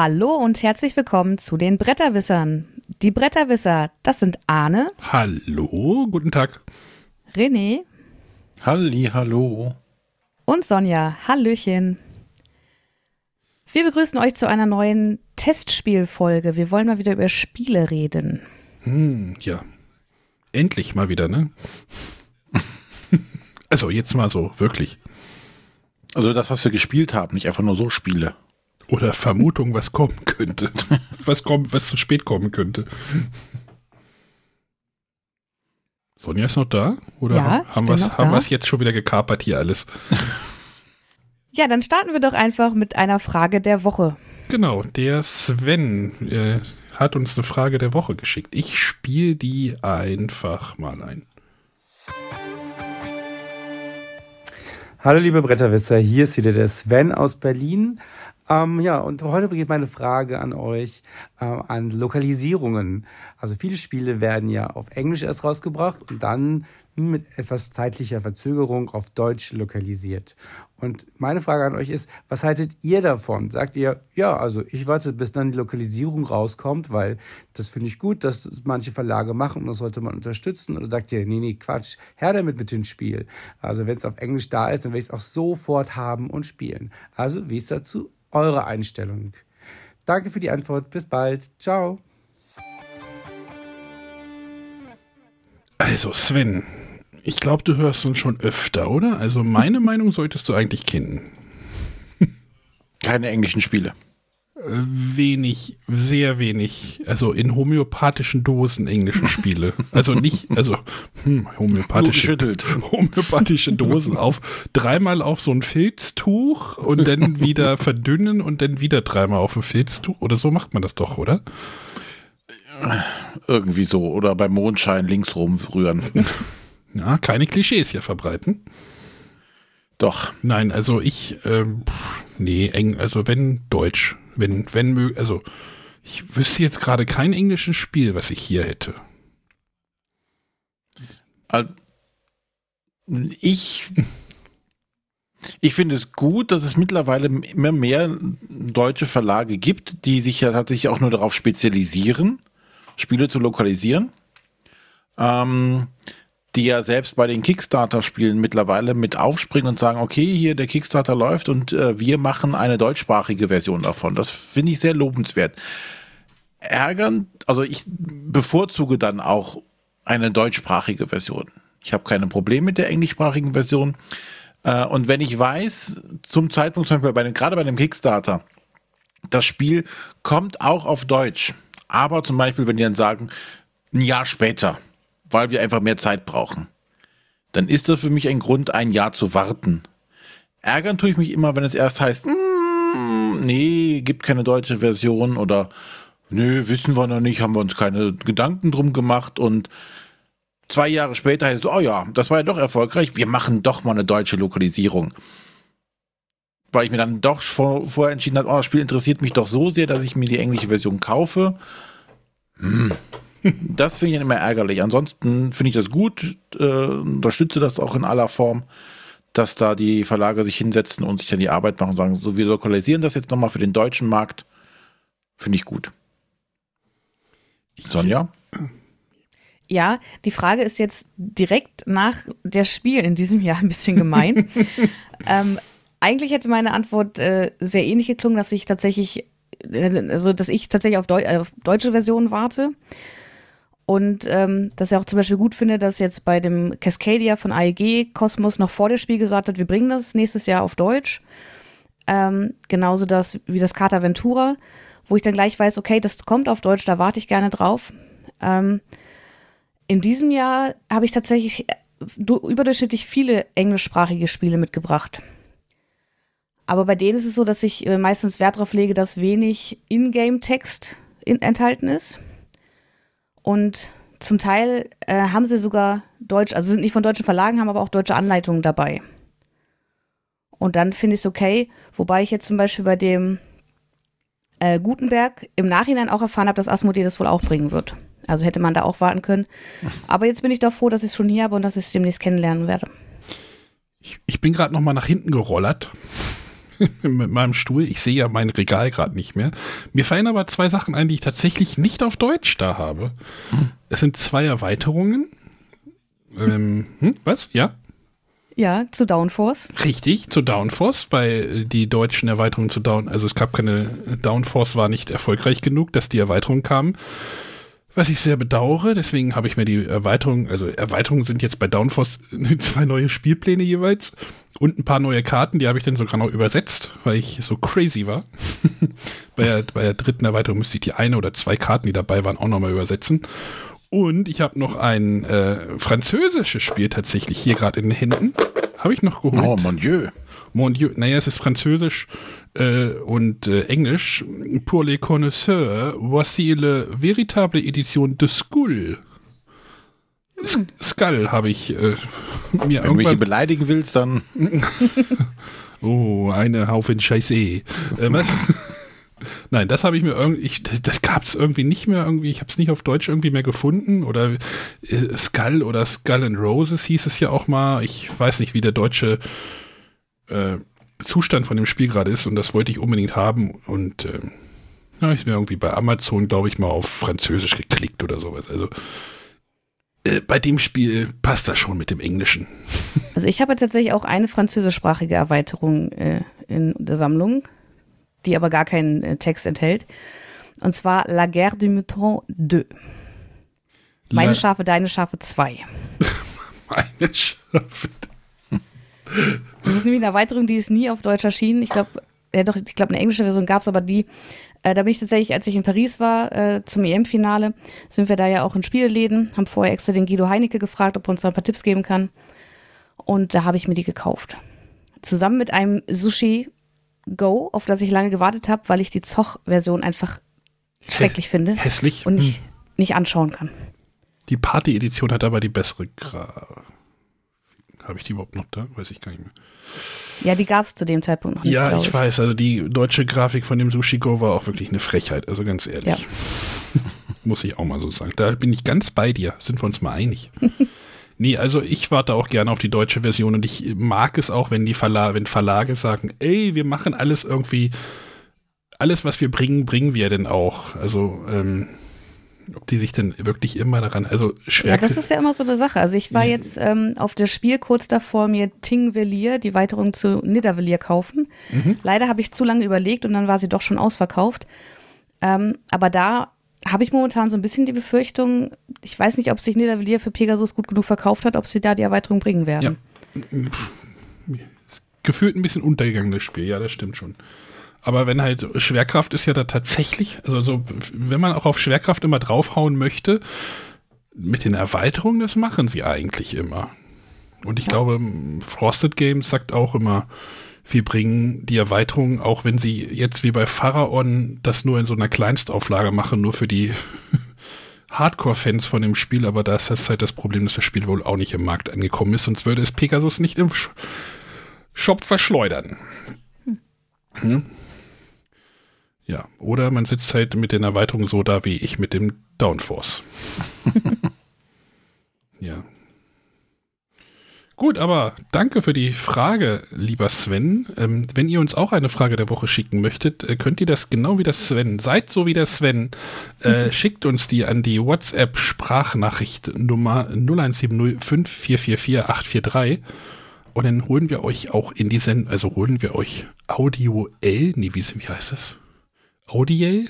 Hallo und herzlich willkommen zu den Bretterwissern. Die Bretterwisser, das sind Arne. Hallo, guten Tag. René. Halli, hallo. Und Sonja. Hallöchen. Wir begrüßen euch zu einer neuen Testspielfolge. Wir wollen mal wieder über Spiele reden. Hm, ja. Endlich mal wieder, ne? also jetzt mal so, wirklich. Also das, was wir gespielt haben, nicht einfach nur so Spiele. Oder Vermutung, was kommen könnte. was, kommt, was zu spät kommen könnte. Sonja ist noch da? Oder ja, haben wir es jetzt schon wieder gekapert hier alles? Ja, dann starten wir doch einfach mit einer Frage der Woche. Genau, der Sven äh, hat uns eine Frage der Woche geschickt. Ich spiele die einfach mal ein. Hallo liebe Bretterwisser, hier ist wieder der Sven aus Berlin. Ähm, ja, und heute geht meine Frage an euch äh, an Lokalisierungen. Also viele Spiele werden ja auf Englisch erst rausgebracht und dann mit etwas zeitlicher Verzögerung auf Deutsch lokalisiert. Und meine Frage an euch ist, was haltet ihr davon? Sagt ihr, ja, also ich warte, bis dann die Lokalisierung rauskommt, weil das finde ich gut, dass manche Verlage machen und das sollte man unterstützen. Oder sagt ihr, nee, nee, Quatsch, her damit mit dem Spiel. Also wenn es auf Englisch da ist, dann will ich es auch sofort haben und spielen. Also wie ist dazu eure Einstellung? Danke für die Antwort. Bis bald. Ciao. Also Sven, ich glaube, du hörst uns schon öfter, oder? Also meine Meinung solltest du eigentlich kennen. Keine englischen Spiele. Wenig, sehr wenig, also in homöopathischen Dosen englische Spiele. Also nicht, also hm, homöopathische, homöopathische Dosen auf, dreimal auf so ein Filztuch und dann wieder verdünnen und dann wieder dreimal auf ein Filztuch. Oder so macht man das doch, oder? Irgendwie so. Oder beim Mondschein links rum rühren. Ja, keine Klischees hier verbreiten. Doch. Nein, also ich, ähm, nee, eng, also wenn Deutsch, wenn, wenn, also ich wüsste jetzt gerade kein englisches Spiel, was ich hier hätte. Also, ich, ich finde es gut, dass es mittlerweile immer mehr deutsche Verlage gibt, die sich ja tatsächlich auch nur darauf spezialisieren, Spiele zu lokalisieren. Ähm, die ja selbst bei den Kickstarter-Spielen mittlerweile mit aufspringen und sagen, okay, hier der Kickstarter läuft und äh, wir machen eine deutschsprachige Version davon. Das finde ich sehr lobenswert. Ärgern, also ich bevorzuge dann auch eine deutschsprachige Version. Ich habe keine Probleme mit der englischsprachigen Version. Äh, und wenn ich weiß, zum Zeitpunkt, zum Beispiel bei dem, gerade bei dem Kickstarter, das Spiel kommt auch auf Deutsch. Aber zum Beispiel, wenn die dann sagen, ein Jahr später, weil wir einfach mehr Zeit brauchen. Dann ist das für mich ein Grund, ein Jahr zu warten. Ärgern tue ich mich immer, wenn es erst heißt, mm, nee, gibt keine deutsche Version oder nö, wissen wir noch nicht, haben wir uns keine Gedanken drum gemacht und zwei Jahre später heißt es, oh ja, das war ja doch erfolgreich, wir machen doch mal eine deutsche Lokalisierung. Weil ich mir dann doch vor, vorher entschieden habe, oh, das Spiel interessiert mich doch so sehr, dass ich mir die englische Version kaufe. Hm, das finde ich immer ärgerlich. Ansonsten finde ich das gut, äh, unterstütze das auch in aller Form, dass da die Verlage sich hinsetzen und sich dann die Arbeit machen und sagen, so, wir lokalisieren das jetzt nochmal für den deutschen Markt. Finde ich gut. Sonja? Ja, die Frage ist jetzt direkt nach der Spiel in diesem Jahr ein bisschen gemein. ähm, eigentlich hätte meine Antwort äh, sehr ähnlich geklungen, dass ich tatsächlich, äh, also dass ich tatsächlich auf, Deu auf deutsche Versionen warte. Und ähm, dass ich auch zum Beispiel gut finde, dass jetzt bei dem Cascadia von AEG Cosmos noch vor dem Spiel gesagt hat, wir bringen das nächstes Jahr auf Deutsch. Ähm, genauso das wie das Carta Ventura, wo ich dann gleich weiß, okay, das kommt auf Deutsch, da warte ich gerne drauf. Ähm, in diesem Jahr habe ich tatsächlich überdurchschnittlich viele englischsprachige Spiele mitgebracht. Aber bei denen ist es so, dass ich äh, meistens Wert darauf lege, dass wenig Ingame-Text in enthalten ist und zum Teil äh, haben sie sogar Deutsch, also sind nicht von deutschen Verlagen, haben aber auch deutsche Anleitungen dabei. Und dann finde ich es okay, wobei ich jetzt zum Beispiel bei dem äh, Gutenberg im Nachhinein auch erfahren habe, dass Asmodee das wohl auch bringen wird. Also hätte man da auch warten können. Aber jetzt bin ich doch froh, dass ich es schon hier habe und dass ich es demnächst kennenlernen werde. Ich, ich bin gerade noch mal nach hinten gerollert mit meinem Stuhl. Ich sehe ja mein Regal gerade nicht mehr. Mir fallen aber zwei Sachen ein, die ich tatsächlich nicht auf Deutsch da habe. Hm. Es sind zwei Erweiterungen. Ähm, hm, was? Ja? Ja, zu Downforce. Richtig, zu Downforce, weil die deutschen Erweiterungen zu Down, also es gab keine, Downforce war nicht erfolgreich genug, dass die Erweiterungen kamen. Was ich sehr bedauere, deswegen habe ich mir die Erweiterung, also Erweiterungen sind jetzt bei Downforce zwei neue Spielpläne jeweils und ein paar neue Karten, die habe ich dann sogar noch übersetzt, weil ich so crazy war. bei, der, bei der dritten Erweiterung müsste ich die eine oder zwei Karten, die dabei waren, auch nochmal übersetzen. Und ich habe noch ein äh, französisches Spiel tatsächlich hier gerade in den Händen. Habe ich noch geholt. Oh, mon Dieu. Mon Dieu. Naja, es ist französisch äh, und äh, Englisch. Pour les connaisseurs, voici la véritable édition de Skull. Skull habe ich äh, mir Wenn du mich beleidigen willst, dann. oh, eine Haufen Scheiße. Äh, Nein, das habe ich mir irgendwie, das, das gab es irgendwie nicht mehr irgendwie, ich habe es nicht auf Deutsch irgendwie mehr gefunden oder äh, Skull oder Skull and Roses hieß es ja auch mal. Ich weiß nicht, wie der deutsche äh, Zustand von dem Spiel gerade ist und das wollte ich unbedingt haben und äh, habe ich mir irgendwie bei Amazon, glaube ich, mal auf Französisch geklickt oder sowas. Also äh, bei dem Spiel passt das schon mit dem Englischen. Also ich habe tatsächlich auch eine französischsprachige Erweiterung äh, in der Sammlung die aber gar keinen äh, Text enthält. Und zwar La Guerre du Mouton 2. Meine La Schafe, deine Schafe 2. Meine Schafe. Das ist nämlich eine Erweiterung, die ist nie auf Deutsch erschienen. Ich glaube, ja doch, ich glaube, eine englische Version gab es, aber die, äh, da bin ich tatsächlich, als ich in Paris war, äh, zum EM-Finale, sind wir da ja auch in Spieleläden, haben vorher extra den Guido Heinecke gefragt, ob er uns da ein paar Tipps geben kann. Und da habe ich mir die gekauft. Zusammen mit einem Sushi Go, auf das ich lange gewartet habe, weil ich die Zoch-Version einfach schrecklich finde. Hässlich. Und nicht, hm. nicht anschauen kann. Die Party-Edition hat aber die bessere Grafik. Habe ich die überhaupt noch da? Weiß ich gar nicht mehr. Ja, die gab es zu dem Zeitpunkt noch nicht. Ja, ich, ich, weiß. Also die deutsche Grafik von dem Sushi Go war auch wirklich eine Frechheit. Also ganz ehrlich. Ja. Muss ich auch mal so sagen. Da bin ich ganz bei dir. Sind wir uns mal einig. Nee, also ich warte auch gerne auf die deutsche Version und ich mag es auch, wenn die Verla wenn Verlage sagen, ey, wir machen alles irgendwie, alles, was wir bringen, bringen wir denn auch. Also, ähm, ob die sich denn wirklich immer daran, also schwer. Ja, das ist ja immer so eine Sache. Also ich war jetzt ähm, auf das Spiel kurz davor, mir Tingvelier, die Weiterung zu Niedervelier kaufen. Mhm. Leider habe ich zu lange überlegt und dann war sie doch schon ausverkauft. Ähm, aber da habe ich momentan so ein bisschen die Befürchtung, ich weiß nicht, ob sich Niedervilliers für Pegasus gut genug verkauft hat, ob sie da die Erweiterung bringen werden. Ja. Gefühlt ein bisschen untergegangenes Spiel, ja, das stimmt schon. Aber wenn halt Schwerkraft ist ja da tatsächlich, also so, wenn man auch auf Schwerkraft immer draufhauen möchte, mit den Erweiterungen, das machen sie eigentlich immer. Und ich ja. glaube, Frosted Games sagt auch immer, wir bringen die Erweiterung, auch wenn sie jetzt wie bei Pharaon das nur in so einer Kleinstauflage machen, nur für die Hardcore-Fans von dem Spiel, aber da ist das halt das Problem, dass das Spiel wohl auch nicht im Markt angekommen ist, sonst würde es Pegasus nicht im Shop verschleudern. Hm. Ja, oder man sitzt halt mit den Erweiterungen so da wie ich mit dem Downforce. ja, Gut, aber danke für die Frage, lieber Sven. Ähm, wenn ihr uns auch eine Frage der Woche schicken möchtet, äh, könnt ihr das genau wie das Sven. Seid so wie der Sven. Äh, mhm. Schickt uns die an die WhatsApp-Sprachnachricht Nummer 0170 5444 843. Und dann holen wir euch auch in die Sendung, also holen wir euch audioell, nee, wie, wie heißt das? Audiell?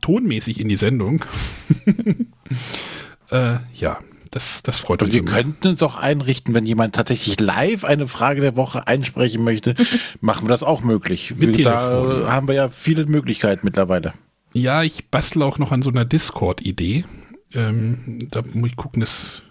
Tonmäßig in die Sendung. äh, ja, das, das freut also uns. Wir könnten es doch einrichten, wenn jemand tatsächlich live eine Frage der Woche einsprechen möchte, machen wir das auch möglich. Mit da haben wir ja viele Möglichkeiten mittlerweile. Ja, ich bastle auch noch an so einer Discord-Idee. Ähm, da muss ich gucken, das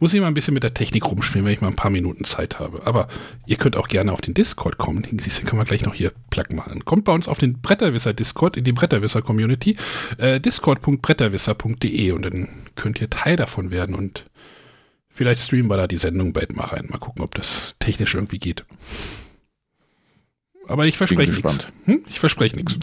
muss ich mal ein bisschen mit der Technik rumspielen, wenn ich mal ein paar Minuten Zeit habe. Aber ihr könnt auch gerne auf den Discord kommen. Siehst du, können wir gleich noch hier Plug machen. Kommt bei uns auf den Bretterwisser Discord, in die Bretterwisser Community, äh, discord.bretterwisser.de und dann könnt ihr Teil davon werden und vielleicht streamen wir da die Sendung bald mal rein. Mal gucken, ob das technisch irgendwie geht. Aber ich verspreche nichts. Hm? Ich verspreche nichts.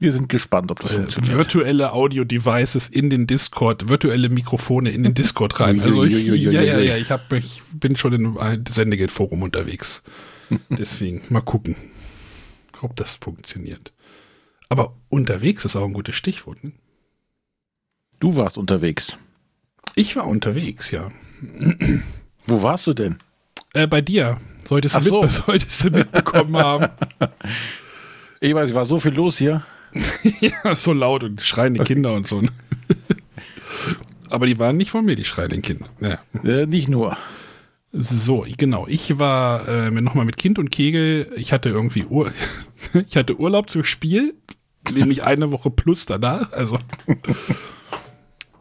Wir sind gespannt, ob das äh, funktioniert. Virtuelle Audio-Devices in den Discord, virtuelle Mikrofone in den Discord rein. Also ich, ja, ja, ja, ich, hab, ich bin schon im Sendegeldforum unterwegs. Deswegen, mal gucken, ob das funktioniert. Aber unterwegs ist auch ein gutes Stichwort. Ne? Du warst unterwegs. Ich war unterwegs, ja. Wo warst du denn? Äh, bei dir. Solltest du, so. mit, solltest du mitbekommen haben. Ich weiß, es war so viel los hier. ja, so laut und schreiende Kinder und so. Ne? Aber die waren nicht von mir, die schreienden Kinder. Ja. Äh, nicht nur. So, genau. Ich war äh, nochmal mit Kind und Kegel. Ich hatte irgendwie Ur ich hatte Urlaub zum Spiel, nämlich eine Woche plus danach. Also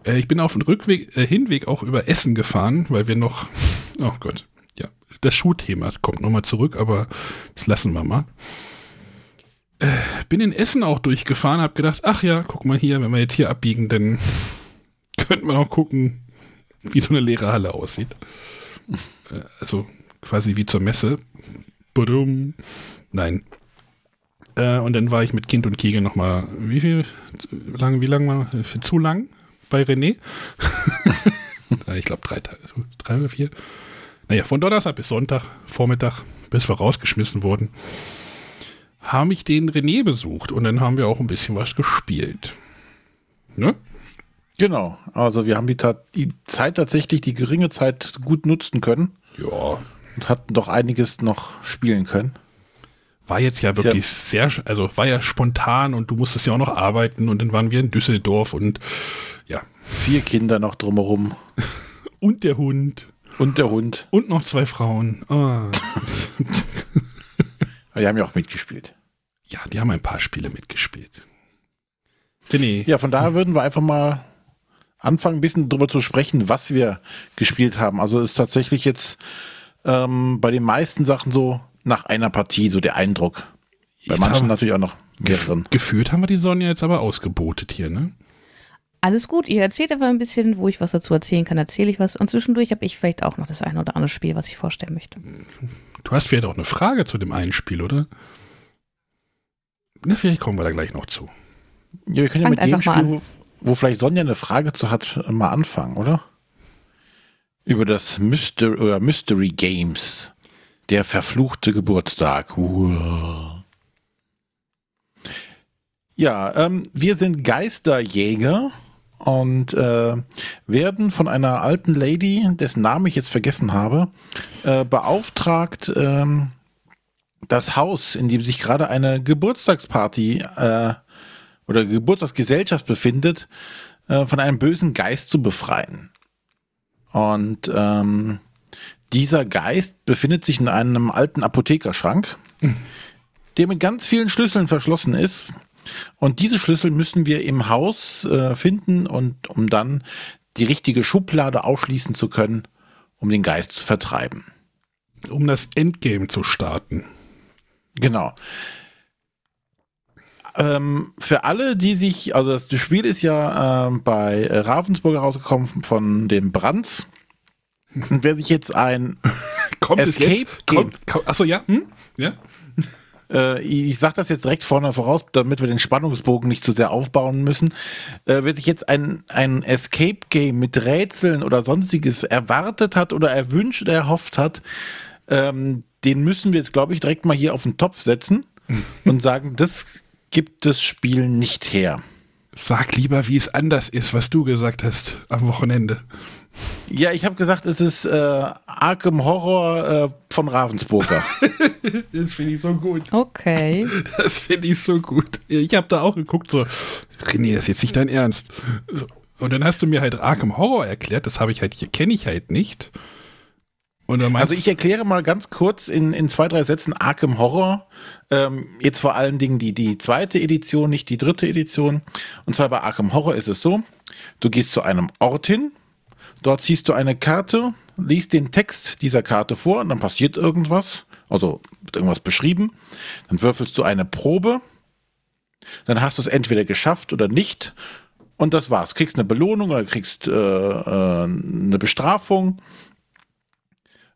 äh, ich bin auf dem Rückweg, äh, Hinweg auch über Essen gefahren, weil wir noch, oh Gott, ja, das Schuhthema kommt nochmal zurück, aber das lassen wir mal. Äh, bin in Essen auch durchgefahren, habe gedacht, ach ja, guck mal hier, wenn wir jetzt hier abbiegen, dann könnten wir noch gucken, wie so eine leere Halle aussieht. Äh, also quasi wie zur Messe. Budum. Nein. Äh, und dann war ich mit Kind und Kegel nochmal, wie viel, lange, wie lange war, äh, zu lang bei René? ich glaube drei Tage, drei oder vier. Naja, von Donnerstag bis Sonntag, Vormittag, bis wir rausgeschmissen wurden, habe ich den René besucht und dann haben wir auch ein bisschen was gespielt. Ne? Genau, also wir haben die, die, Zeit tatsächlich, die geringe Zeit gut nutzen können. Ja. Und hatten doch einiges noch spielen können. War jetzt ja wirklich ja, sehr, also war ja spontan und du musstest ja auch noch arbeiten und dann waren wir in Düsseldorf und ja. Vier Kinder noch drumherum. und der Hund. Und der Hund. Und noch zwei Frauen. Oh. die haben ja auch mitgespielt. Ja, die haben ein paar Spiele mitgespielt. René. Ja, von daher würden wir einfach mal anfangen, ein bisschen darüber zu sprechen, was wir gespielt haben. Also ist tatsächlich jetzt ähm, bei den meisten Sachen so nach einer Partie so der Eindruck. Bei jetzt manchen natürlich auch noch mehreren. Gefühlt haben wir die Sonja jetzt aber ausgebotet hier, ne? Alles gut, ihr erzählt einfach ein bisschen, wo ich was dazu erzählen kann, erzähle ich was. Und zwischendurch habe ich vielleicht auch noch das eine oder andere Spiel, was ich vorstellen möchte. Du hast vielleicht auch eine Frage zu dem einen Spiel, oder? Na, vielleicht kommen wir da gleich noch zu. Ja, wir können Fangt ja mit dem Spiel, wo vielleicht Sonja eine Frage zu hat, mal anfangen, oder? Über das Mystery, oder Mystery Games. Der verfluchte Geburtstag. Uah. Ja, ähm, wir sind Geisterjäger und äh, werden von einer alten Lady, dessen Namen ich jetzt vergessen habe, äh, beauftragt, äh, das Haus, in dem sich gerade eine Geburtstagsparty äh, oder Geburtstagsgesellschaft befindet, äh, von einem bösen Geist zu befreien. Und ähm, dieser Geist befindet sich in einem alten Apothekerschrank, der mit ganz vielen Schlüsseln verschlossen ist. Und diese Schlüssel müssen wir im Haus äh, finden und um dann die richtige Schublade ausschließen zu können, um den Geist zu vertreiben. Um das Endgame zu starten. Genau. Ähm, für alle, die sich, also das, das Spiel ist ja äh, bei Ravensburger rausgekommen von den Brands. Und wer sich jetzt ein kommt Escape es jetzt? Game, kommt, achso, ja, hm? ja. Äh, ich sage das jetzt direkt vorne voraus, damit wir den Spannungsbogen nicht zu sehr aufbauen müssen. Äh, wer sich jetzt ein, ein Escape Game mit Rätseln oder sonstiges erwartet hat oder erwünscht oder erhofft hat, ähm, den müssen wir jetzt, glaube ich, direkt mal hier auf den Topf setzen und sagen, das gibt das Spiel nicht her. Sag lieber, wie es anders ist, was du gesagt hast am Wochenende. Ja, ich habe gesagt, es ist äh, Arkham Horror äh, von Ravensburger. das finde ich so gut. Okay. Das finde ich so gut. Ich habe da auch geguckt, so, René, das ist jetzt nicht dein Ernst. Und dann hast du mir halt Arkham Horror erklärt, das habe ich halt, kenne ich halt nicht also ich erkläre mal ganz kurz in, in zwei, drei Sätzen Arkham Horror. Ähm, jetzt vor allen Dingen die, die zweite Edition, nicht die dritte Edition. Und zwar bei Arkham Horror ist es so, du gehst zu einem Ort hin, dort siehst du eine Karte, liest den Text dieser Karte vor und dann passiert irgendwas, also wird irgendwas beschrieben. Dann würfelst du eine Probe, dann hast du es entweder geschafft oder nicht. Und das war's. Kriegst eine Belohnung oder kriegst äh, äh, eine Bestrafung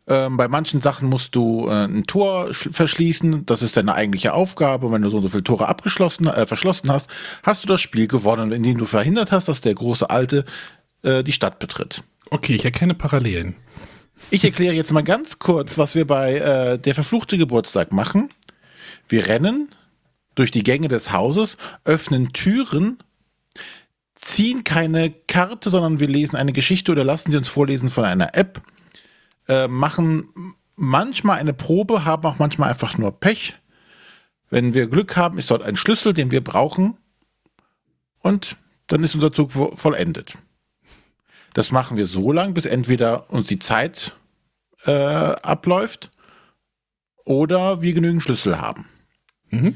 ähm, bei manchen Sachen musst du äh, ein Tor verschließen. Das ist deine eigentliche Aufgabe. Und wenn du so, so viele Tore abgeschlossen, äh, verschlossen hast, hast du das Spiel gewonnen, indem du verhindert hast, dass der große Alte äh, die Stadt betritt. Okay, ich erkenne Parallelen. Ich erkläre jetzt mal ganz kurz, was wir bei äh, der verfluchte Geburtstag machen. Wir rennen durch die Gänge des Hauses, öffnen Türen, ziehen keine Karte, sondern wir lesen eine Geschichte oder lassen sie uns vorlesen von einer App, äh, machen manchmal eine Probe, haben auch manchmal einfach nur Pech. Wenn wir Glück haben, ist dort ein Schlüssel, den wir brauchen und dann ist unser Zug vollendet. Das machen wir so lange, bis entweder uns die Zeit äh, abläuft oder wir genügend Schlüssel haben. Mhm.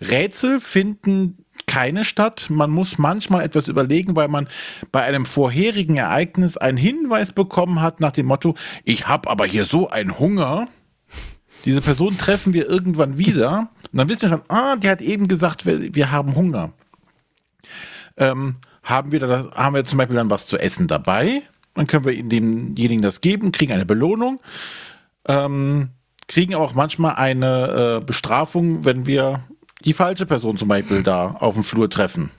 Rätsel finden keine statt. Man muss manchmal etwas überlegen, weil man bei einem vorherigen Ereignis einen Hinweis bekommen hat nach dem Motto, ich habe aber hier so einen Hunger. Diese Person treffen wir irgendwann wieder und dann wissen wir schon, ah, die hat eben gesagt, wir, wir haben Hunger. Ähm, haben wir, da, haben wir zum Beispiel dann was zu essen dabei, dann können wir demjenigen das geben, kriegen eine Belohnung, ähm, kriegen auch manchmal eine äh, Bestrafung, wenn wir die falsche Person zum Beispiel da auf dem Flur treffen.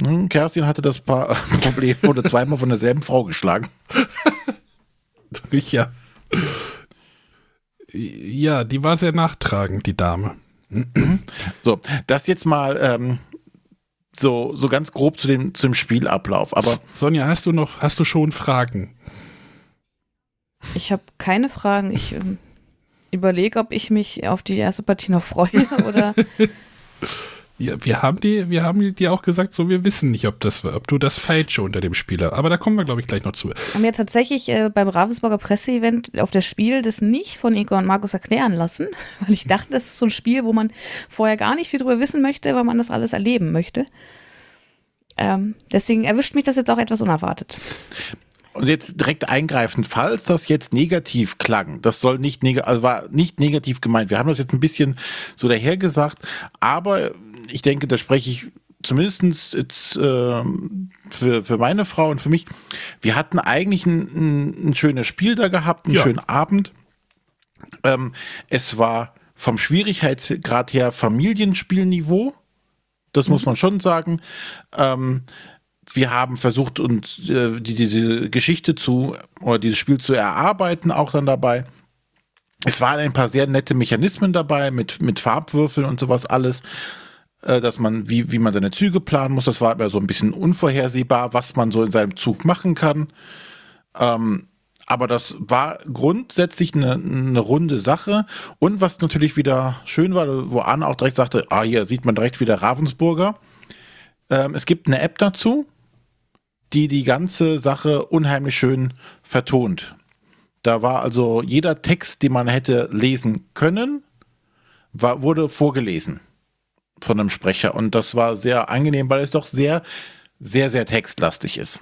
Hm, Kerstin hatte das pa Problem, wurde zweimal von derselben Frau geschlagen. ja. Ja, die war sehr nachtragend, die Dame. So, das jetzt mal ähm, so, so ganz grob zu dem, zum Spielablauf. Aber Sonja, hast du noch, hast du schon Fragen? Ich habe keine Fragen. Ich ähm, überlege, ob ich mich auf die erste Partie noch freue oder. ja, wir haben die, wir haben dir auch gesagt, so wir wissen nicht, ob das, ob du das Falsche unter dem Spieler. Aber da kommen wir, glaube ich, gleich noch zu. Haben wir tatsächlich äh, beim Ravensburger Presseevent auf das Spiel das nicht von Igor und Markus erklären lassen, weil ich dachte, das ist so ein Spiel, wo man vorher gar nicht viel drüber wissen möchte, weil man das alles erleben möchte. Ähm, deswegen erwischt mich das jetzt auch etwas unerwartet. Und jetzt direkt eingreifend, falls das jetzt negativ klang, das soll nicht, neg also war nicht negativ gemeint. Wir haben das jetzt ein bisschen so dahergesagt, aber ich denke, da spreche ich zumindest jetzt, äh, für, für meine Frau und für mich. Wir hatten eigentlich ein, ein, ein schönes Spiel da gehabt, einen ja. schönen Abend. Ähm, es war vom Schwierigkeitsgrad her Familienspielniveau. Das mhm. muss man schon sagen. Ähm, wir haben versucht, uns äh, die, diese Geschichte zu oder dieses Spiel zu erarbeiten, auch dann dabei. Es waren ein paar sehr nette Mechanismen dabei mit, mit Farbwürfeln und sowas alles, äh, dass man, wie, wie man seine Züge planen muss. Das war immer so ein bisschen unvorhersehbar, was man so in seinem Zug machen kann. Ähm, aber das war grundsätzlich eine, eine runde Sache. Und was natürlich wieder schön war, wo Anne auch direkt sagte, ah, hier sieht man direkt wieder Ravensburger. Ähm, es gibt eine App dazu, die die ganze Sache unheimlich schön vertont. Da war also jeder Text, den man hätte lesen können, war, wurde vorgelesen von einem Sprecher. Und das war sehr angenehm, weil es doch sehr, sehr, sehr textlastig ist.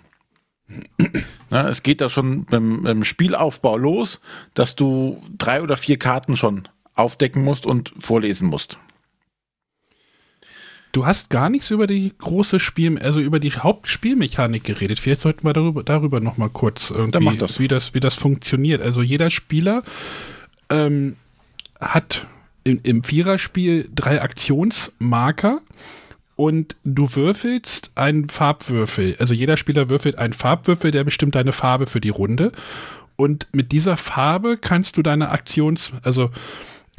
Na, es geht da schon beim, beim, Spielaufbau los, dass du drei oder vier Karten schon aufdecken musst und vorlesen musst. Du hast gar nichts über die große Spiel, also über die Hauptspielmechanik geredet. Vielleicht sollten wir darüber, darüber noch mal kurz irgendwie, das. Wie, das, wie das funktioniert. Also jeder Spieler ähm, hat im, im Viererspiel drei Aktionsmarker und du würfelst einen Farbwürfel. Also jeder Spieler würfelt einen Farbwürfel, der bestimmt deine Farbe für die Runde. Und mit dieser Farbe kannst du deine Aktions, also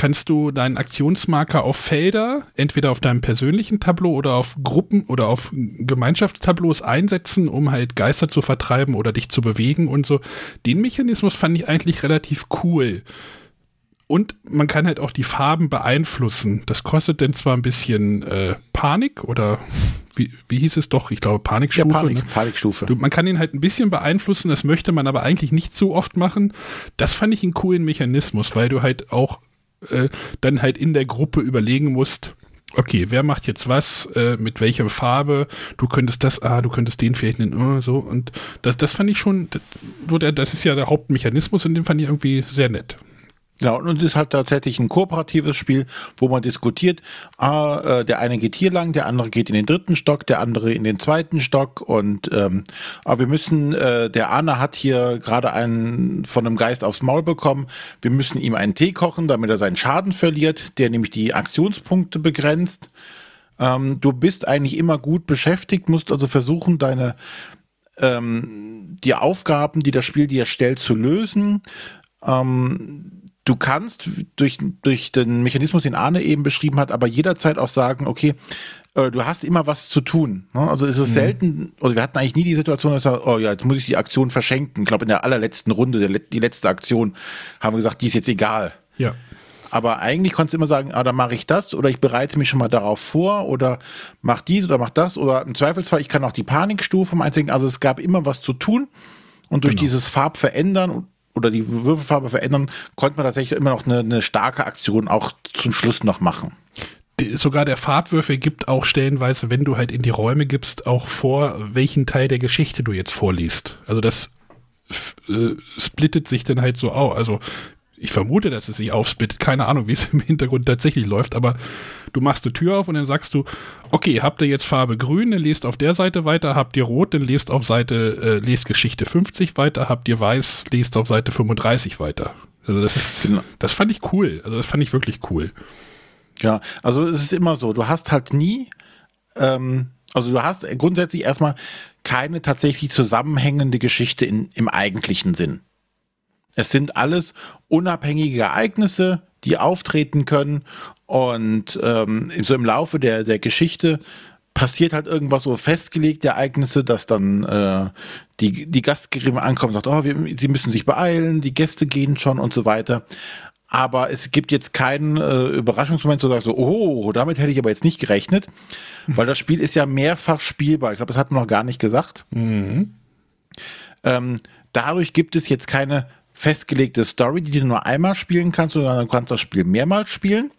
kannst du deinen Aktionsmarker auf Felder, entweder auf deinem persönlichen Tableau oder auf Gruppen oder auf Gemeinschaftstableaus einsetzen, um halt Geister zu vertreiben oder dich zu bewegen und so. Den Mechanismus fand ich eigentlich relativ cool. Und man kann halt auch die Farben beeinflussen. Das kostet dann zwar ein bisschen äh, Panik oder wie, wie hieß es doch? Ich glaube Panikstufe. Ja, Panik, ne? Panikstufe. Du, man kann ihn halt ein bisschen beeinflussen, das möchte man aber eigentlich nicht so oft machen. Das fand ich einen coolen Mechanismus, weil du halt auch äh, dann halt in der Gruppe überlegen musst, okay, wer macht jetzt was, äh, mit welcher Farbe, du könntest das, ah, du könntest den vielleicht nennen, oh, so. Und das, das fand ich schon, das, das ist ja der Hauptmechanismus und den fand ich irgendwie sehr nett. Ja, und es ist halt tatsächlich ein kooperatives Spiel, wo man diskutiert, ah, äh, der eine geht hier lang, der andere geht in den dritten Stock, der andere in den zweiten Stock und ähm, aber wir müssen, äh, der Arne hat hier gerade einen von einem Geist aufs Maul bekommen, wir müssen ihm einen Tee kochen, damit er seinen Schaden verliert, der nämlich die Aktionspunkte begrenzt. Ähm, du bist eigentlich immer gut beschäftigt, musst also versuchen, deine ähm, die Aufgaben, die das Spiel dir stellt, zu lösen. Ähm, du kannst durch, durch den Mechanismus, den Arne eben beschrieben hat, aber jederzeit auch sagen, okay, äh, du hast immer was zu tun. Ne? Also ist es mhm. selten, oder wir hatten eigentlich nie die Situation, dass wir, oh ja, jetzt muss ich die Aktion verschenken. Ich glaube, in der allerletzten Runde, der, die letzte Aktion, haben wir gesagt, die ist jetzt egal. Ja. Aber eigentlich konntest du immer sagen, ah, dann mache ich das oder ich bereite mich schon mal darauf vor oder mach dies oder mach das oder im Zweifelsfall, ich kann auch die Panikstufe mal einziehen. Also es gab immer was zu tun und durch genau. dieses Farbverändern oder die Würfelfarbe verändern, konnte man tatsächlich immer noch eine, eine starke Aktion auch zum Schluss noch machen sogar der Farbwürfel gibt auch stellenweise, wenn du halt in die Räume gibst, auch vor, welchen Teil der Geschichte du jetzt vorliest. Also das äh, splittet sich dann halt so auf. Also ich vermute, dass es sich aufsplittet. Keine Ahnung, wie es im Hintergrund tatsächlich läuft, aber du machst eine Tür auf und dann sagst du, okay, habt ihr jetzt Farbe grün, dann lest auf der Seite weiter, habt ihr rot, dann lest auf Seite, äh, lest Geschichte 50 weiter, habt ihr weiß, lest auf Seite 35 weiter. Also das ist, genau. das fand ich cool. Also das fand ich wirklich cool. Ja, also es ist immer so, du hast halt nie, ähm, also du hast grundsätzlich erstmal keine tatsächlich zusammenhängende Geschichte in, im eigentlichen Sinn. Es sind alles unabhängige Ereignisse, die auftreten können und ähm, so im Laufe der, der Geschichte passiert halt irgendwas so festgelegte Ereignisse, dass dann äh, die, die Gastgeberin ankommt und sagt, oh, wir, sie müssen sich beeilen, die Gäste gehen schon und so weiter. Aber es gibt jetzt keinen äh, Überraschungsmoment, wo du sagst so, oh, damit hätte ich aber jetzt nicht gerechnet, weil das Spiel ist ja mehrfach spielbar. Ich glaube, das hat man noch gar nicht gesagt. Mhm. Ähm, dadurch gibt es jetzt keine festgelegte Story, die du nur einmal spielen kannst, sondern du kannst das Spiel mehrmals spielen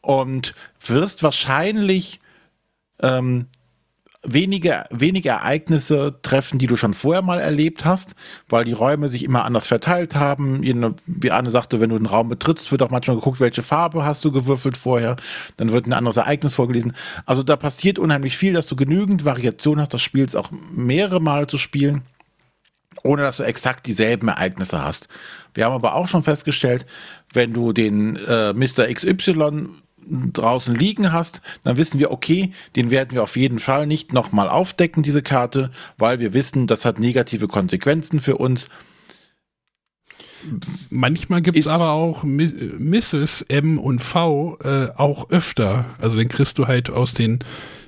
und wirst wahrscheinlich ähm, wenige, wenige Ereignisse treffen, die du schon vorher mal erlebt hast, weil die Räume sich immer anders verteilt haben. Wie Anne sagte, wenn du einen Raum betrittst, wird auch manchmal geguckt, welche Farbe hast du gewürfelt vorher. Dann wird ein anderes Ereignis vorgelesen. Also da passiert unheimlich viel, dass du genügend Variation hast, das Spiels auch mehrere Male zu spielen ohne dass du exakt dieselben Ereignisse hast. Wir haben aber auch schon festgestellt, wenn du den äh, Mr. XY draußen liegen hast, dann wissen wir, okay, den werden wir auf jeden Fall nicht nochmal aufdecken, diese Karte, weil wir wissen, das hat negative Konsequenzen für uns. Manchmal gibt es aber auch Mrs. M und V äh, auch öfter. Also den kriegst du halt aus den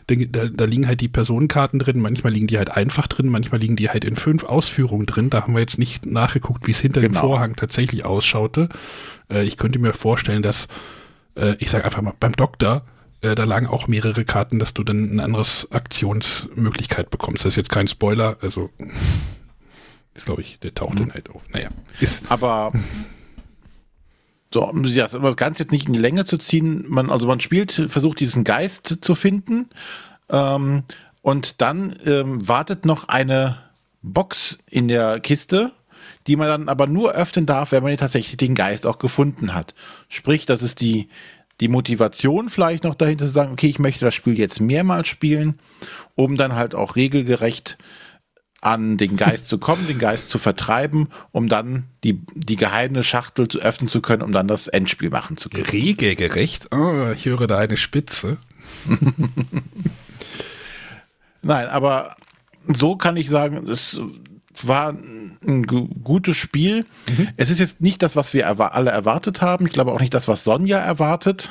da, da, liegen halt die Personenkarten drin, manchmal liegen die halt einfach drin, manchmal liegen die halt in fünf Ausführungen drin. Da haben wir jetzt nicht nachgeguckt, wie es hinter genau. dem Vorhang tatsächlich ausschaute. Äh, ich könnte mir vorstellen, dass, äh, ich sage einfach mal, beim Doktor, äh, da lagen auch mehrere Karten, dass du dann eine andere Aktionsmöglichkeit bekommst. Das ist jetzt kein Spoiler, also ist, glaube ich, der taucht mhm. dann halt auf. Naja. Ist, aber so, ja, das Ganze jetzt nicht in die Länge zu ziehen, man, also man spielt, versucht diesen Geist zu finden ähm, und dann ähm, wartet noch eine Box in der Kiste, die man dann aber nur öffnen darf, wenn man tatsächlich den Geist auch gefunden hat. Sprich, das ist die, die Motivation vielleicht noch dahinter zu sagen, okay, ich möchte das Spiel jetzt mehrmals spielen, um dann halt auch regelgerecht an den Geist zu kommen, den Geist zu vertreiben, um dann die, die geheime Schachtel zu öffnen zu können, um dann das Endspiel machen zu können. Regelgerecht? Oh, ich höre da eine Spitze. Nein, aber so kann ich sagen, es war ein gutes Spiel. Mhm. Es ist jetzt nicht das, was wir alle erwartet haben. Ich glaube auch nicht das, was Sonja erwartet.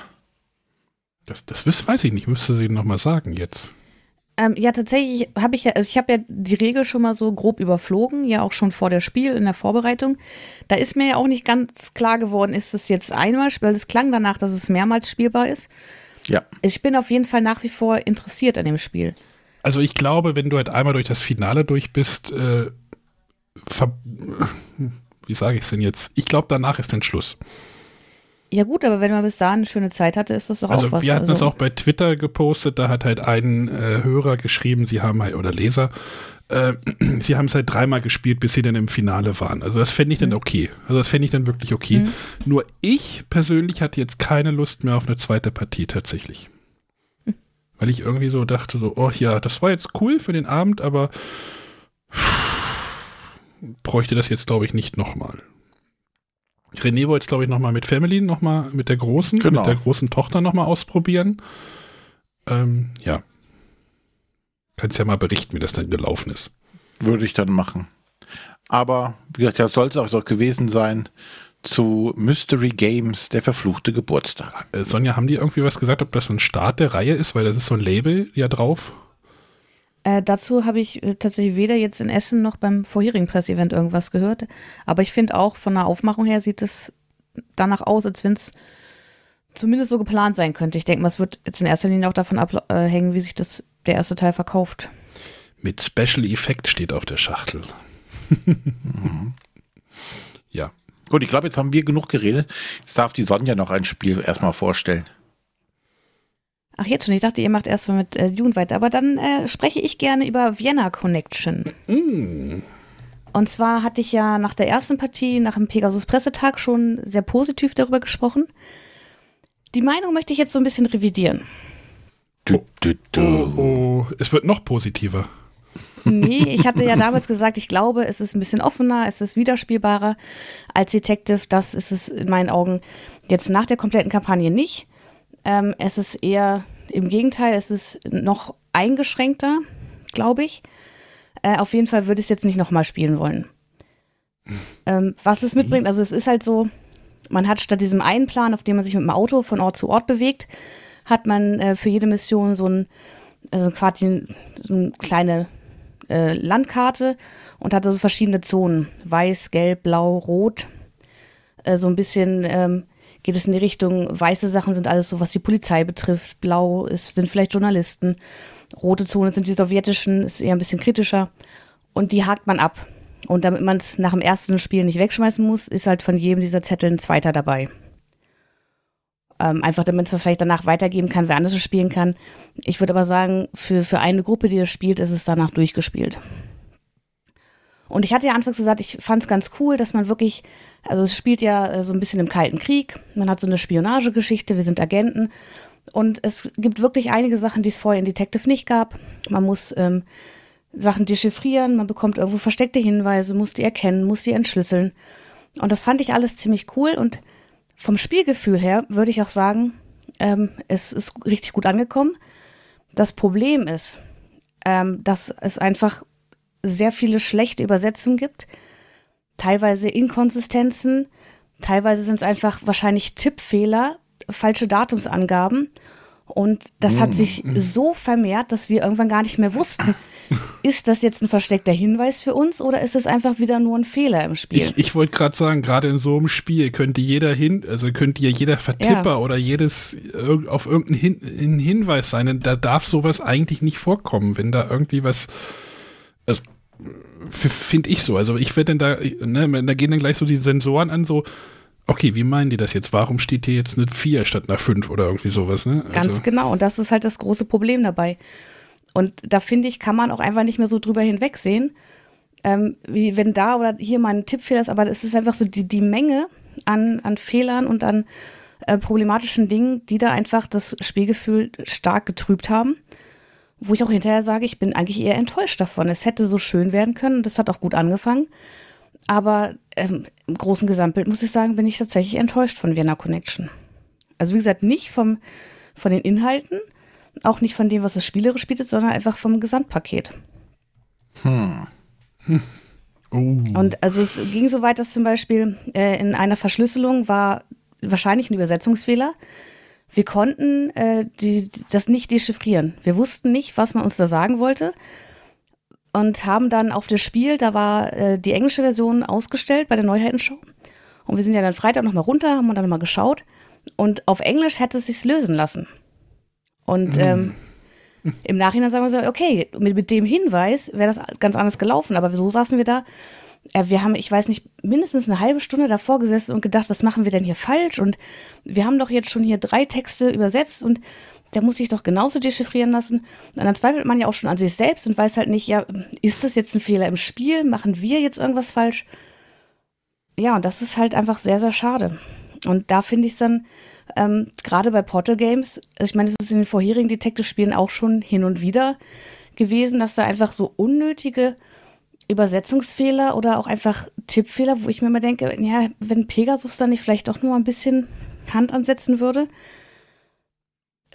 Das, das weiß ich nicht, müsste sie nochmal sagen jetzt. Ähm, ja, tatsächlich habe ich ja, also ich habe ja die Regel schon mal so grob überflogen, ja auch schon vor der Spiel in der Vorbereitung. Da ist mir ja auch nicht ganz klar geworden, ist es jetzt einmal, weil es klang danach, dass es mehrmals spielbar ist. Ja. Ich bin auf jeden Fall nach wie vor interessiert an dem Spiel. Also ich glaube, wenn du halt einmal durch das Finale durch bist, äh, wie sage ich es denn jetzt? Ich glaube, danach ist dann Schluss. Ja gut, aber wenn man bis dahin eine schöne Zeit hatte, ist das doch also auch was. Wir hatten also. das auch bei Twitter gepostet, da hat halt ein äh, Hörer geschrieben, sie haben halt, oder Leser, äh, sie haben es halt dreimal gespielt, bis sie dann im Finale waren. Also das fände ich mhm. dann okay. Also das fände ich dann wirklich okay. Mhm. Nur ich persönlich hatte jetzt keine Lust mehr auf eine zweite Partie tatsächlich. Mhm. Weil ich irgendwie so dachte, so, oh ja, das war jetzt cool für den Abend, aber bräuchte das jetzt, glaube ich, nicht nochmal. René wollte es, glaube ich, nochmal mit Family, nochmal mit der großen, genau. mit der großen Tochter nochmal ausprobieren. Ähm, ja. Kannst ja mal berichten, wie das dann gelaufen ist. Würde ich dann machen. Aber wie gesagt, das soll es auch gewesen sein zu Mystery Games, der verfluchte Geburtstag. Äh, Sonja, haben die irgendwie was gesagt, ob das ein Start der Reihe ist? Weil das ist so ein Label ja drauf. Äh, dazu habe ich äh, tatsächlich weder jetzt in Essen noch beim vorherigen Pressevent irgendwas gehört. Aber ich finde auch von der Aufmachung her sieht es danach aus, als wenn es zumindest so geplant sein könnte. Ich denke mal, es wird jetzt in erster Linie auch davon abhängen, äh, wie sich das, der erste Teil verkauft. Mit Special Effect steht auf der Schachtel. mhm. Ja. Gut, ich glaube, jetzt haben wir genug geredet. Jetzt darf die Sonja noch ein Spiel erstmal vorstellen. Ach, jetzt schon. Ich dachte, ihr macht erst mal mit äh, Dune weiter. Aber dann äh, spreche ich gerne über Vienna Connection. Mm. Und zwar hatte ich ja nach der ersten Partie, nach dem Pegasus Pressetag, schon sehr positiv darüber gesprochen. Die Meinung möchte ich jetzt so ein bisschen revidieren. Du, du, du. Oh, oh. Es wird noch positiver. Nee, ich hatte ja damals gesagt, ich glaube, es ist ein bisschen offener, es ist widerspielbarer als Detective. Das ist es in meinen Augen jetzt nach der kompletten Kampagne nicht. Ähm, es ist eher im Gegenteil, es ist noch eingeschränkter, glaube ich. Äh, auf jeden Fall würde ich es jetzt nicht nochmal spielen wollen. Ähm, was es mitbringt, also es ist halt so, man hat statt diesem einen Plan, auf dem man sich mit dem Auto von Ort zu Ort bewegt, hat man äh, für jede Mission so ein, also quasi so eine kleine äh, Landkarte und hat also verschiedene Zonen. Weiß, gelb, blau, rot. Äh, so ein bisschen ähm, geht es in die Richtung, weiße Sachen sind alles so, was die Polizei betrifft, blau ist, sind vielleicht Journalisten, rote Zonen sind die sowjetischen, ist eher ein bisschen kritischer und die hakt man ab. Und damit man es nach dem ersten Spiel nicht wegschmeißen muss, ist halt von jedem dieser Zettel ein zweiter dabei. Ähm, einfach damit es vielleicht danach weitergeben kann, wer anders spielen kann. Ich würde aber sagen, für, für eine Gruppe, die das spielt, ist es danach durchgespielt. Und ich hatte ja anfangs gesagt, ich fand es ganz cool, dass man wirklich also es spielt ja äh, so ein bisschen im Kalten Krieg. Man hat so eine Spionagegeschichte, wir sind Agenten. Und es gibt wirklich einige Sachen, die es vorher in Detective nicht gab. Man muss ähm, Sachen dechiffrieren, man bekommt irgendwo versteckte Hinweise, muss die erkennen, muss die entschlüsseln. Und das fand ich alles ziemlich cool. Und vom Spielgefühl her würde ich auch sagen, ähm, es ist richtig gut angekommen. Das Problem ist, ähm, dass es einfach sehr viele schlechte Übersetzungen gibt teilweise Inkonsistenzen, teilweise sind es einfach wahrscheinlich Tippfehler, falsche Datumsangaben. Und das hat mm. sich so vermehrt, dass wir irgendwann gar nicht mehr wussten, ist das jetzt ein versteckter Hinweis für uns oder ist es einfach wieder nur ein Fehler im Spiel? Ich, ich wollte gerade sagen, gerade in so einem Spiel könnte jeder hin, also könnte ja jeder Vertipper ja. oder jedes auf irgendeinen hin, Hinweis sein. Da darf sowas eigentlich nicht vorkommen, wenn da irgendwie was. Also finde ich so. Also ich werde dann da, ne, da gehen dann gleich so die Sensoren an, so, okay, wie meinen die das jetzt? Warum steht hier jetzt eine 4 statt einer 5 oder irgendwie sowas, ne? Also. Ganz genau, und das ist halt das große Problem dabei. Und da finde ich, kann man auch einfach nicht mehr so drüber hinwegsehen, ähm, wie wenn da oder hier mal ein Tippfehler ist, aber es ist einfach so die, die Menge an, an Fehlern und an äh, problematischen Dingen, die da einfach das Spielgefühl stark getrübt haben wo ich auch hinterher sage, ich bin eigentlich eher enttäuscht davon. Es hätte so schön werden können es hat auch gut angefangen. Aber ähm, im großen Gesamtbild muss ich sagen, bin ich tatsächlich enttäuscht von Vienna Connection. Also wie gesagt, nicht vom, von den Inhalten, auch nicht von dem, was es spielerisch bietet, sondern einfach vom Gesamtpaket. Hm. hm. Oh. Und also es ging so weit, dass zum Beispiel äh, in einer Verschlüsselung war wahrscheinlich ein Übersetzungsfehler wir konnten äh, die, das nicht dechiffrieren. Wir wussten nicht, was man uns da sagen wollte und haben dann auf das Spiel, da war äh, die englische Version ausgestellt bei der Neuheitenshow. Und wir sind ja dann Freitag nochmal runter, haben dann nochmal geschaut. Und auf Englisch hätte es sich lösen lassen. Und ähm, im Nachhinein sagen wir so, okay, mit, mit dem Hinweis wäre das ganz anders gelaufen. Aber so saßen wir da wir haben, ich weiß nicht, mindestens eine halbe Stunde davor gesessen und gedacht, was machen wir denn hier falsch? Und wir haben doch jetzt schon hier drei Texte übersetzt und der muss sich doch genauso dechiffrieren lassen. Und dann zweifelt man ja auch schon an sich selbst und weiß halt nicht, ja, ist das jetzt ein Fehler im Spiel? Machen wir jetzt irgendwas falsch? Ja, und das ist halt einfach sehr, sehr schade. Und da finde ich es dann, ähm, gerade bei Portal Games, also ich meine, es ist in den vorherigen Detective-Spielen auch schon hin und wieder gewesen, dass da einfach so unnötige Übersetzungsfehler oder auch einfach Tippfehler, wo ich mir immer denke, ja, wenn Pegasus da nicht vielleicht doch nur ein bisschen Hand ansetzen würde,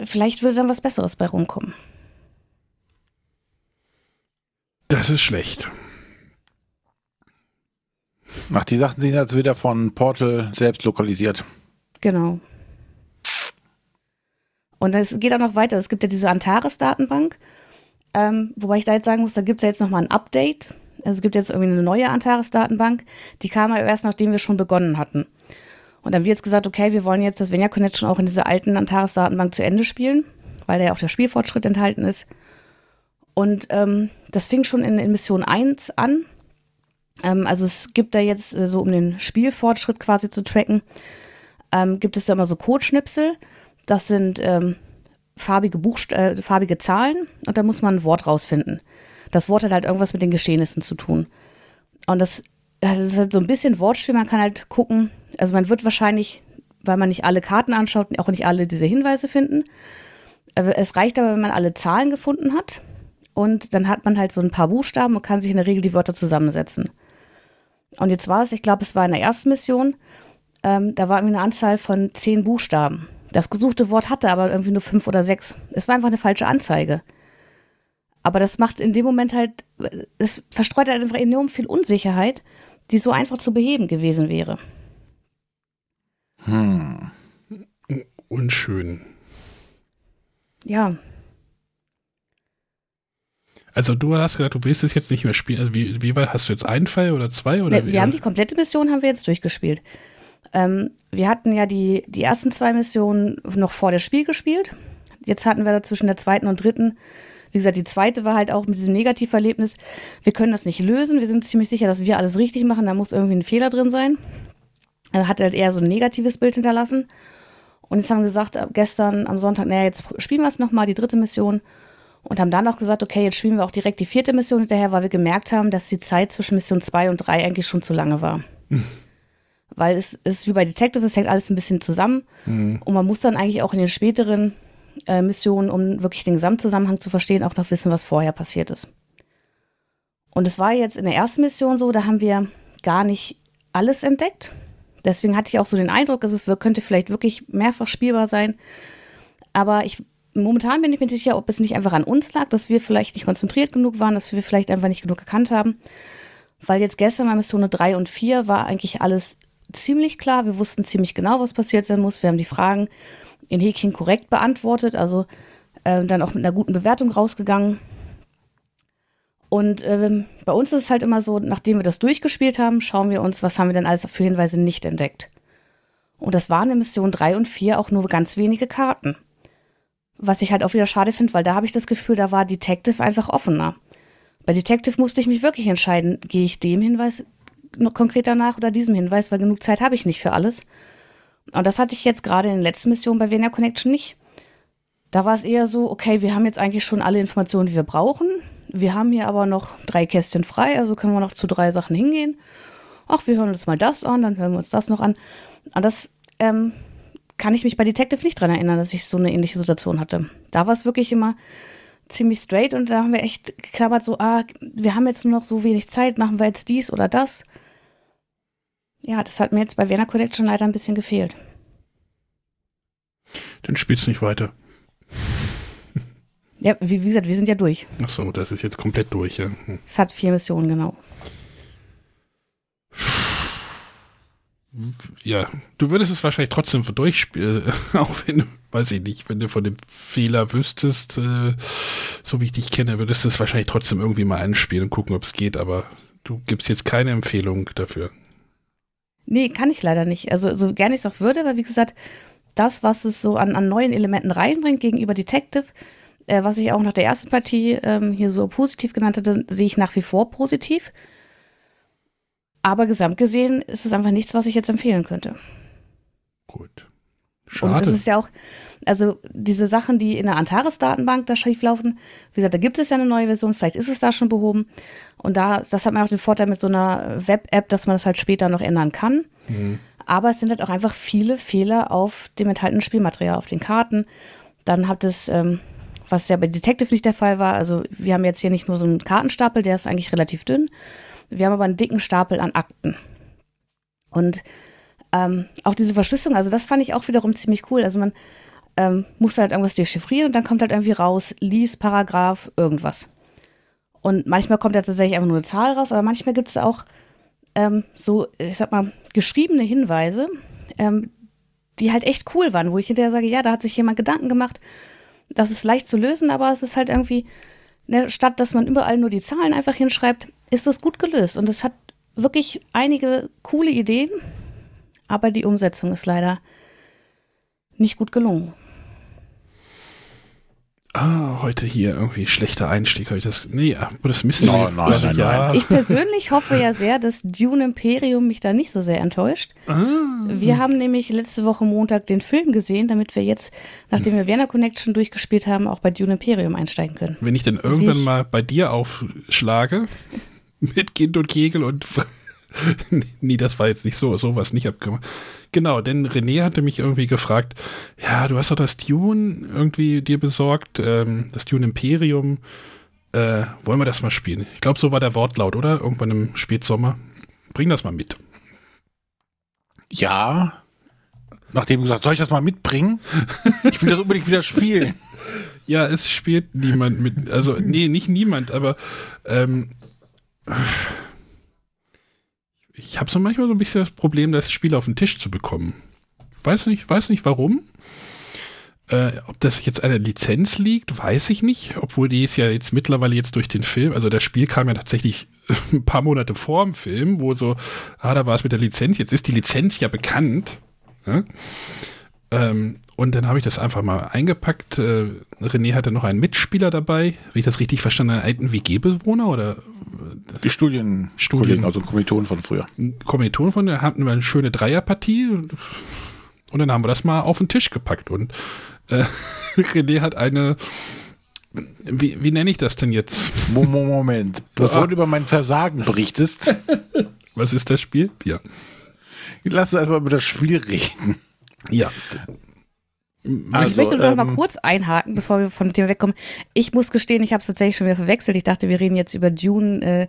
vielleicht würde dann was Besseres bei rumkommen. Das ist schlecht. Ach, die Sachen sind jetzt wieder von Portal selbst lokalisiert. Genau. Und es geht auch noch weiter. Es gibt ja diese Antares-Datenbank, ähm, wobei ich da jetzt sagen muss, da gibt es ja jetzt nochmal ein Update. Also es gibt jetzt irgendwie eine neue Antares-Datenbank. Die kam aber erst, nachdem wir schon begonnen hatten. Und dann wird jetzt gesagt, okay, wir wollen jetzt das Venia Connection auch in dieser alten Antares-Datenbank zu Ende spielen, weil da ja auch der Spielfortschritt enthalten ist. Und ähm, das fing schon in, in Mission 1 an. Ähm, also es gibt da jetzt äh, so, um den Spielfortschritt quasi zu tracken, ähm, gibt es da immer so Codeschnipsel. Das sind ähm, farbige, äh, farbige Zahlen und da muss man ein Wort rausfinden. Das Wort hat halt irgendwas mit den Geschehnissen zu tun. Und das, das ist halt so ein bisschen Wortspiel. Man kann halt gucken, also man wird wahrscheinlich, weil man nicht alle Karten anschaut, auch nicht alle diese Hinweise finden. Es reicht aber, wenn man alle Zahlen gefunden hat. Und dann hat man halt so ein paar Buchstaben und kann sich in der Regel die Wörter zusammensetzen. Und jetzt war es, ich glaube, es war in der ersten Mission, ähm, da war irgendwie eine Anzahl von zehn Buchstaben. Das gesuchte Wort hatte aber irgendwie nur fünf oder sechs. Es war einfach eine falsche Anzeige. Aber das macht in dem Moment halt, es verstreut halt einfach enorm viel Unsicherheit, die so einfach zu beheben gewesen wäre. Hm. Unschön. Ja. Also du hast gesagt, du willst es jetzt nicht mehr spielen. Also wie, wie weit hast du jetzt einen Fall oder zwei? Oder wir, wir haben die komplette Mission haben wir jetzt durchgespielt. Ähm, wir hatten ja die, die ersten zwei Missionen noch vor der Spiel gespielt. Jetzt hatten wir da zwischen der zweiten und dritten, wie gesagt, die zweite war halt auch mit diesem Negativerlebnis. Wir können das nicht lösen. Wir sind ziemlich sicher, dass wir alles richtig machen. Da muss irgendwie ein Fehler drin sein. Er hat halt eher so ein negatives Bild hinterlassen. Und jetzt haben wir gesagt, äh, gestern am Sonntag, naja, jetzt spielen wir es nochmal, die dritte Mission. Und haben dann auch gesagt, okay, jetzt spielen wir auch direkt die vierte Mission hinterher, weil wir gemerkt haben, dass die Zeit zwischen Mission 2 und 3 eigentlich schon zu lange war. Hm weil es ist wie bei Detective, es hängt alles ein bisschen zusammen. Mhm. Und man muss dann eigentlich auch in den späteren äh, Missionen, um wirklich den Gesamtzusammenhang zu verstehen, auch noch wissen, was vorher passiert ist. Und es war jetzt in der ersten Mission so, da haben wir gar nicht alles entdeckt. Deswegen hatte ich auch so den Eindruck, es könnte vielleicht wirklich mehrfach spielbar sein. Aber ich, momentan bin ich mir sicher, ob es nicht einfach an uns lag, dass wir vielleicht nicht konzentriert genug waren, dass wir vielleicht einfach nicht genug gekannt haben. Weil jetzt gestern bei Mission 3 und 4 war eigentlich alles ziemlich klar. Wir wussten ziemlich genau, was passiert sein muss. Wir haben die Fragen in Häkchen korrekt beantwortet, also äh, dann auch mit einer guten Bewertung rausgegangen. Und äh, bei uns ist es halt immer so, nachdem wir das durchgespielt haben, schauen wir uns, was haben wir denn alles für Hinweise nicht entdeckt. Und das waren in Mission 3 und 4 auch nur ganz wenige Karten. Was ich halt auch wieder schade finde, weil da habe ich das Gefühl, da war Detective einfach offener. Bei Detective musste ich mich wirklich entscheiden, gehe ich dem Hinweis noch konkreter nach oder diesem Hinweis, weil genug Zeit habe ich nicht für alles. Und das hatte ich jetzt gerade in der letzten Mission bei Venia Connection nicht. Da war es eher so, okay, wir haben jetzt eigentlich schon alle Informationen, die wir brauchen. Wir haben hier aber noch drei Kästchen frei, also können wir noch zu drei Sachen hingehen. Ach, wir hören uns mal das an, dann hören wir uns das noch an. Und das ähm, kann ich mich bei Detective nicht dran erinnern, dass ich so eine ähnliche Situation hatte. Da war es wirklich immer ziemlich straight und da haben wir echt geklammert, so, ah, wir haben jetzt nur noch so wenig Zeit, machen wir jetzt dies oder das ja, das hat mir jetzt bei Werner Collection leider ein bisschen gefehlt. Dann spielst du nicht weiter. Ja, wie, wie, gesagt, wir sind ja durch. Ach so, das ist jetzt komplett durch, ja. Hm. Es hat vier Missionen, genau. Ja, du würdest es wahrscheinlich trotzdem durchspielen, auch wenn, weiß ich nicht, wenn du von dem Fehler wüsstest, äh, so wie ich dich kenne, würdest du es wahrscheinlich trotzdem irgendwie mal einspielen und gucken, ob es geht, aber du gibst jetzt keine Empfehlung dafür. Nee, kann ich leider nicht. Also so gerne ich es auch würde, weil wie gesagt, das, was es so an, an neuen Elementen reinbringt gegenüber Detective, äh, was ich auch nach der ersten Partie ähm, hier so positiv genannt hatte, sehe ich nach wie vor positiv. Aber gesamt gesehen ist es einfach nichts, was ich jetzt empfehlen könnte. Gut. Schade. Und das ist ja auch, also diese Sachen, die in der Antares-Datenbank da schief laufen, wie gesagt, da gibt es ja eine neue Version, vielleicht ist es da schon behoben. Und da, das hat man auch den Vorteil mit so einer Web-App, dass man das halt später noch ändern kann. Mhm. Aber es sind halt auch einfach viele Fehler auf dem enthaltenen Spielmaterial, auf den Karten. Dann hat es, ähm, was ja bei Detective nicht der Fall war, also wir haben jetzt hier nicht nur so einen Kartenstapel, der ist eigentlich relativ dünn. Wir haben aber einen dicken Stapel an Akten. Und ähm, auch diese Verschlüsselung, also das fand ich auch wiederum ziemlich cool. Also man ähm, muss halt irgendwas dechiffrieren und dann kommt halt irgendwie raus, lies, Paragraph, irgendwas. Und manchmal kommt ja tatsächlich einfach nur eine Zahl raus, aber manchmal gibt es auch ähm, so, ich sag mal, geschriebene Hinweise, ähm, die halt echt cool waren, wo ich hinterher sage, ja, da hat sich jemand Gedanken gemacht. Das ist leicht zu lösen, aber es ist halt irgendwie, ne, statt dass man überall nur die Zahlen einfach hinschreibt, ist das gut gelöst. Und es hat wirklich einige coole Ideen, aber die Umsetzung ist leider nicht gut gelungen. Ah, heute hier irgendwie schlechter Einstieg. ich das, nee, aber das Mystery. No, nein, nein, nein. Ich persönlich hoffe ja sehr, dass Dune Imperium mich da nicht so sehr enttäuscht. Ah. Wir haben nämlich letzte Woche Montag den Film gesehen, damit wir jetzt, nachdem wir Werner Connection durchgespielt haben, auch bei Dune Imperium einsteigen können. Wenn ich denn irgendwann ich, mal bei dir aufschlage, mit Kind und Kegel und nee, das war jetzt nicht so, sowas nicht abgemacht. Genau, denn René hatte mich irgendwie gefragt, ja, du hast doch das Dune irgendwie dir besorgt, ähm, das Dune Imperium. Äh, wollen wir das mal spielen? Ich glaube, so war der Wortlaut, oder? Irgendwann im Spätsommer. Bring das mal mit. Ja. Nachdem du gesagt soll ich das mal mitbringen? Ich will das unbedingt wieder spielen. Ja, es spielt niemand mit. Also, nee, nicht niemand, aber ähm, ich habe so manchmal so ein bisschen das Problem, das Spiel auf den Tisch zu bekommen. Ich weiß nicht, weiß nicht warum. Äh, ob das jetzt eine Lizenz liegt, weiß ich nicht, obwohl die ist ja jetzt mittlerweile jetzt durch den Film, also das Spiel kam ja tatsächlich ein paar Monate vor dem Film, wo so, ah, da war es mit der Lizenz, jetzt ist die Lizenz ja bekannt. Ja? Ähm, und dann habe ich das einfach mal eingepackt. Äh, René hatte noch einen Mitspieler dabei. Habe ich das richtig verstanden? Einen alten WG-Bewohner oder die Studien, Studien, also Kommilitonen von früher. Kommilitonen von der hatten wir eine schöne Dreierpartie und dann haben wir das mal auf den Tisch gepackt und äh, René hat eine wie, wie nenne ich das denn jetzt? Moment, bevor du über mein Versagen berichtest. Was ist das Spiel? Ja. Lass uns erstmal über das Spiel reden. Ja. Also, ich möchte noch ähm, mal kurz einhaken, bevor wir von dem Thema wegkommen. Ich muss gestehen, ich habe es tatsächlich schon wieder verwechselt. Ich dachte, wir reden jetzt über Dune, äh,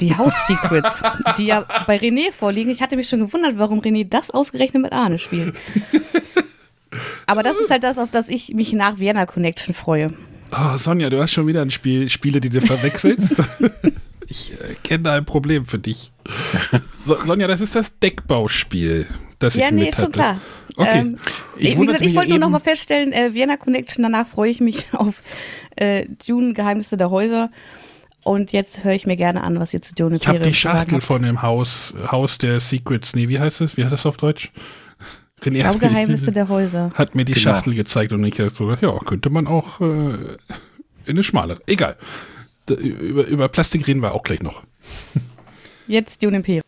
die House Secrets, die ja bei René vorliegen. Ich hatte mich schon gewundert, warum René das ausgerechnet mit Arne spielt. Aber das ist halt das, auf das ich mich nach Vienna Connection freue. Oh, Sonja, du hast schon wieder ein Spiel, Spiele, die du verwechselst. ich äh, kenne da ein Problem für dich. So, Sonja, das ist das Deckbauspiel, das ja, ich nee, mit hatte. Ja, nee, schon klar. Okay. Ähm, ich, wie gesagt, ich wollte nur noch mal feststellen, äh, Vienna Connection, danach freue ich mich auf äh, Dune, Geheimnisse der Häuser. Und jetzt höre ich mir gerne an, was ihr zu Dune Ich habe die Schachtel von dem Haus, Haus der Secrets, nee, wie heißt es? Wie heißt das auf Deutsch? René ich Geheimnisse der Häuser. Hat mir die genau. Schachtel gezeigt und ich so, ja, könnte man auch äh, in eine schmale. Egal. Über, über Plastik reden wir auch gleich noch. Jetzt Dune Imperium.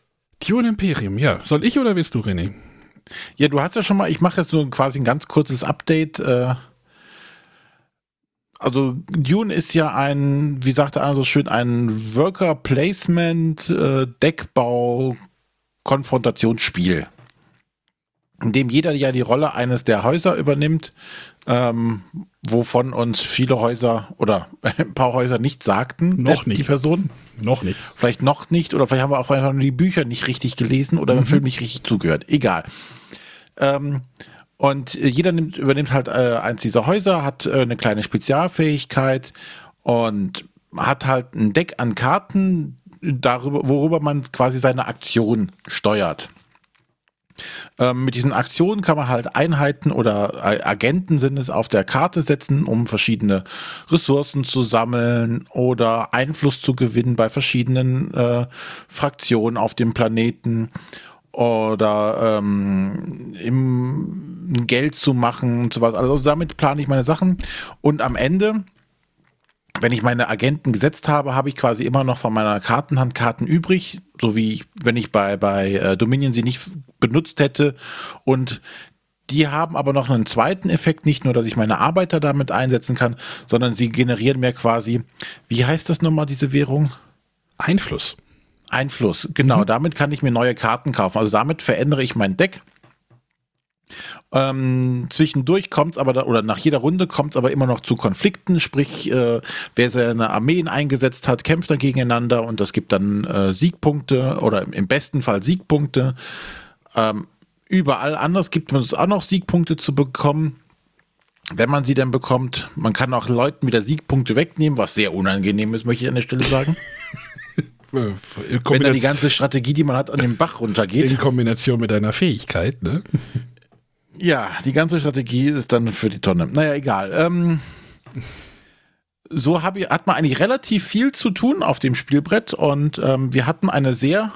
Dune Imperium, ja. Soll ich oder willst du, René? Ja, du hast ja schon mal, ich mache jetzt so quasi ein ganz kurzes Update. Äh, also Dune ist ja ein, wie sagte einer so schön, ein Worker Placement, äh, Deckbau, Konfrontationsspiel, in dem jeder ja die Rolle eines der Häuser übernimmt, ähm, wovon uns viele Häuser oder ein paar Häuser nicht sagten. Noch nicht. Die Person. Noch nicht. Vielleicht noch nicht oder vielleicht haben wir auch einfach nur die Bücher nicht richtig gelesen oder mhm. im Film nicht richtig zugehört. Egal. Ähm, und jeder nimmt, übernimmt halt äh, eins dieser Häuser, hat äh, eine kleine Spezialfähigkeit und hat halt ein Deck an Karten, darüber, worüber man quasi seine Aktion steuert. Ähm, mit diesen Aktionen kann man halt Einheiten oder Agenten sind es auf der Karte setzen, um verschiedene Ressourcen zu sammeln oder Einfluss zu gewinnen bei verschiedenen äh, Fraktionen auf dem Planeten oder ähm, im Geld zu machen und sowas. Also damit plane ich meine Sachen. Und am Ende, wenn ich meine Agenten gesetzt habe, habe ich quasi immer noch von meiner Kartenhand Karten übrig, so wie ich, wenn ich bei, bei äh, Dominion sie nicht benutzt hätte. Und die haben aber noch einen zweiten Effekt, nicht nur, dass ich meine Arbeiter damit einsetzen kann, sondern sie generieren mir quasi, wie heißt das nochmal, diese Währung? Einfluss. Einfluss, genau. Mhm. Damit kann ich mir neue Karten kaufen. Also damit verändere ich mein Deck. Ähm, zwischendurch kommt es aber, da, oder nach jeder Runde kommt es aber immer noch zu Konflikten, sprich, äh, wer seine Armeen eingesetzt hat, kämpft dann gegeneinander und das gibt dann äh, Siegpunkte oder im besten Fall Siegpunkte. Ähm, überall anders gibt es auch noch Siegpunkte zu bekommen, wenn man sie denn bekommt. Man kann auch Leuten wieder Siegpunkte wegnehmen, was sehr unangenehm ist, möchte ich an der Stelle sagen. Wenn dann die ganze Strategie, die man hat, an den Bach runtergeht. In Kombination mit deiner Fähigkeit, ne? Ja, die ganze Strategie ist dann für die Tonne. Naja, egal. Ähm, so hab ich, hat man eigentlich relativ viel zu tun auf dem Spielbrett und ähm, wir hatten eine sehr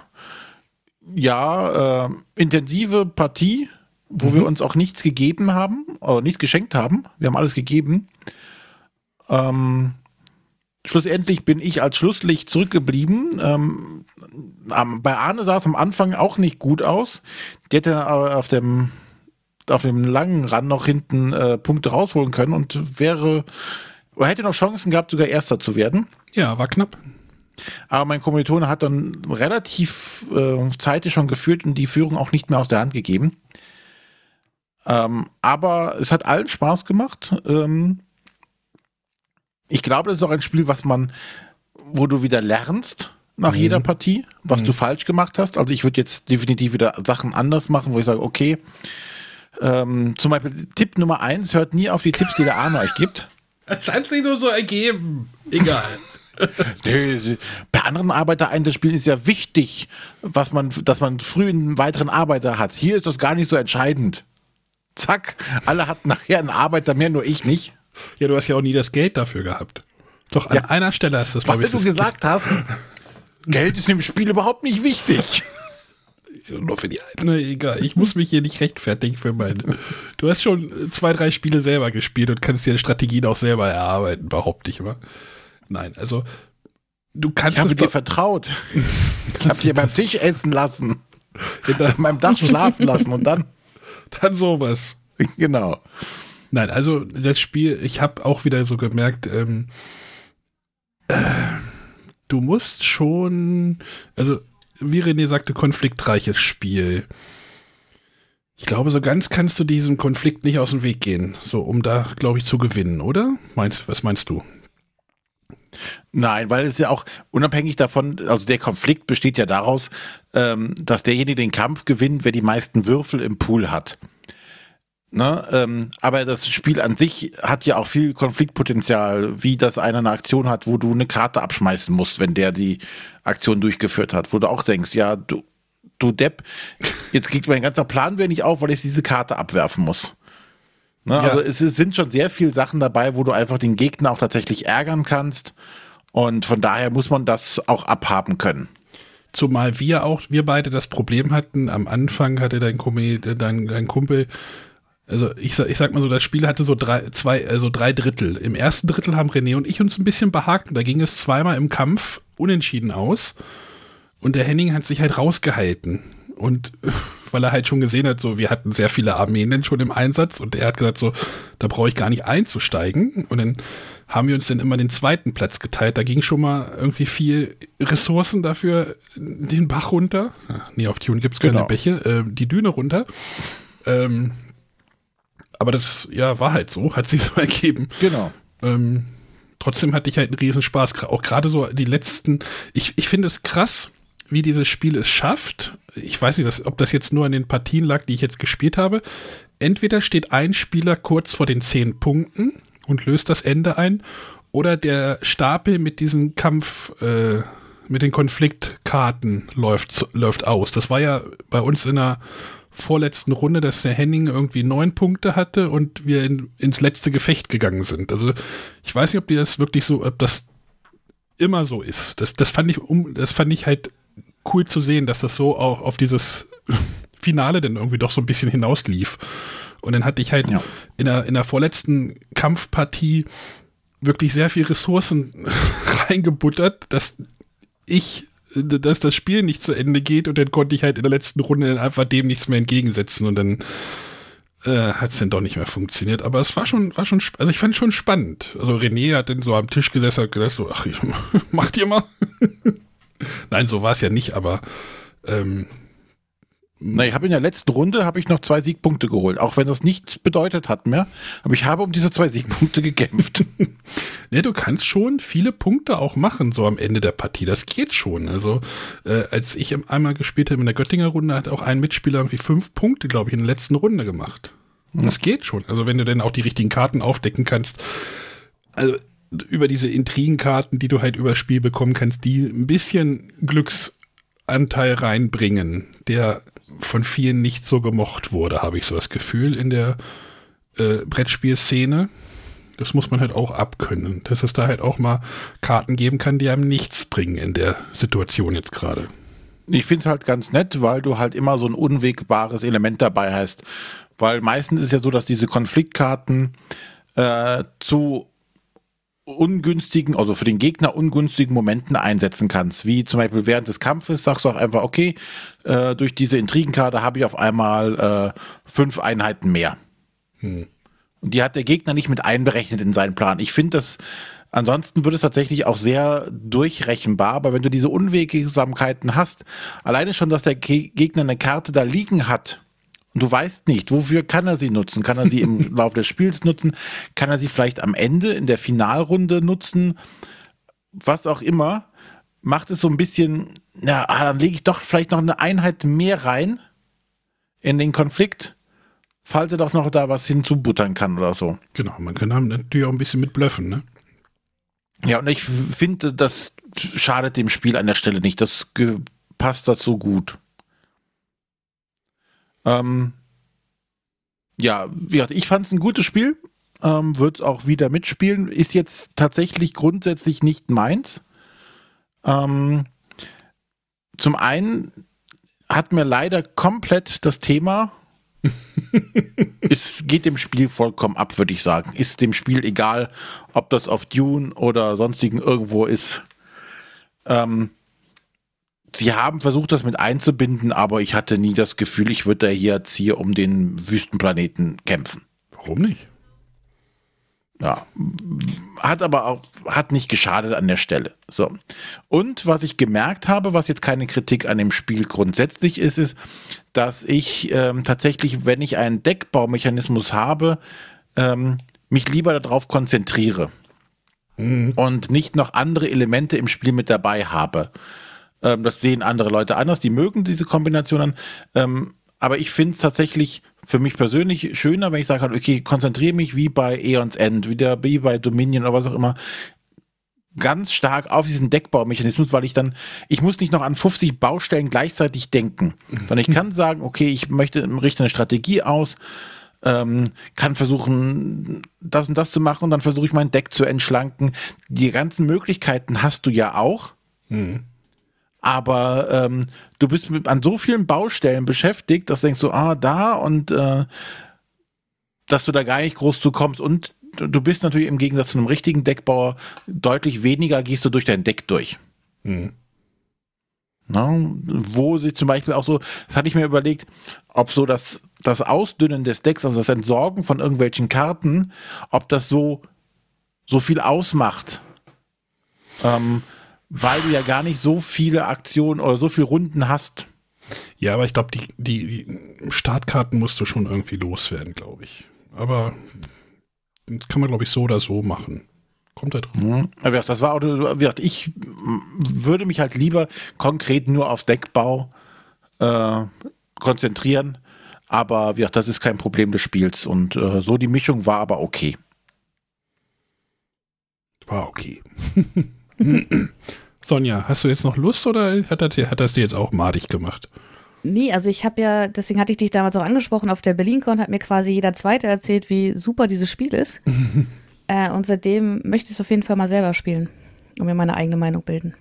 ja, äh, intensive Partie, wo mhm. wir uns auch nichts gegeben haben, oder nichts geschenkt haben. Wir haben alles gegeben. Ähm, schlussendlich bin ich als Schlusslicht zurückgeblieben. Ähm, bei Arne sah es am Anfang auch nicht gut aus. Die hätte auf dem, auf dem langen Rand noch hinten äh, Punkte rausholen können und wäre, hätte noch Chancen gehabt, sogar Erster zu werden. Ja, war knapp. Aber mein Kommilitone hat dann relativ äh, zeitig schon geführt und die Führung auch nicht mehr aus der Hand gegeben. Ähm, aber es hat allen Spaß gemacht. Ähm, ich glaube, das ist auch ein Spiel, was man, wo du wieder lernst nach mhm. jeder Partie, was mhm. du falsch gemacht hast. Also ich würde jetzt definitiv wieder Sachen anders machen, wo ich sage, okay, ähm, zum Beispiel Tipp Nummer eins, hört nie auf die Tipps, die der Arne euch gibt. Es hat sich nur so ergeben. Egal. Bei anderen Arbeitereien das Spiel ist ja wichtig, was man, dass man früh einen weiteren Arbeiter hat. Hier ist das gar nicht so entscheidend. Zack, alle hatten nachher einen Arbeiter mehr, nur ich nicht. Ja, du hast ja auch nie das Geld dafür gehabt. Doch an ja. einer Stelle hast du das, glaube ich. Weil du gesagt hast, Geld ist im Spiel überhaupt nicht wichtig. Nur für die eine. egal, ich muss mich hier nicht rechtfertigen für meine. Du hast schon zwei, drei Spiele selber gespielt und kannst dir Strategien auch selber erarbeiten, behaupte ich immer. Nein, also du kannst. Ich habe dir vertraut. ich habe dir beim Tisch essen lassen. Auf meinem Dach schlafen lassen und dann. Dann sowas. Genau. Nein, also das Spiel, ich habe auch wieder so gemerkt, ähm, äh, du musst schon, also wie René sagte, konfliktreiches Spiel. Ich glaube, so ganz kannst du diesem Konflikt nicht aus dem Weg gehen, so um da, glaube ich, zu gewinnen, oder? Meinst, was meinst du? Nein, weil es ja auch unabhängig davon, also der Konflikt besteht ja daraus, ähm, dass derjenige den Kampf gewinnt, wer die meisten Würfel im Pool hat. Ne, ähm, aber das Spiel an sich hat ja auch viel Konfliktpotenzial, wie das einer eine Aktion hat, wo du eine Karte abschmeißen musst, wenn der die Aktion durchgeführt hat, wo du auch denkst, ja, du, du Depp, jetzt geht mein ganzer Plan wieder nicht auf, weil ich diese Karte abwerfen muss. Ne, ja. Also es sind schon sehr viele Sachen dabei, wo du einfach den Gegner auch tatsächlich ärgern kannst. Und von daher muss man das auch abhaben können. Zumal wir auch, wir beide das Problem hatten, am Anfang hatte dein, Kumpel, dein, dein Kumpel, also ich, ich sag mal so, das Spiel hatte so drei, zwei, also drei Drittel. Im ersten Drittel haben René und ich uns ein bisschen behagt und da ging es zweimal im Kampf unentschieden aus. Und der Henning hat sich halt rausgehalten. Und weil er halt schon gesehen hat, so, wir hatten sehr viele Armeen schon im Einsatz und er hat gesagt, so, da brauche ich gar nicht einzusteigen. Und dann haben wir uns dann immer den zweiten Platz geteilt. Da ging schon mal irgendwie viel Ressourcen dafür den Bach runter. nee, auf Tune gibt es keine genau. Bäche, äh, die Düne runter. Ähm, aber das, ja, war halt so, hat sich so ergeben. Genau. Ähm, trotzdem hatte ich halt einen Riesenspaß. Auch gerade so die letzten, ich, ich finde es krass, wie dieses Spiel es schafft. Ich weiß nicht, ob das jetzt nur an den Partien lag, die ich jetzt gespielt habe. Entweder steht ein Spieler kurz vor den zehn Punkten und löst das Ende ein, oder der Stapel mit diesem Kampf, äh, mit den Konfliktkarten läuft, läuft aus. Das war ja bei uns in der vorletzten Runde, dass der Henning irgendwie neun Punkte hatte und wir in, ins letzte Gefecht gegangen sind. Also ich weiß nicht, ob die das wirklich so, ob das immer so ist. Das, das fand ich um, das fand ich halt cool zu sehen, dass das so auch auf dieses Finale dann irgendwie doch so ein bisschen hinauslief. Und dann hatte ich halt ja. in, der, in der vorletzten Kampfpartie wirklich sehr viel Ressourcen reingebuttert, dass ich, dass das Spiel nicht zu Ende geht und dann konnte ich halt in der letzten Runde einfach dem nichts mehr entgegensetzen und dann äh, hat es dann doch nicht mehr funktioniert. Aber es war schon, war schon, also ich fand es schon spannend. Also René hat dann so am Tisch gesessen und gesagt so, ach, macht ihr mal. Nein, so war es ja nicht, aber ähm, na, ich habe in der letzten Runde habe ich noch zwei Siegpunkte geholt, auch wenn das nichts bedeutet hat mehr. Aber ich habe um diese zwei Siegpunkte gekämpft. ne, du kannst schon viele Punkte auch machen, so am Ende der Partie. Das geht schon. Also, äh, als ich einmal gespielt habe in der Göttinger Runde, hat auch ein Mitspieler irgendwie fünf Punkte, glaube ich, in der letzten Runde gemacht. Und das geht schon. Also, wenn du dann auch die richtigen Karten aufdecken kannst. Also, über diese Intrigenkarten, die du halt übers Spiel bekommen kannst, die ein bisschen Glücksanteil reinbringen, der von vielen nicht so gemocht wurde, habe ich so das Gefühl in der äh, Brettspielszene. Das muss man halt auch abkönnen, dass es da halt auch mal Karten geben kann, die einem nichts bringen in der Situation jetzt gerade. Ich finde es halt ganz nett, weil du halt immer so ein unwegbares Element dabei hast. Weil meistens ist ja so, dass diese Konfliktkarten äh, zu ungünstigen, also für den Gegner ungünstigen Momenten einsetzen kannst. Wie zum Beispiel während des Kampfes sagst du auch einfach, okay, äh, durch diese Intrigenkarte habe ich auf einmal äh, fünf Einheiten mehr. Hm. Und die hat der Gegner nicht mit einberechnet in seinen Plan. Ich finde das, ansonsten wird es tatsächlich auch sehr durchrechenbar, aber wenn du diese Unwegsamkeiten hast, alleine schon, dass der Gegner eine Karte da liegen hat, und du weißt nicht, wofür kann er sie nutzen? Kann er sie im Laufe des Spiels nutzen? Kann er sie vielleicht am Ende in der Finalrunde nutzen? Was auch immer, macht es so ein bisschen, ja, ah, dann lege ich doch vielleicht noch eine Einheit mehr rein in den Konflikt falls er doch noch da was hinzubuttern kann oder so. Genau, man kann natürlich auch ein bisschen mit blöffen, ne? Ja, und ich finde, das schadet dem Spiel an der Stelle nicht. Das passt dazu gut. Ähm, ja, wie gesagt, ich fand es ein gutes Spiel. Ähm, Wird es auch wieder mitspielen. Ist jetzt tatsächlich grundsätzlich nicht meins. Ähm, zum einen hat mir leider komplett das Thema es geht dem Spiel vollkommen ab, würde ich sagen. Ist dem Spiel egal, ob das auf Dune oder sonstigen irgendwo ist. Ähm, sie haben versucht, das mit einzubinden, aber ich hatte nie das Gefühl, ich würde hier jetzt hier um den Wüstenplaneten kämpfen. Warum nicht? Ja, hat aber auch, hat nicht geschadet an der Stelle. So. Und was ich gemerkt habe, was jetzt keine Kritik an dem Spiel grundsätzlich ist, ist, dass ich ähm, tatsächlich, wenn ich einen Deckbaumechanismus habe, ähm, mich lieber darauf konzentriere mhm. und nicht noch andere Elemente im Spiel mit dabei habe. Ähm, das sehen andere Leute anders, die mögen diese Kombinationen. Ähm, aber ich finde es tatsächlich für mich persönlich schöner, wenn ich sage, okay, konzentriere mich wie bei Aeons End, wieder wie bei Dominion oder was auch immer, ganz stark auf diesen Deckbaumechanismus, weil ich dann, ich muss nicht noch an 50 Baustellen gleichzeitig denken, mhm. sondern ich kann sagen, okay, ich möchte, richte eine Strategie aus, ähm, kann versuchen, das und das zu machen und dann versuche ich mein Deck zu entschlanken. Die ganzen Möglichkeiten hast du ja auch. Mhm. Aber ähm, du bist mit, an so vielen Baustellen beschäftigt, dass du denkst so, ah, da und äh, dass du da gar nicht groß zu kommst. Und du bist natürlich im Gegensatz zu einem richtigen Deckbauer deutlich weniger gehst du durch dein Deck durch. Mhm. Na, wo sie zum Beispiel auch so, das hatte ich mir überlegt, ob so das, das Ausdünnen des Decks, also das Entsorgen von irgendwelchen Karten, ob das so, so viel ausmacht. Ähm, weil du ja gar nicht so viele Aktionen oder so viele Runden hast. Ja, aber ich glaube, die, die, die, Startkarten musst du schon irgendwie loswerden, glaube ich. Aber das kann man, glaube ich, so oder so machen. Kommt halt drauf. Mhm. Das war auch, ich würde mich halt lieber konkret nur auf Deckbau äh, konzentrieren. Aber wie das ist kein Problem des Spiels. Und äh, so die Mischung war aber okay. War okay. Sonja, hast du jetzt noch Lust oder hat das, hat das dir jetzt auch madig gemacht? Nee, also ich habe ja, deswegen hatte ich dich damals auch angesprochen, auf der BerlinCon hat mir quasi jeder Zweite erzählt, wie super dieses Spiel ist. äh, und seitdem möchte ich es auf jeden Fall mal selber spielen und mir meine eigene Meinung bilden.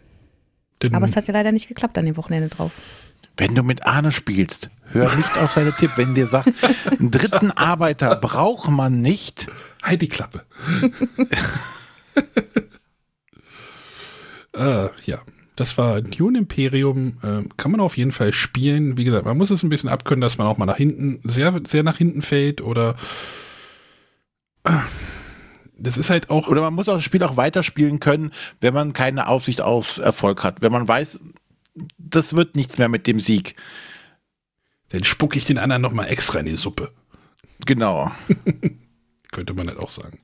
Den Aber es hat ja leider nicht geklappt an dem Wochenende drauf. Wenn du mit Arne spielst, hör nicht auf seine Tipp. Wenn dir sagt, einen dritten Arbeiter braucht man nicht. Halt die Klappe. Äh, ja, das war Dune Imperium. Äh, kann man auf jeden Fall spielen. Wie gesagt, man muss es ein bisschen abkönnen, dass man auch mal nach hinten, sehr, sehr nach hinten fällt oder. Äh, das ist halt auch. Oder man muss auch das Spiel auch weiterspielen können, wenn man keine Aufsicht auf Erfolg hat. Wenn man weiß, das wird nichts mehr mit dem Sieg. Dann spucke ich den anderen nochmal extra in die Suppe. Genau. Könnte man halt auch sagen.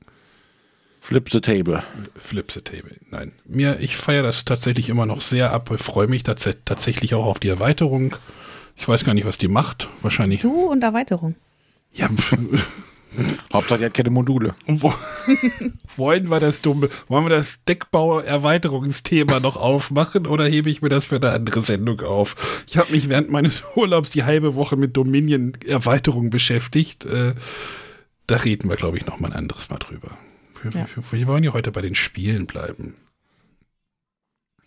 Flip the Table. Flip the Table. Nein. Mir, ich feiere das tatsächlich immer noch sehr ab. Ich freue mich tats tatsächlich auch auf die Erweiterung. Ich weiß gar nicht, was die macht. Wahrscheinlich. Du und Erweiterung. Ja. Hauptsache, er hat keine Module. Wo, wollen wir das dumme, wollen wir das Deckbau-Erweiterungsthema noch aufmachen oder hebe ich mir das für eine andere Sendung auf? Ich habe mich während meines Urlaubs die halbe Woche mit Dominion-Erweiterung beschäftigt. Äh, da reden wir, glaube ich, noch mal ein anderes Mal drüber. Wir, ja. wir, wir wollen ja heute bei den Spielen bleiben.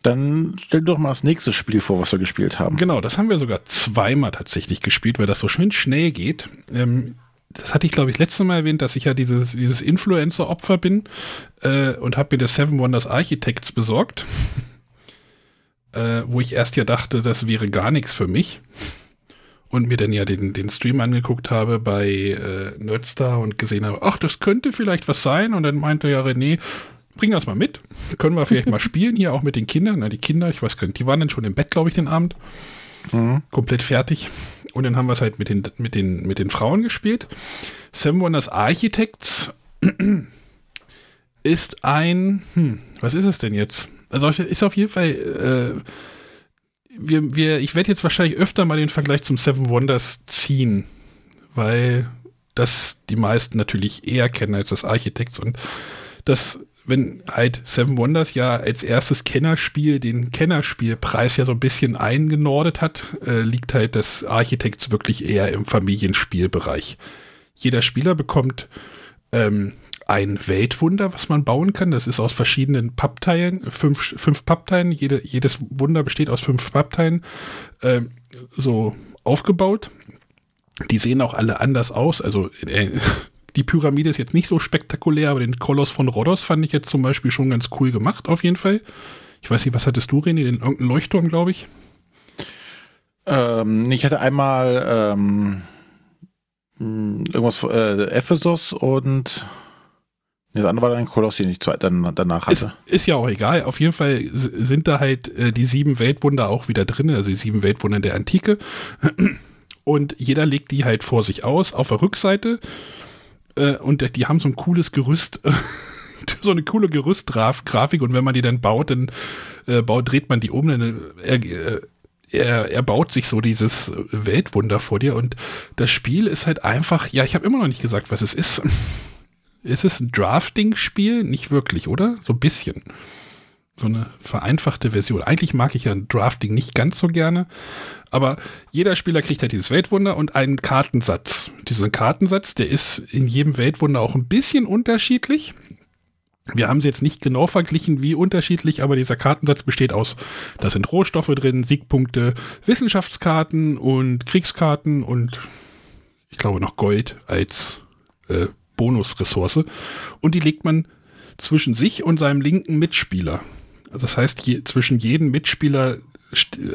Dann stell doch mal das nächste Spiel vor, was wir gespielt haben. Genau, das haben wir sogar zweimal tatsächlich gespielt, weil das so schön schnell geht. Ähm, das hatte ich, glaube ich, letztes Mal erwähnt, dass ich ja dieses, dieses Influencer-Opfer bin äh, und habe mir das Seven Wonders Architects besorgt. äh, wo ich erst ja dachte, das wäre gar nichts für mich. Und mir dann ja den, den Stream angeguckt habe bei äh, Nerdstar und gesehen habe, ach, das könnte vielleicht was sein. Und dann meinte ja René, bring das mal mit. Können wir vielleicht mal spielen, hier auch mit den Kindern. Na, die Kinder, ich weiß gar nicht, die waren dann schon im Bett, glaube ich, den Abend. Mhm. Komplett fertig. Und dann haben wir es halt mit den, mit, den, mit den Frauen gespielt. Seven Wonders Architects ist ein, hm, was ist es denn jetzt? Also ist auf jeden Fall, äh, wir, wir, ich werde jetzt wahrscheinlich öfter mal den Vergleich zum Seven Wonders ziehen, weil das die meisten natürlich eher kennen als das Architects und das wenn halt Seven Wonders ja als erstes Kennerspiel den Kennerspielpreis ja so ein bisschen eingenordet hat, äh, liegt halt das Architects wirklich eher im Familienspielbereich. Jeder Spieler bekommt ähm, ein Weltwunder, was man bauen kann. Das ist aus verschiedenen Pappteilen, fünf, fünf Pappteilen. Jede, jedes Wunder besteht aus fünf Pappteilen, äh, so aufgebaut. Die sehen auch alle anders aus. Also äh, die Pyramide ist jetzt nicht so spektakulär, aber den Koloss von Rhodos fand ich jetzt zum Beispiel schon ganz cool gemacht, auf jeden Fall. Ich weiß nicht, was hattest du, René? Den irgendeinen Leuchtturm, glaube ich? Ähm, ich hatte einmal ähm, irgendwas, äh, Ephesus und das andere war dann Koloss, den ich dann, danach hatte. Ist, ist, ja auch egal. Auf jeden Fall sind da halt äh, die sieben Weltwunder auch wieder drin, also die sieben Weltwunder der Antike. Und jeder legt die halt vor sich aus. Auf der Rückseite äh, und die haben so ein cooles Gerüst, so eine coole Gerüstgrafik und wenn man die dann baut, dann äh, baut, dreht man die um, dann er, er baut sich so dieses Weltwunder vor dir und das Spiel ist halt einfach, ja, ich habe immer noch nicht gesagt, was es ist. ist es ein Drafting-Spiel? Nicht wirklich, oder? So ein bisschen so eine vereinfachte Version. Eigentlich mag ich ja Drafting nicht ganz so gerne, aber jeder Spieler kriegt halt dieses Weltwunder und einen Kartensatz. Diesen Kartensatz, der ist in jedem Weltwunder auch ein bisschen unterschiedlich. Wir haben sie jetzt nicht genau verglichen, wie unterschiedlich, aber dieser Kartensatz besteht aus, da sind Rohstoffe drin, Siegpunkte, Wissenschaftskarten und Kriegskarten und ich glaube noch Gold als äh, Bonusressource. Und die legt man zwischen sich und seinem linken Mitspieler. Also das heißt, je, zwischen jedem Mitspieler,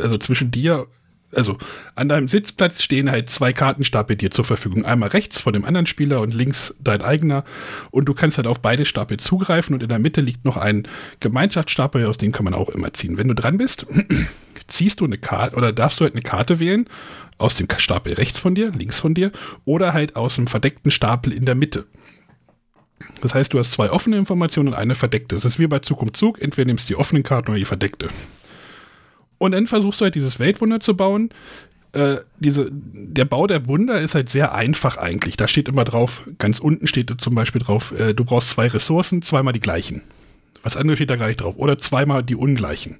also zwischen dir, also an deinem Sitzplatz stehen halt zwei Kartenstapel dir zur Verfügung. Einmal rechts von dem anderen Spieler und links dein eigener. Und du kannst halt auf beide Stapel zugreifen und in der Mitte liegt noch ein Gemeinschaftsstapel, aus dem kann man auch immer ziehen. Wenn du dran bist, ziehst du eine Karte oder darfst du halt eine Karte wählen aus dem Stapel rechts von dir, links von dir oder halt aus dem verdeckten Stapel in der Mitte. Das heißt, du hast zwei offene Informationen und eine verdeckte. Das ist wie bei Zug um Zug. Entweder nimmst du die offenen Karten oder die verdeckte. Und dann versuchst du halt dieses Weltwunder zu bauen. Äh, diese, der Bau der Wunder ist halt sehr einfach eigentlich. Da steht immer drauf, ganz unten steht zum Beispiel drauf, äh, du brauchst zwei Ressourcen, zweimal die gleichen. Was anderes steht da gar nicht drauf. Oder zweimal die ungleichen.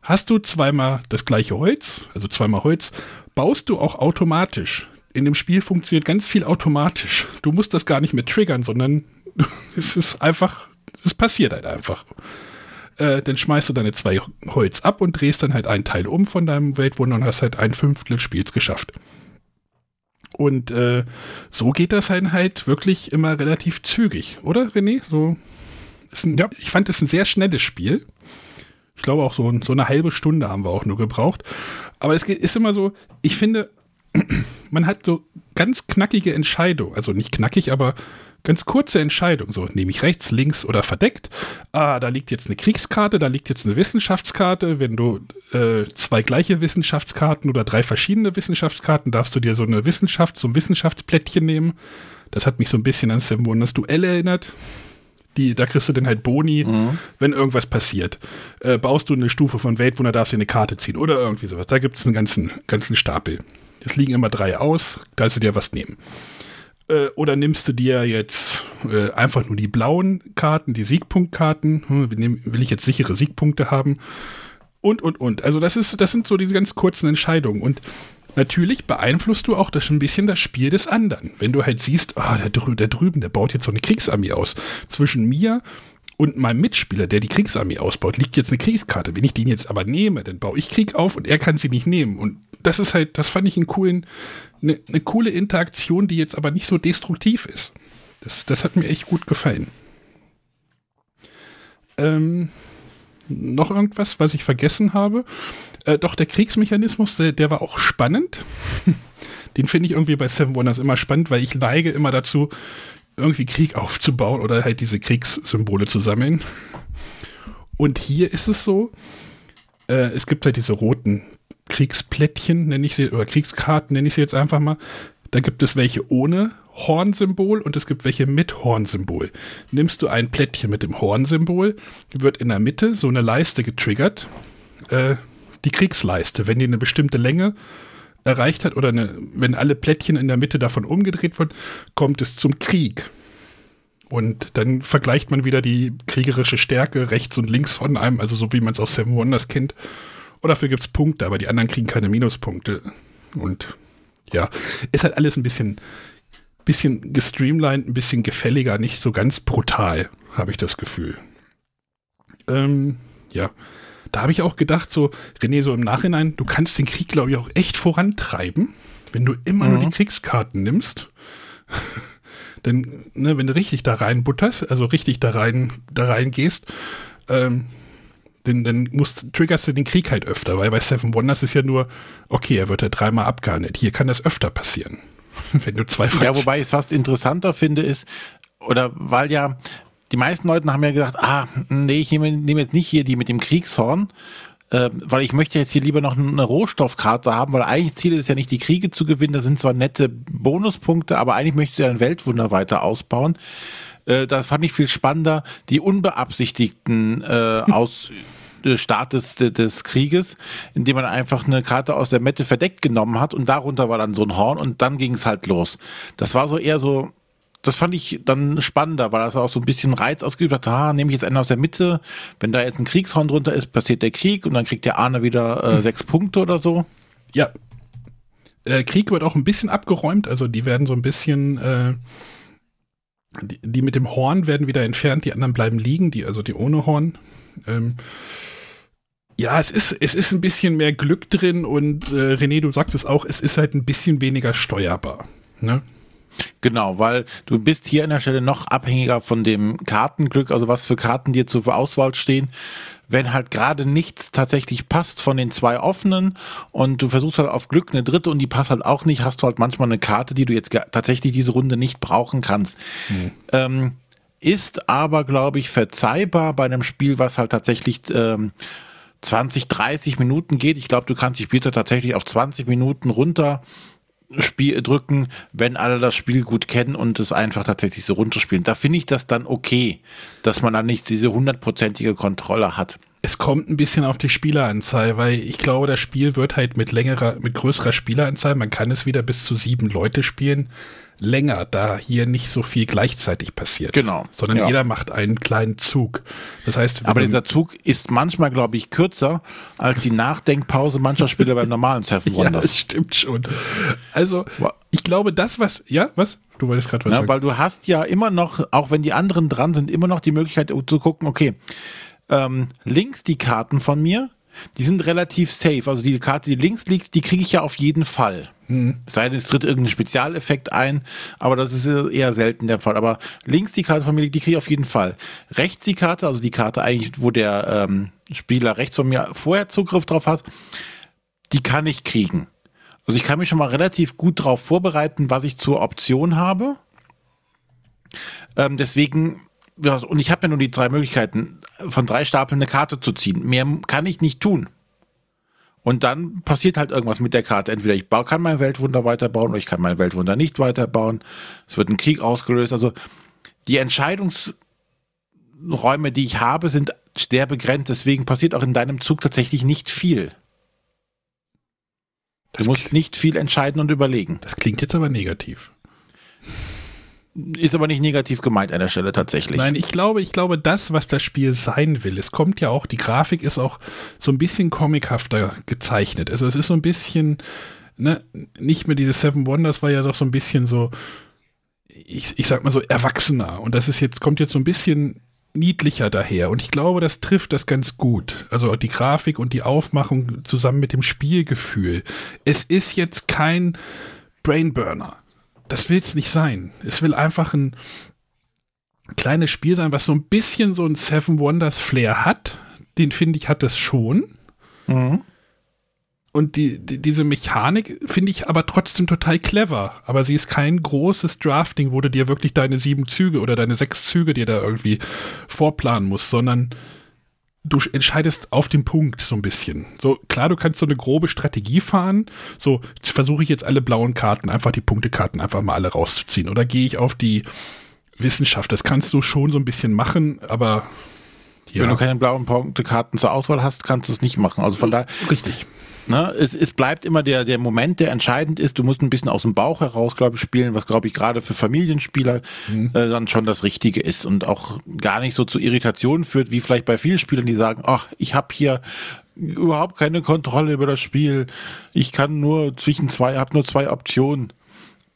Hast du zweimal das gleiche Holz, also zweimal Holz, baust du auch automatisch. In dem Spiel funktioniert ganz viel automatisch. Du musst das gar nicht mehr triggern, sondern es ist einfach, es passiert halt einfach. Äh, dann schmeißt du deine zwei Holz ab und drehst dann halt einen Teil um von deinem Weltwunder und hast halt ein Fünftel des Spiels geschafft. Und äh, so geht das halt, halt wirklich immer relativ zügig, oder René? So, ein, ja. Ich fand es ein sehr schnelles Spiel. Ich glaube auch so, so eine halbe Stunde haben wir auch nur gebraucht. Aber es ist immer so, ich finde, man hat so ganz knackige Entscheidungen. Also nicht knackig, aber Ganz kurze Entscheidung, so nehme ich rechts, links oder verdeckt. Ah, da liegt jetzt eine Kriegskarte, da liegt jetzt eine Wissenschaftskarte. Wenn du äh, zwei gleiche Wissenschaftskarten oder drei verschiedene Wissenschaftskarten, darfst du dir so eine Wissenschaft, so ein Wissenschaftsplättchen nehmen. Das hat mich so ein bisschen an Seven Wonders Duell erinnert. Die, da kriegst du dann halt Boni, mhm. wenn irgendwas passiert. Äh, baust du eine Stufe von Weltwunder, darfst du eine Karte ziehen oder irgendwie sowas. Da gibt es einen ganzen, ganzen Stapel. Es liegen immer drei aus, da kannst du dir was nehmen. Äh, oder nimmst du dir jetzt äh, einfach nur die blauen Karten, die Siegpunktkarten? Hm, will ich jetzt sichere Siegpunkte haben? Und, und, und. Also das ist, das sind so diese ganz kurzen Entscheidungen. Und natürlich beeinflusst du auch das ein bisschen das Spiel des anderen. Wenn du halt siehst, oh, der, drü der drüben, der baut jetzt so eine Kriegsarmee aus. Zwischen mir und meinem Mitspieler, der die Kriegsarmee ausbaut, liegt jetzt eine Kriegskarte. Wenn ich den jetzt aber nehme, dann baue ich Krieg auf und er kann sie nicht nehmen. Und das ist halt, das fand ich einen coolen, eine, eine coole Interaktion, die jetzt aber nicht so destruktiv ist. Das, das hat mir echt gut gefallen. Ähm, noch irgendwas, was ich vergessen habe? Äh, doch, der Kriegsmechanismus, der, der war auch spannend. Den finde ich irgendwie bei Seven Wonders immer spannend, weil ich neige immer dazu, irgendwie Krieg aufzubauen oder halt diese Kriegssymbole zu sammeln. Und hier ist es so, äh, es gibt halt diese roten Kriegsplättchen, nenne ich sie, oder Kriegskarten, nenne ich sie jetzt einfach mal. Da gibt es welche ohne Hornsymbol und es gibt welche mit Hornsymbol. Nimmst du ein Plättchen mit dem Hornsymbol, wird in der Mitte so eine Leiste getriggert, äh, die Kriegsleiste. Wenn die eine bestimmte Länge erreicht hat oder eine, wenn alle Plättchen in der Mitte davon umgedreht wurden, kommt es zum Krieg. Und dann vergleicht man wieder die kriegerische Stärke rechts und links von einem, also so wie man es aus Seven Wonders kennt. Und dafür gibt es Punkte, aber die anderen kriegen keine Minuspunkte. Und ja, ist halt alles ein bisschen, bisschen gestreamlined, ein bisschen gefälliger, nicht so ganz brutal, habe ich das Gefühl. Ähm, ja, da habe ich auch gedacht, so, René, so im Nachhinein, du kannst den Krieg, glaube ich, auch echt vorantreiben, wenn du immer mhm. nur die mhm. Kriegskarten nimmst. Denn, ne, wenn du richtig da reinbutterst, also richtig da rein, da reingehst, ähm, dann, dann musst, triggerst du den Krieg halt öfter, weil bei Seven Wonders ist ja nur, okay, er wird ja dreimal abgehandelt. Hier kann das öfter passieren. wenn du zwei Ja, wobei ich es fast interessanter finde, ist, oder weil ja, die meisten Leute haben ja gesagt, ah, nee, ich nehme, nehme jetzt nicht hier die mit dem Kriegshorn, äh, weil ich möchte jetzt hier lieber noch eine Rohstoffkarte haben, weil eigentlich Ziel ist ja nicht die Kriege zu gewinnen, das sind zwar nette Bonuspunkte, aber eigentlich möchte ich ein Weltwunder weiter ausbauen. Äh, da fand ich viel spannender, die unbeabsichtigten äh, aus Start des, des Krieges, indem man einfach eine Karte aus der Mette verdeckt genommen hat und darunter war dann so ein Horn und dann ging es halt los. Das war so eher so, das fand ich dann spannender, weil das auch so ein bisschen Reiz ausgeübt hat. Ah, nehme ich jetzt einen aus der Mitte. Wenn da jetzt ein Kriegshorn drunter ist, passiert der Krieg und dann kriegt der Arne wieder äh, hm. sechs Punkte oder so. Ja. Äh, Krieg wird auch ein bisschen abgeräumt, also die werden so ein bisschen, äh, die, die, mit dem Horn werden wieder entfernt, die anderen bleiben liegen, die, also die ohne Horn. Ähm, ja, es ist, es ist ein bisschen mehr Glück drin und äh, René, du sagtest auch, es ist halt ein bisschen weniger steuerbar. Ne? Genau, weil du bist hier an der Stelle noch abhängiger von dem Kartenglück, also was für Karten dir zur Auswahl stehen. Wenn halt gerade nichts tatsächlich passt von den zwei offenen und du versuchst halt auf Glück eine dritte und die passt halt auch nicht, hast du halt manchmal eine Karte, die du jetzt tatsächlich diese Runde nicht brauchen kannst. Mhm. Ähm, ist aber, glaube ich, verzeihbar bei einem Spiel, was halt tatsächlich ähm, 20, 30 Minuten geht. Ich glaube, du kannst die Spielzeit tatsächlich auf 20 Minuten runter Spiel drücken, wenn alle das Spiel gut kennen und es einfach tatsächlich so runterspielen. Da finde ich das dann okay, dass man dann nicht diese hundertprozentige Kontrolle hat. Es kommt ein bisschen auf die Spieleranzahl, weil ich glaube, das Spiel wird halt mit längerer, mit größerer Spieleranzahl, man kann es wieder bis zu sieben Leute spielen, länger, da hier nicht so viel gleichzeitig passiert. Genau. Sondern ja. jeder macht einen kleinen Zug. Das heißt, aber dieser Zug ist manchmal, glaube ich, kürzer als die Nachdenkpause mancher Spieler beim normalen Seven Wonders. Ja, das stimmt schon. Also, ich glaube, das, was, ja, was? Du wolltest gerade was ja, sagen. Weil du hast ja immer noch, auch wenn die anderen dran sind, immer noch die Möglichkeit zu gucken, okay, ähm, links die Karten von mir, die sind relativ safe. Also die Karte, die links liegt, die kriege ich ja auf jeden Fall. Mhm. Es sei denn, es tritt irgendein Spezialeffekt ein, aber das ist eher selten der Fall. Aber links die Karte von mir, die kriege ich auf jeden Fall. Rechts die Karte, also die Karte eigentlich, wo der ähm, Spieler rechts von mir vorher Zugriff drauf hat, die kann ich kriegen. Also ich kann mich schon mal relativ gut darauf vorbereiten, was ich zur Option habe. Ähm, deswegen, ja, und ich habe ja nur die drei Möglichkeiten, von drei Stapeln eine Karte zu ziehen. Mehr kann ich nicht tun. Und dann passiert halt irgendwas mit der Karte. Entweder ich kann mein Weltwunder weiterbauen oder ich kann mein Weltwunder nicht weiterbauen. Es wird ein Krieg ausgelöst. Also die Entscheidungsräume, die ich habe, sind sehr begrenzt. Deswegen passiert auch in deinem Zug tatsächlich nicht viel. Du musst nicht viel entscheiden und überlegen. Das klingt jetzt aber negativ. Ist aber nicht negativ gemeint an der Stelle tatsächlich. Nein, ich glaube, ich glaube, das, was das Spiel sein will, es kommt ja auch, die Grafik ist auch so ein bisschen comichafter gezeichnet. Also es ist so ein bisschen, ne, nicht mehr diese Seven Wonders war ja doch so ein bisschen so, ich, ich sag mal so erwachsener. Und das ist jetzt, kommt jetzt so ein bisschen niedlicher daher. Und ich glaube, das trifft das ganz gut. Also die Grafik und die Aufmachung zusammen mit dem Spielgefühl. Es ist jetzt kein Brainburner. Das will es nicht sein. Es will einfach ein kleines Spiel sein, was so ein bisschen so ein Seven Wonders Flair hat. Den finde ich hat es schon. Mhm. Und die, die, diese Mechanik finde ich aber trotzdem total clever. Aber sie ist kein großes Drafting, wo du dir wirklich deine sieben Züge oder deine sechs Züge dir da irgendwie vorplanen musst, sondern du entscheidest auf den Punkt so ein bisschen. So, klar, du kannst so eine grobe Strategie fahren. So, versuche ich jetzt alle blauen Karten, einfach die Punktekarten einfach mal alle rauszuziehen. Oder gehe ich auf die Wissenschaft? Das kannst du schon so ein bisschen machen, aber ja. Wenn du keine blauen Punktekarten zur Auswahl hast, kannst du es nicht machen. Also von daher. Richtig. Ne, es, es bleibt immer der, der Moment, der entscheidend ist. Du musst ein bisschen aus dem Bauch heraus, glaube ich, spielen, was, glaube ich, gerade für Familienspieler mhm. äh, dann schon das Richtige ist und auch gar nicht so zu Irritationen führt, wie vielleicht bei vielen Spielern, die sagen, ach, ich habe hier überhaupt keine Kontrolle über das Spiel. Ich kann nur zwischen zwei, habe nur zwei Optionen.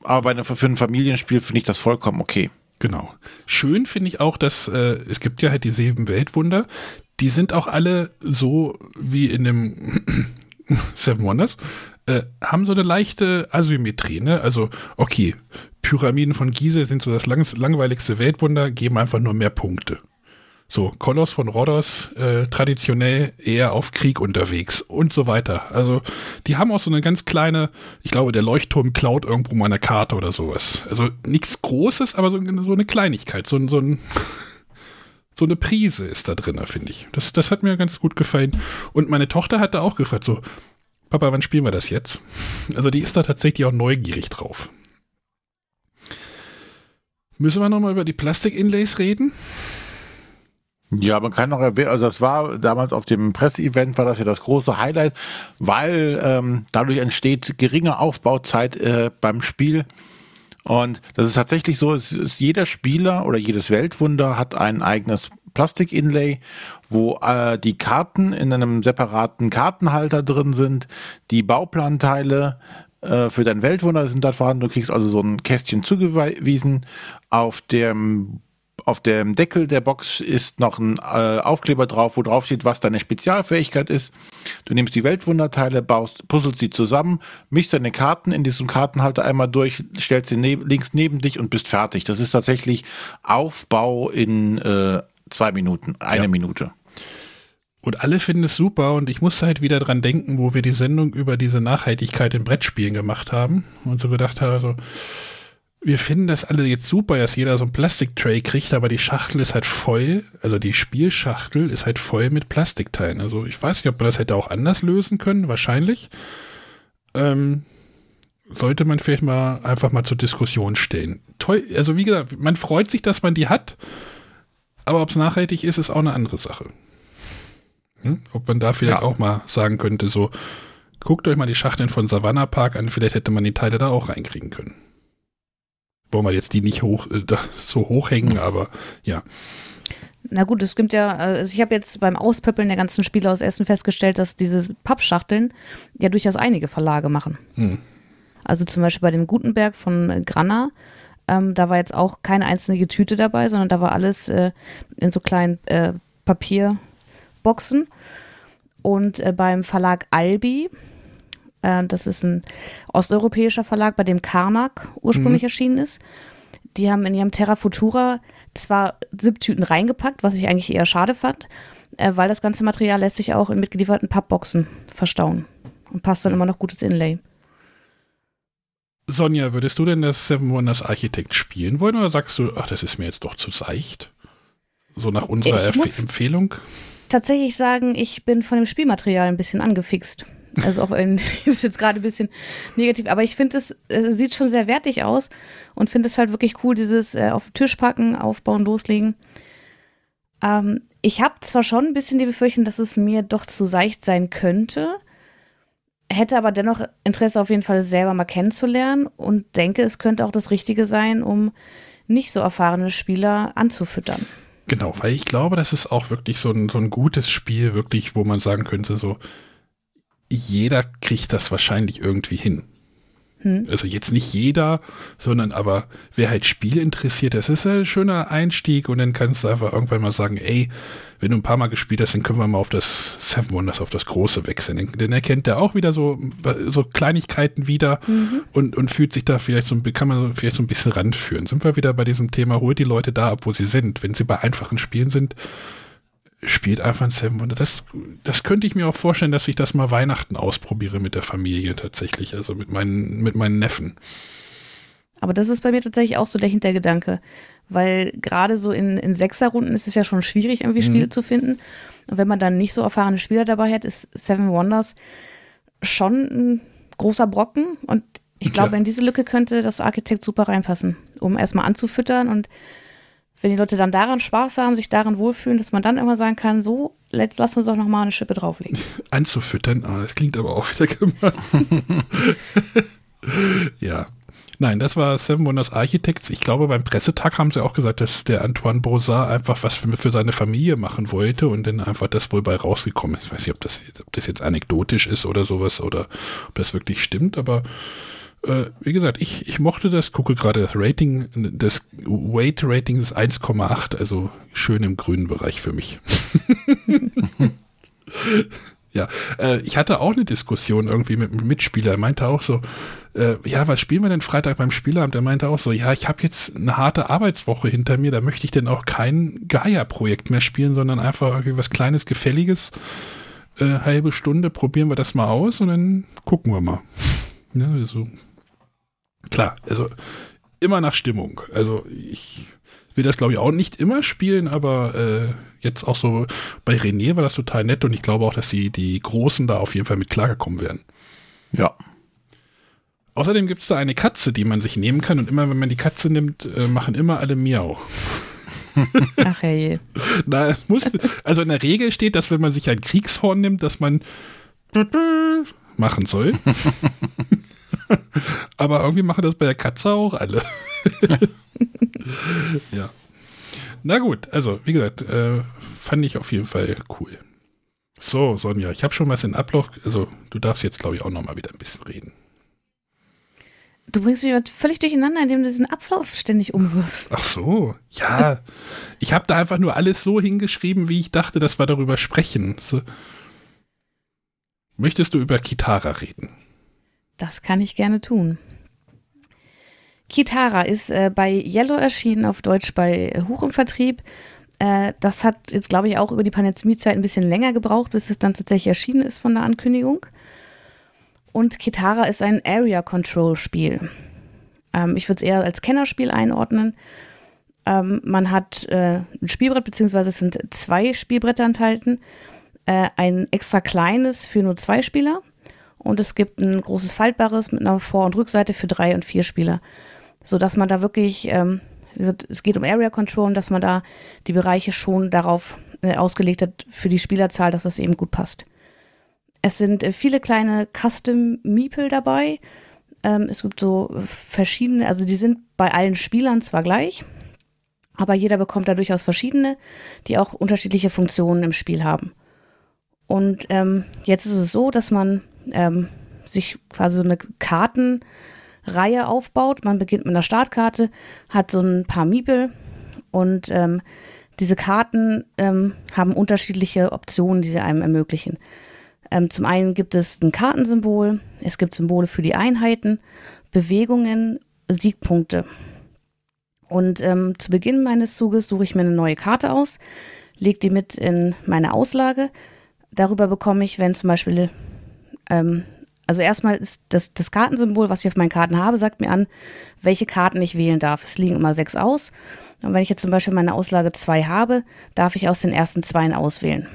Aber eine, für ein Familienspiel finde ich das vollkommen okay. Genau. Schön finde ich auch, dass äh, es gibt ja halt die sieben Weltwunder. Die sind auch alle so wie in dem Seven Wonders, äh, haben so eine leichte Asymmetrie. Ne? Also, okay, Pyramiden von Gizeh sind so das lang langweiligste Weltwunder, geben einfach nur mehr Punkte. So, Koloss von Rhodos, äh, traditionell eher auf Krieg unterwegs und so weiter. Also, die haben auch so eine ganz kleine, ich glaube, der Leuchtturm klaut irgendwo mal eine Karte oder sowas. Also, nichts Großes, aber so, so eine Kleinigkeit, so, so ein so eine Prise ist da drin, finde ich. Das, das hat mir ganz gut gefallen. Und meine Tochter hat da auch gefragt, so, Papa, wann spielen wir das jetzt? Also die ist da tatsächlich auch neugierig drauf. Müssen wir nochmal über die Plastik-Inlays reden? Ja, man kann noch erwähnen, also das war damals auf dem Presseevent war das ja das große Highlight, weil ähm, dadurch entsteht geringe Aufbauzeit äh, beim Spiel und das ist tatsächlich so, es ist jeder Spieler oder jedes Weltwunder hat ein eigenes Plastik-Inlay, wo äh, die Karten in einem separaten Kartenhalter drin sind, die Bauplanteile äh, für dein Weltwunder sind da vorhanden. Du kriegst also so ein Kästchen zugewiesen. Auf dem auf dem Deckel der Box ist noch ein äh, Aufkleber drauf, wo drauf steht, was deine Spezialfähigkeit ist. Du nimmst die Weltwunderteile, baust, puzzelst sie zusammen, mischst deine Karten in diesem Kartenhalter einmal durch, stellst sie neb links neben dich und bist fertig. Das ist tatsächlich Aufbau in äh, zwei Minuten, eine ja. Minute. Und alle finden es super und ich musste halt wieder dran denken, wo wir die Sendung über diese Nachhaltigkeit in Brettspielen gemacht haben und so gedacht habe, so, wir finden das alle jetzt super, dass jeder so ein Plastiktray kriegt, aber die Schachtel ist halt voll, also die Spielschachtel ist halt voll mit Plastikteilen. Also ich weiß nicht, ob man das hätte auch anders lösen können, wahrscheinlich. Ähm, sollte man vielleicht mal einfach mal zur Diskussion stellen. Toll, also wie gesagt, man freut sich, dass man die hat, aber ob es nachhaltig ist, ist auch eine andere Sache. Hm? Ob man da vielleicht ja. auch mal sagen könnte, so, guckt euch mal die Schachteln von Savannah Park an, vielleicht hätte man die Teile da auch reinkriegen können wollen wir jetzt die nicht hoch, äh, so hochhängen, aber ja. Na gut, es gibt ja, also ich habe jetzt beim Auspöppeln der ganzen Spiele aus Essen festgestellt, dass diese Pappschachteln ja durchaus einige Verlage machen. Hm. Also zum Beispiel bei dem Gutenberg von Granna, ähm, da war jetzt auch keine einzelne Tüte dabei, sondern da war alles äh, in so kleinen äh, Papierboxen. Und äh, beim Verlag Albi, äh, das ist ein osteuropäischer Verlag, bei dem Karnak ursprünglich mhm. erschienen ist. Die haben in ihrem Terra Futura zwar Siebtüten reingepackt, was ich eigentlich eher schade fand, äh, weil das ganze Material lässt sich auch in mitgelieferten Pappboxen verstauen und passt dann immer noch gutes Inlay. Sonja, würdest du denn das Seven Wonders Architect spielen wollen oder sagst du, ach, das ist mir jetzt doch zu seicht? So nach unserer Empfehlung? Tatsächlich sagen, ich bin von dem Spielmaterial ein bisschen angefixt. Also auch ein, ist jetzt gerade ein bisschen negativ, aber ich finde, es sieht schon sehr wertig aus und finde es halt wirklich cool, dieses äh, auf den Tisch packen, aufbauen, loslegen. Ähm, ich habe zwar schon ein bisschen die Befürchtung, dass es mir doch zu seicht sein könnte, hätte aber dennoch Interesse auf jeden Fall selber mal kennenzulernen und denke, es könnte auch das Richtige sein, um nicht so erfahrene Spieler anzufüttern. Genau, weil ich glaube, das ist auch wirklich so ein, so ein gutes Spiel, wirklich, wo man sagen könnte, so, jeder kriegt das wahrscheinlich irgendwie hin. Hm. Also jetzt nicht jeder, sondern aber wer halt Spiele interessiert, das ist ein schöner Einstieg und dann kannst du einfach irgendwann mal sagen, ey, wenn du ein paar Mal gespielt hast, dann können wir mal auf das Seven Wonders, auf das Große wechseln. Dann erkennt der auch wieder so, so Kleinigkeiten wieder mhm. und, und fühlt sich da vielleicht so, kann man vielleicht so ein bisschen ranführen. Sind wir wieder bei diesem Thema, holt die Leute da ab, wo sie sind. Wenn sie bei einfachen Spielen sind, spielt einfach ein Seven Wonders. Das, das könnte ich mir auch vorstellen, dass ich das mal Weihnachten ausprobiere mit der Familie tatsächlich, also mit meinen, mit meinen Neffen. Aber das ist bei mir tatsächlich auch so der Hintergedanke, weil gerade so in, in Sechserrunden ist es ja schon schwierig, irgendwie Spiele mhm. zu finden. Und wenn man dann nicht so erfahrene Spieler dabei hat, ist Seven Wonders schon ein großer Brocken und ich glaube, in diese Lücke könnte das Architekt super reinpassen, um erstmal anzufüttern und wenn die Leute dann daran Spaß haben, sich daran wohlfühlen, dass man dann immer sagen kann, so, let's, lass uns doch nochmal eine Schippe drauflegen. Anzufüttern, oh, das klingt aber auch wieder gemein. ja. Nein, das war Seven Wonders Architects. Ich glaube, beim Pressetag haben sie auch gesagt, dass der Antoine Brosard einfach was für, für, seine Familie machen wollte und dann einfach das wohl bei rausgekommen ist. Ich weiß nicht, ob das, ob das jetzt anekdotisch ist oder sowas oder ob das wirklich stimmt, aber äh, wie gesagt, ich, ich mochte das, gucke gerade das Rating, das Weight-Rating ist 1,8, also schön im grünen Bereich für mich. ja, äh, ich hatte auch eine Diskussion irgendwie mit einem Mitspieler, er meinte auch so, äh, ja, was spielen wir denn Freitag beim Spielabend? Er meinte auch so, ja, ich habe jetzt eine harte Arbeitswoche hinter mir, da möchte ich denn auch kein Gaia-Projekt mehr spielen, sondern einfach irgendwie was Kleines, Gefälliges. Äh, halbe Stunde probieren wir das mal aus und dann gucken wir mal. Ja, so klar, also immer nach Stimmung. Also ich will das glaube ich auch nicht immer spielen, aber äh, jetzt auch so bei René war das total nett und ich glaube auch, dass die, die Großen da auf jeden Fall mit klargekommen werden. Ja. Außerdem gibt es da eine Katze, die man sich nehmen kann und immer wenn man die Katze nimmt, äh, machen immer alle Miau. Ach hey. Na, es muss, also in der Regel steht, dass wenn man sich ein Kriegshorn nimmt, dass man machen soll. Aber irgendwie machen das bei der Katze auch alle. ja. Na gut, also wie gesagt, äh, fand ich auf jeden Fall cool. So, Sonja, ich habe schon was in Ablauf. Also du darfst jetzt, glaube ich, auch noch mal wieder ein bisschen reden. Du bringst mich völlig durcheinander, indem du diesen Ablauf ständig umwirfst. Ach so, ja. ich habe da einfach nur alles so hingeschrieben, wie ich dachte, dass wir darüber sprechen. So. Möchtest du über Kitara reden? Das kann ich gerne tun. Kitara ist äh, bei Yellow erschienen, auf Deutsch bei Huch im Vertrieb. Äh, das hat jetzt, glaube ich, auch über die Pandemiezeit ein bisschen länger gebraucht, bis es dann tatsächlich erschienen ist von der Ankündigung. Und Kitara ist ein Area Control Spiel. Ähm, ich würde es eher als Kennerspiel einordnen. Ähm, man hat äh, ein Spielbrett, beziehungsweise es sind zwei Spielbretter enthalten. Äh, ein extra kleines für nur zwei Spieler und es gibt ein großes faltbares mit einer Vor- und Rückseite für drei und vier Spieler, sodass man da wirklich, ähm, es geht um Area Control, dass man da die Bereiche schon darauf äh, ausgelegt hat für die Spielerzahl, dass das eben gut passt. Es sind äh, viele kleine Custom Meeple dabei. Ähm, es gibt so verschiedene, also die sind bei allen Spielern zwar gleich, aber jeder bekommt da durchaus verschiedene, die auch unterschiedliche Funktionen im Spiel haben. Und ähm, jetzt ist es so, dass man ähm, sich quasi so eine Kartenreihe aufbaut. Man beginnt mit einer Startkarte, hat so ein paar Miebel und ähm, diese Karten ähm, haben unterschiedliche Optionen, die sie einem ermöglichen. Ähm, zum einen gibt es ein Kartensymbol, es gibt Symbole für die Einheiten, Bewegungen, Siegpunkte. Und ähm, zu Beginn meines Zuges suche ich mir eine neue Karte aus, lege die mit in meine Auslage. Darüber bekomme ich, wenn zum Beispiel ähm, also erstmal ist das, das Kartensymbol, was ich auf meinen Karten habe, sagt mir an, welche Karten ich wählen darf. Es liegen immer sechs aus. Und wenn ich jetzt zum Beispiel meine Auslage zwei habe, darf ich aus den ersten zwei auswählen.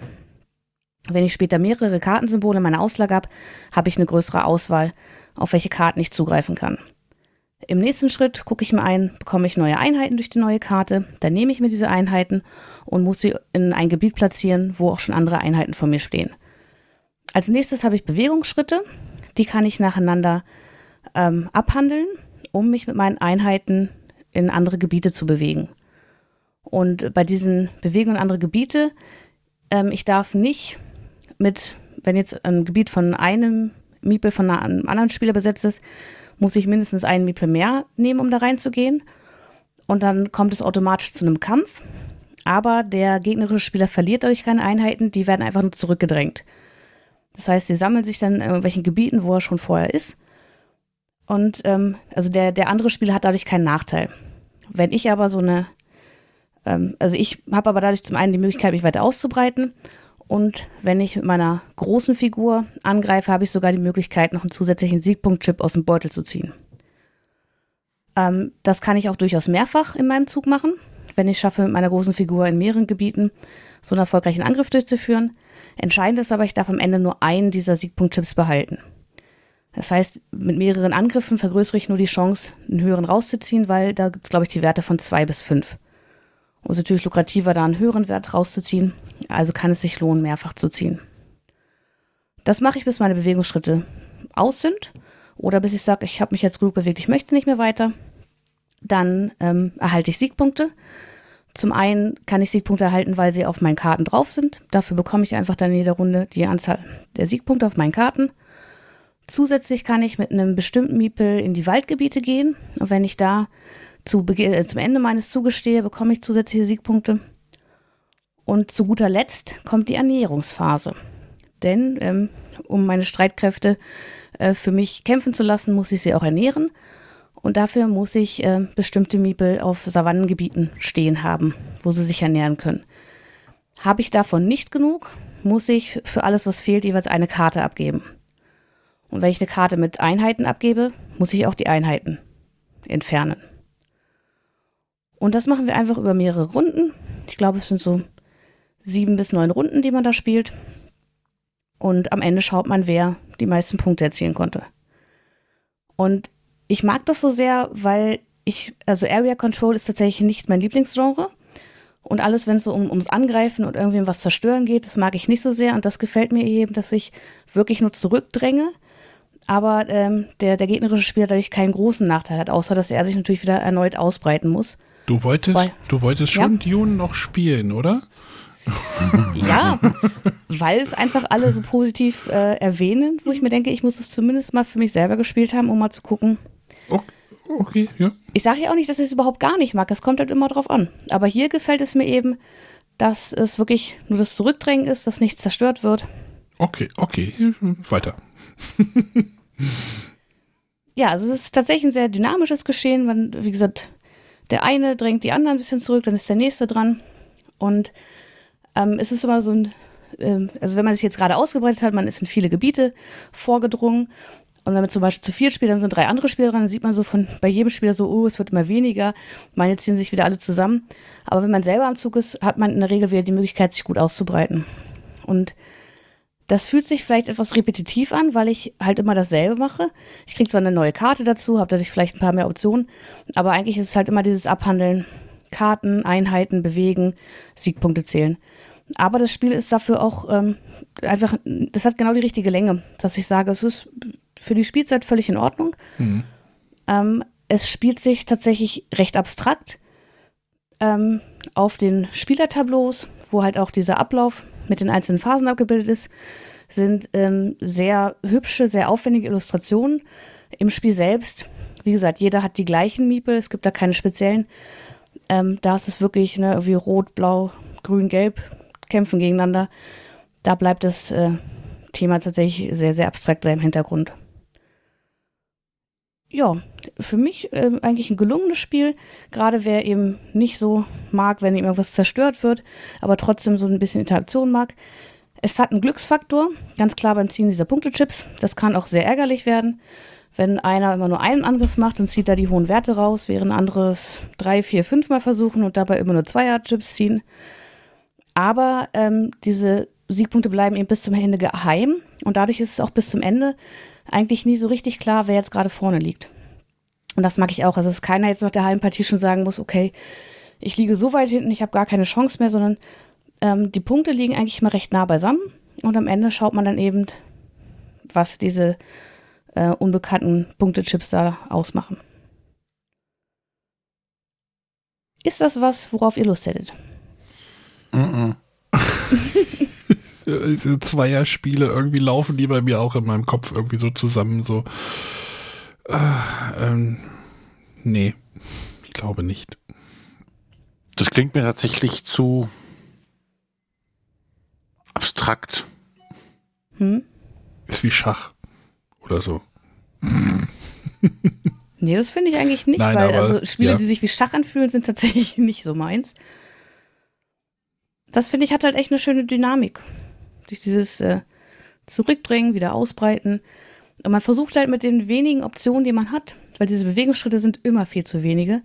Wenn ich später mehrere Kartensymbole in meiner Auslage habe, habe ich eine größere Auswahl, auf welche Karten ich zugreifen kann. Im nächsten Schritt gucke ich mir ein, bekomme ich neue Einheiten durch die neue Karte, dann nehme ich mir diese Einheiten und muss sie in ein Gebiet platzieren, wo auch schon andere Einheiten von mir stehen. Als nächstes habe ich Bewegungsschritte. Die kann ich nacheinander ähm, abhandeln, um mich mit meinen Einheiten in andere Gebiete zu bewegen. Und bei diesen Bewegungen in andere Gebiete, ähm, ich darf nicht mit, wenn jetzt ein Gebiet von einem Miepel von einem anderen Spieler besetzt ist, muss ich mindestens einen Miepel mehr nehmen, um da reinzugehen. Und dann kommt es automatisch zu einem Kampf. Aber der gegnerische Spieler verliert dadurch keine Einheiten, die werden einfach nur zurückgedrängt. Das heißt, sie sammeln sich dann in irgendwelchen Gebieten, wo er schon vorher ist. Und ähm, also der, der andere Spieler hat dadurch keinen Nachteil. Wenn ich aber so eine, ähm, also ich habe aber dadurch zum einen die Möglichkeit, mich weiter auszubreiten. Und wenn ich mit meiner großen Figur angreife, habe ich sogar die Möglichkeit, noch einen zusätzlichen Siegpunkt-Chip aus dem Beutel zu ziehen. Ähm, das kann ich auch durchaus mehrfach in meinem Zug machen, wenn ich schaffe, mit meiner großen Figur in mehreren Gebieten so einen erfolgreichen Angriff durchzuführen. Entscheidend ist aber, ich darf am Ende nur einen dieser Siegpunkt-Chips behalten. Das heißt, mit mehreren Angriffen vergrößere ich nur die Chance, einen höheren rauszuziehen, weil da gibt es, glaube ich, die Werte von zwei bis fünf. Und es ist natürlich lukrativer, da einen höheren Wert rauszuziehen. Also kann es sich lohnen, mehrfach zu ziehen. Das mache ich, bis meine Bewegungsschritte aus sind oder bis ich sage, ich habe mich jetzt genug bewegt, ich möchte nicht mehr weiter. Dann ähm, erhalte ich Siegpunkte. Zum einen kann ich Siegpunkte erhalten, weil sie auf meinen Karten drauf sind. Dafür bekomme ich einfach dann in jeder Runde die Anzahl der Siegpunkte auf meinen Karten. Zusätzlich kann ich mit einem bestimmten Miepel in die Waldgebiete gehen. Und wenn ich da zu äh, zum Ende meines Zuges stehe, bekomme ich zusätzliche Siegpunkte. Und zu guter Letzt kommt die Ernährungsphase. Denn ähm, um meine Streitkräfte äh, für mich kämpfen zu lassen, muss ich sie auch ernähren. Und dafür muss ich äh, bestimmte Miepel auf Savannengebieten stehen haben, wo sie sich ernähren können. Habe ich davon nicht genug, muss ich für alles, was fehlt, jeweils eine Karte abgeben. Und wenn ich eine Karte mit Einheiten abgebe, muss ich auch die Einheiten entfernen. Und das machen wir einfach über mehrere Runden. Ich glaube, es sind so sieben bis neun Runden, die man da spielt. Und am Ende schaut man, wer die meisten Punkte erzielen konnte. Und ich mag das so sehr, weil ich, also Area Control ist tatsächlich nicht mein Lieblingsgenre. Und alles, wenn es so um, ums Angreifen und irgendwie um was zerstören geht, das mag ich nicht so sehr. Und das gefällt mir eben, dass ich wirklich nur zurückdränge. Aber ähm, der, der gegnerische Spieler dadurch keinen großen Nachteil hat, außer dass er sich natürlich wieder erneut ausbreiten muss. Du wolltest, weil, du wolltest schon ja? Dune noch spielen, oder? ja, weil es einfach alle so positiv äh, erwähnen, wo ich mir denke, ich muss es zumindest mal für mich selber gespielt haben, um mal zu gucken, Okay, okay ja. Ich sage ja auch nicht, dass ich es überhaupt gar nicht mag. Das kommt halt immer drauf an. Aber hier gefällt es mir eben, dass es wirklich nur das Zurückdrängen ist, dass nichts zerstört wird. Okay, okay. Weiter. ja, also es ist tatsächlich ein sehr dynamisches Geschehen. Man, wie gesagt, der eine drängt die anderen ein bisschen zurück, dann ist der nächste dran. Und ähm, es ist immer so ein, ähm, also wenn man sich jetzt gerade ausgebreitet hat, man ist in viele Gebiete vorgedrungen und wenn man zum Beispiel zu vier spielt, dann sind drei andere Spieler dran, dann sieht man so von bei jedem Spieler so, oh, es wird immer weniger. Meine ziehen sich wieder alle zusammen. Aber wenn man selber am Zug ist, hat man in der Regel wieder die Möglichkeit, sich gut auszubreiten. Und das fühlt sich vielleicht etwas repetitiv an, weil ich halt immer dasselbe mache. Ich kriege zwar eine neue Karte dazu, habe dadurch vielleicht ein paar mehr Optionen, aber eigentlich ist es halt immer dieses Abhandeln. Karten, Einheiten, bewegen, Siegpunkte zählen. Aber das Spiel ist dafür auch ähm, einfach, das hat genau die richtige Länge, dass ich sage, es ist für die Spielzeit völlig in Ordnung. Mhm. Ähm, es spielt sich tatsächlich recht abstrakt ähm, auf den Spielertableaus, wo halt auch dieser Ablauf mit den einzelnen Phasen abgebildet ist, sind ähm, sehr hübsche, sehr aufwendige Illustrationen. Im Spiel selbst, wie gesagt, jeder hat die gleichen Miepel, es gibt da keine speziellen. Ähm, da ist es wirklich ne, wie rot, blau, grün, gelb, kämpfen gegeneinander. Da bleibt das äh, Thema tatsächlich sehr, sehr abstrakt sein im Hintergrund ja, für mich äh, eigentlich ein gelungenes Spiel. Gerade wer eben nicht so mag, wenn ihm irgendwas zerstört wird, aber trotzdem so ein bisschen Interaktion mag. Es hat einen Glücksfaktor, ganz klar beim Ziehen dieser Punktechips. Das kann auch sehr ärgerlich werden. Wenn einer immer nur einen Angriff macht und zieht da die hohen Werte raus, während anderes drei, vier, fünf Mal versuchen und dabei immer nur Zweier-Chips ziehen. Aber ähm, diese Siegpunkte bleiben eben bis zum Ende geheim und dadurch ist es auch bis zum Ende eigentlich nie so richtig klar, wer jetzt gerade vorne liegt. Und das mag ich auch. Also, dass keiner jetzt nach der halben Partie schon sagen muss, okay, ich liege so weit hinten, ich habe gar keine Chance mehr, sondern ähm, die Punkte liegen eigentlich immer recht nah beisammen. Und am Ende schaut man dann eben, was diese äh, unbekannten Punktechips da ausmachen. Ist das was, worauf ihr Lust hättet? Mm -mm. Diese Zweierspiele irgendwie laufen die bei mir auch in meinem Kopf irgendwie so zusammen. So. Äh, ähm, nee, ich glaube nicht. Das klingt mir tatsächlich zu abstrakt. Hm? Ist wie Schach oder so. nee, das finde ich eigentlich nicht, Nein, weil aber, also Spiele, ja. die sich wie Schach anfühlen, sind tatsächlich nicht so meins. Das finde ich hat halt echt eine schöne Dynamik. Durch dieses äh, Zurückdrängen, wieder ausbreiten. Und man versucht halt mit den wenigen Optionen, die man hat, weil diese Bewegungsschritte sind immer viel zu wenige.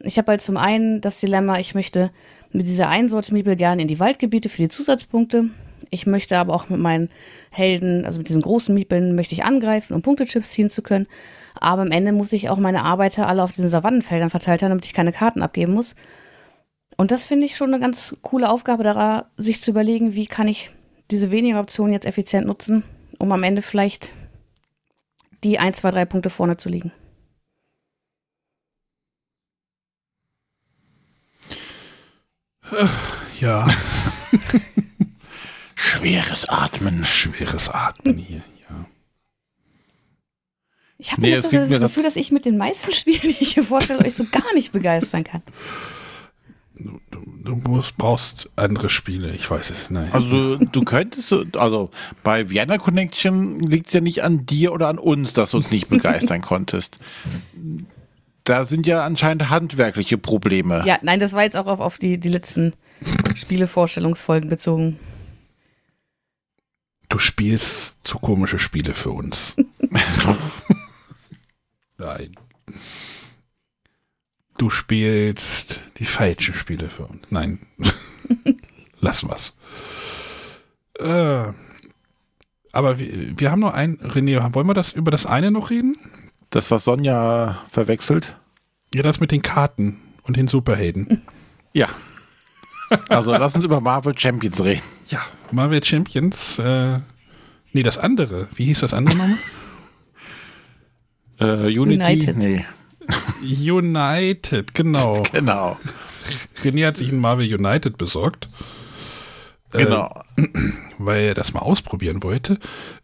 Ich habe halt zum einen das Dilemma, ich möchte mit dieser einen Sorte Miebel gerne in die Waldgebiete für die Zusatzpunkte. Ich möchte aber auch mit meinen Helden, also mit diesen großen Miepeln, möchte ich angreifen, um Punktechips ziehen zu können. Aber am Ende muss ich auch meine Arbeiter alle auf diesen Savannenfeldern verteilt haben, damit ich keine Karten abgeben muss. Und das finde ich schon eine ganz coole Aufgabe, daran, sich zu überlegen, wie kann ich diese wenigen Optionen jetzt effizient nutzen, um am Ende vielleicht die 1, 2, 3 Punkte vorne zu liegen. Ja. Schweres Atmen. Schweres Atmen hier, ja. Ich habe nee, das, das, das Gefühl, dass ich mit den meisten Spielen, die ich hier vorstelle, euch so gar nicht begeistern kann. Du, du musst, brauchst andere Spiele, ich weiß es nicht. Also du, du könntest, also bei Vienna Connection liegt es ja nicht an dir oder an uns, dass du uns nicht begeistern konntest. Da sind ja anscheinend handwerkliche Probleme. Ja, nein, das war jetzt auch auf, auf die, die letzten Spielevorstellungsfolgen bezogen. Du spielst zu komische Spiele für uns. nein. Du spielst die falschen Spiele für uns. Nein. Lass was. Äh, aber wir, wir haben noch ein. René, wollen wir das über das eine noch reden? Das, was Sonja verwechselt? Ja, das mit den Karten und den Superhelden. Ja. Also lass uns über Marvel Champions reden. Ja, Marvel Champions. Äh, nee, das andere. Wie hieß das andere nochmal? äh, Unity? United. Nee. United, genau. Genau. René hat sich ein Marvel United besorgt. Genau. Äh, weil er das mal ausprobieren wollte.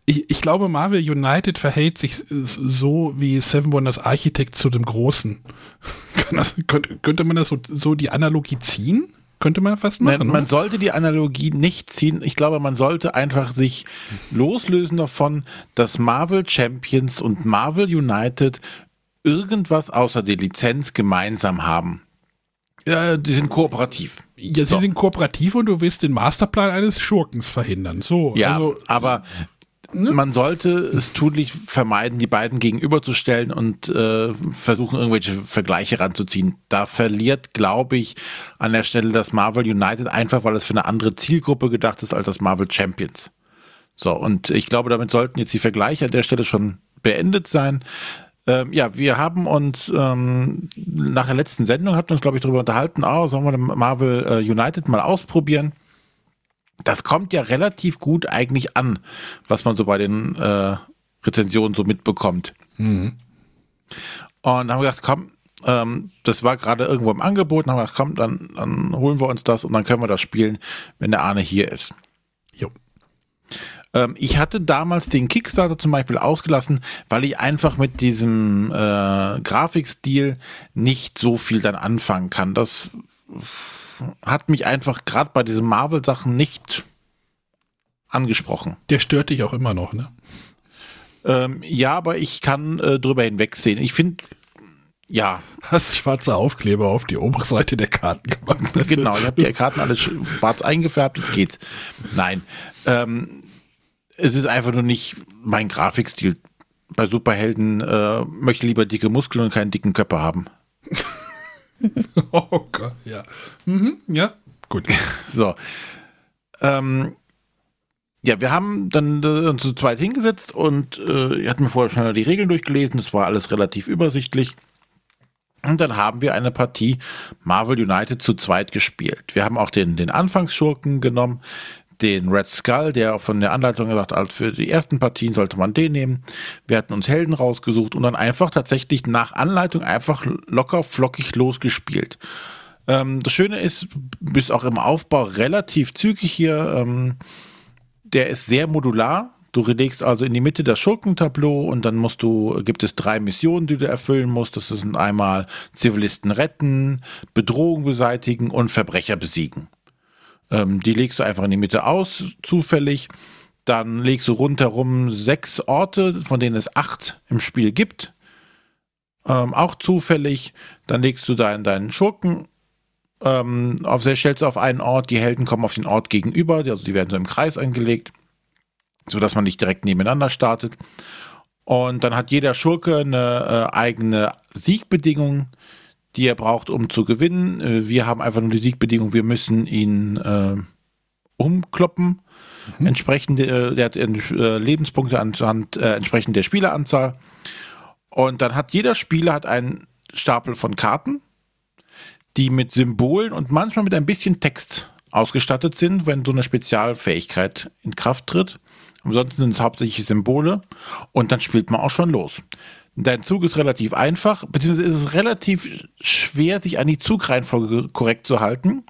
Ich, ich, glaube, Marvel United verhält sich so wie Seven Wonders Architect zu dem Großen. Das, könnte, könnte, man das so, so, die Analogie ziehen? Könnte man fast machen. Nein, man sollte die Analogie nicht ziehen. Ich glaube, man sollte einfach sich loslösen davon, dass Marvel Champions und Marvel United irgendwas außer der Lizenz gemeinsam haben. Ja, die sind kooperativ. Ja, sie so. sind kooperativ und du willst den Masterplan eines Schurkens verhindern. So, ja, also, aber ne? man sollte es tunlich vermeiden, die beiden gegenüberzustellen und äh, versuchen, irgendwelche Vergleiche ranzuziehen. Da verliert, glaube ich, an der Stelle das Marvel United einfach, weil es für eine andere Zielgruppe gedacht ist als das Marvel Champions. So, und ich glaube, damit sollten jetzt die Vergleiche an der Stelle schon beendet sein. Ähm, ja, wir haben uns ähm, nach der letzten Sendung hatten uns, glaube ich, darüber unterhalten, oh, sollen wir Marvel äh, United mal ausprobieren? Das kommt ja relativ gut eigentlich an, was man so bei den äh, Rezensionen so mitbekommt. Mhm. Und haben gedacht, komm, ähm, das war gerade irgendwo im Angebot, und haben wir gedacht, komm, dann, dann holen wir uns das und dann können wir das spielen, wenn der Arne hier ist. Jo. Ähm, ich hatte damals den Kickstarter zum Beispiel ausgelassen, weil ich einfach mit diesem äh, Grafikstil nicht so viel dann anfangen kann. Das hat mich einfach gerade bei diesen Marvel-Sachen nicht angesprochen. Der stört dich auch immer noch, ne? Ähm, ja, aber ich kann äh, drüber hinwegsehen. Ich finde, ja. Hast schwarze Aufkleber auf die obere Seite der Karten gemacht. genau, ich habe die Karten alles schwarz eingefärbt, jetzt geht's. Nein. Ähm, es ist einfach nur nicht mein Grafikstil. Bei Superhelden äh, möchte lieber dicke Muskeln und keinen dicken Körper haben. oh Gott, ja. Mhm, ja, gut. so. Ähm, ja, wir haben dann äh, uns zu zweit hingesetzt und äh, ihr habt mir vorher schon die Regeln durchgelesen. Das war alles relativ übersichtlich. Und dann haben wir eine Partie Marvel United zu zweit gespielt. Wir haben auch den, den Anfangsschurken genommen den Red Skull, der von der Anleitung gesagt hat, für die ersten Partien sollte man den nehmen. Wir hatten uns Helden rausgesucht und dann einfach tatsächlich nach Anleitung einfach locker flockig losgespielt. Ähm, das Schöne ist, bist auch im Aufbau relativ zügig hier. Ähm, der ist sehr modular. Du legst also in die Mitte das Schurkentableau und dann musst du, gibt es drei Missionen, die du erfüllen musst. Das sind einmal Zivilisten retten, Bedrohung beseitigen und Verbrecher besiegen. Ähm, die legst du einfach in die Mitte aus, zufällig. Dann legst du rundherum sechs Orte, von denen es acht im Spiel gibt. Ähm, auch zufällig. Dann legst du da in deinen Schurken ähm, auf, stellst du auf einen Ort, die Helden kommen auf den Ort gegenüber, also die werden so im Kreis angelegt sodass man nicht direkt nebeneinander startet. Und dann hat jeder Schurke eine äh, eigene Siegbedingung, die er braucht, um zu gewinnen. Äh, wir haben einfach nur die Siegbedingung, wir müssen ihn äh, umkloppen. Mhm. Entsprechend, äh, der hat äh, Lebenspunkte anhand, äh, entsprechend der Spieleranzahl. Und dann hat jeder Spieler hat einen Stapel von Karten, die mit Symbolen und manchmal mit ein bisschen Text ausgestattet sind, wenn so eine Spezialfähigkeit in Kraft tritt. Ansonsten sind es hauptsächlich Symbole und dann spielt man auch schon los. Dein Zug ist relativ einfach, beziehungsweise ist es relativ schwer, sich an die Zugreihenfolge korrekt zu halten,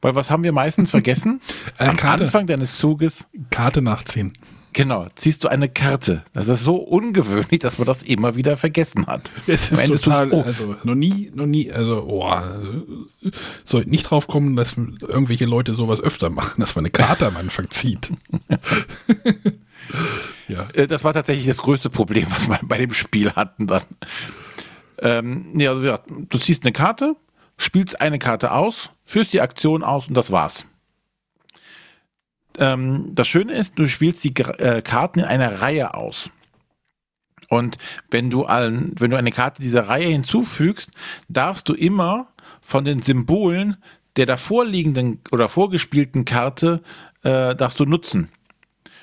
weil was haben wir meistens vergessen? äh, Am Karte. Anfang deines Zuges. Karte nachziehen. Genau, ziehst du eine Karte. Das ist so ungewöhnlich, dass man das immer wieder vergessen hat. Es ist total, oh. also noch nie, noch nie, also, oh, also, soll nicht drauf kommen, dass irgendwelche Leute sowas öfter machen, dass man eine Karte am Anfang zieht. ja. Äh, das war tatsächlich das größte Problem, was wir bei dem Spiel hatten dann. Ähm, nee, also, ja, du ziehst eine Karte, spielst eine Karte aus, führst die Aktion aus und das war's ähm, das Schöne ist, du spielst die äh, Karten in einer Reihe aus. Und wenn du, allen, wenn du eine Karte dieser Reihe hinzufügst, darfst du immer von den Symbolen der davor liegenden oder vorgespielten Karte äh, darfst du nutzen.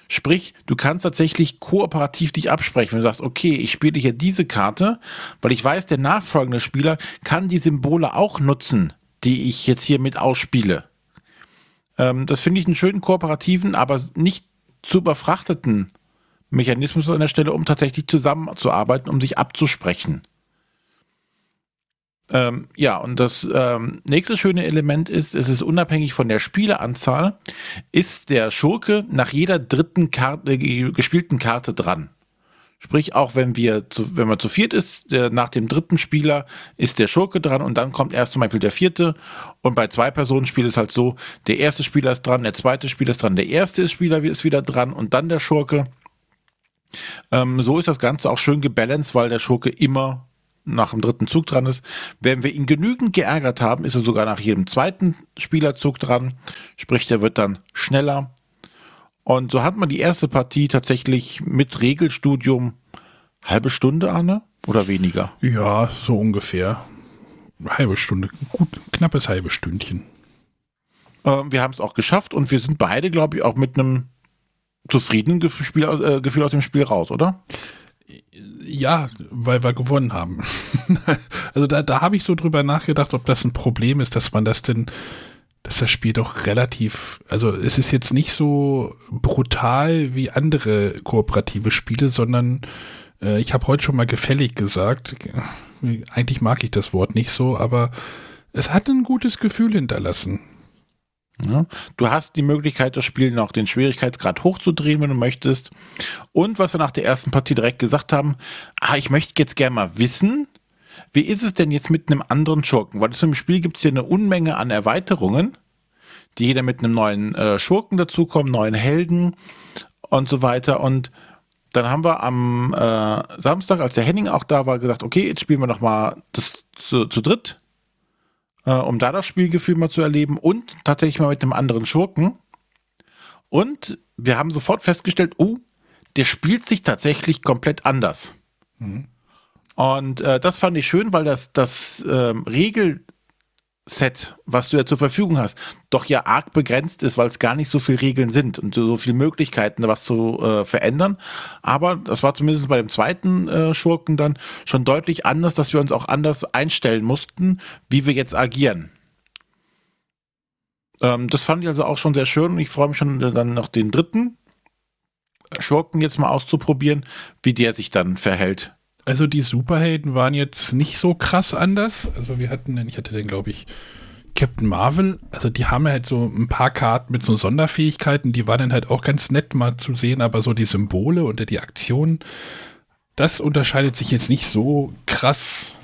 Sprich, du kannst tatsächlich kooperativ dich absprechen. Wenn du sagst, okay, ich spiele hier diese Karte, weil ich weiß, der nachfolgende Spieler kann die Symbole auch nutzen, die ich jetzt hier mit ausspiele. Ähm, das finde ich einen schönen kooperativen, aber nicht zu überfrachteten Mechanismus an der Stelle, um tatsächlich zusammenzuarbeiten, um sich abzusprechen. Ähm, ja, und das ähm, nächste schöne Element ist, es ist unabhängig von der Spieleranzahl, ist der Schurke nach jeder dritten Karte, äh, gespielten Karte dran. Sprich, auch wenn wir zu, wenn man zu viert ist, der, nach dem dritten Spieler ist der Schurke dran und dann kommt erst zum Beispiel der vierte. Und bei zwei Personen spielt es halt so, der erste Spieler ist dran, der zweite Spieler ist dran, der erste Spieler ist wieder dran und dann der Schurke. Ähm, so ist das Ganze auch schön gebalanced, weil der Schurke immer nach dem dritten Zug dran ist. Wenn wir ihn genügend geärgert haben, ist er sogar nach jedem zweiten Spielerzug dran. Sprich, der wird dann schneller und so hat man die erste Partie tatsächlich mit Regelstudium halbe Stunde, Anne? Oder weniger? Ja, so ungefähr. Halbe Stunde. Gut, knappes halbe Stündchen. Ähm, wir haben es auch geschafft und wir sind beide, glaube ich, auch mit einem zufriedenen Gefühl, äh, Gefühl aus dem Spiel raus, oder? Ja, weil wir gewonnen haben. also da, da habe ich so drüber nachgedacht, ob das ein Problem ist, dass man das denn dass das Spiel doch relativ, also es ist jetzt nicht so brutal wie andere kooperative Spiele, sondern äh, ich habe heute schon mal gefällig gesagt, eigentlich mag ich das Wort nicht so, aber es hat ein gutes Gefühl hinterlassen. Ja, du hast die Möglichkeit, das Spiel noch den Schwierigkeitsgrad hochzudrehen, wenn du möchtest. Und was wir nach der ersten Partie direkt gesagt haben, ah, ich möchte jetzt gerne mal wissen, wie ist es denn jetzt mit einem anderen Schurken? Weil im Spiel gibt es hier eine Unmenge an Erweiterungen, die jeder mit einem neuen äh, Schurken dazukommen, neuen Helden und so weiter. Und dann haben wir am äh, Samstag, als der Henning auch da war, gesagt, okay, jetzt spielen wir nochmal das zu, zu dritt, äh, um da das Spielgefühl mal zu erleben und tatsächlich mal mit einem anderen Schurken. Und wir haben sofort festgestellt, oh, der spielt sich tatsächlich komplett anders. Mhm. Und äh, das fand ich schön, weil das, das ähm, Regelset, was du ja zur Verfügung hast, doch ja arg begrenzt ist, weil es gar nicht so viele Regeln sind und so viele Möglichkeiten, was zu äh, verändern. Aber das war zumindest bei dem zweiten äh, Schurken dann schon deutlich anders, dass wir uns auch anders einstellen mussten, wie wir jetzt agieren. Ähm, das fand ich also auch schon sehr schön und ich freue mich schon dann noch den dritten Schurken jetzt mal auszuprobieren, wie der sich dann verhält. Also die Superhelden waren jetzt nicht so krass anders. Also wir hatten, ich hatte den, glaube ich, Captain Marvel, also die haben halt so ein paar Karten mit so Sonderfähigkeiten, die waren dann halt auch ganz nett mal zu sehen, aber so die Symbole und die Aktionen, das unterscheidet sich jetzt nicht so krass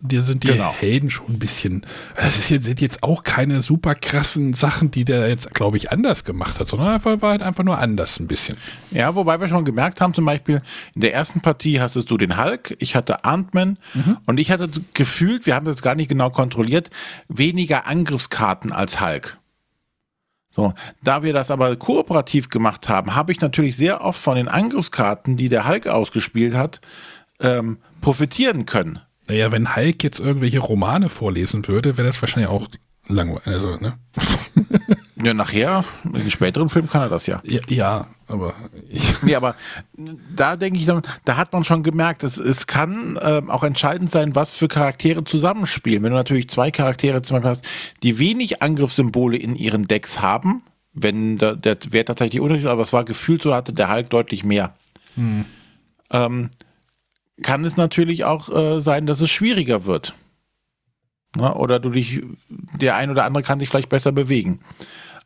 dir sind die genau. Helden schon ein bisschen. Das ist jetzt, sind jetzt auch keine super krassen Sachen, die der jetzt, glaube ich, anders gemacht hat, sondern einfach war halt einfach nur anders ein bisschen. Ja, wobei wir schon gemerkt haben, zum Beispiel in der ersten Partie hattest du den Hulk, ich hatte Ant-Man mhm. und ich hatte gefühlt, wir haben das gar nicht genau kontrolliert, weniger Angriffskarten als Hulk. So, da wir das aber kooperativ gemacht haben, habe ich natürlich sehr oft von den Angriffskarten, die der Hulk ausgespielt hat, ähm, profitieren können. Naja, wenn Hulk jetzt irgendwelche Romane vorlesen würde, wäre das wahrscheinlich auch langweilig. Also, ne? ja, nachher, in späteren Film kann er das ja. Ja, ja aber. nee, aber da denke ich, dann, da hat man schon gemerkt, es, es kann äh, auch entscheidend sein, was für Charaktere zusammenspielen. Wenn du natürlich zwei Charaktere zum Beispiel hast, die wenig Angriffssymbole in ihren Decks haben, wenn der, der Wert tatsächlich unterschiedlich aber es war gefühlt so, hatte der Hulk deutlich mehr. Hm. Ähm, kann es natürlich auch äh, sein, dass es schwieriger wird. Na, oder du dich, der ein oder andere kann sich vielleicht besser bewegen.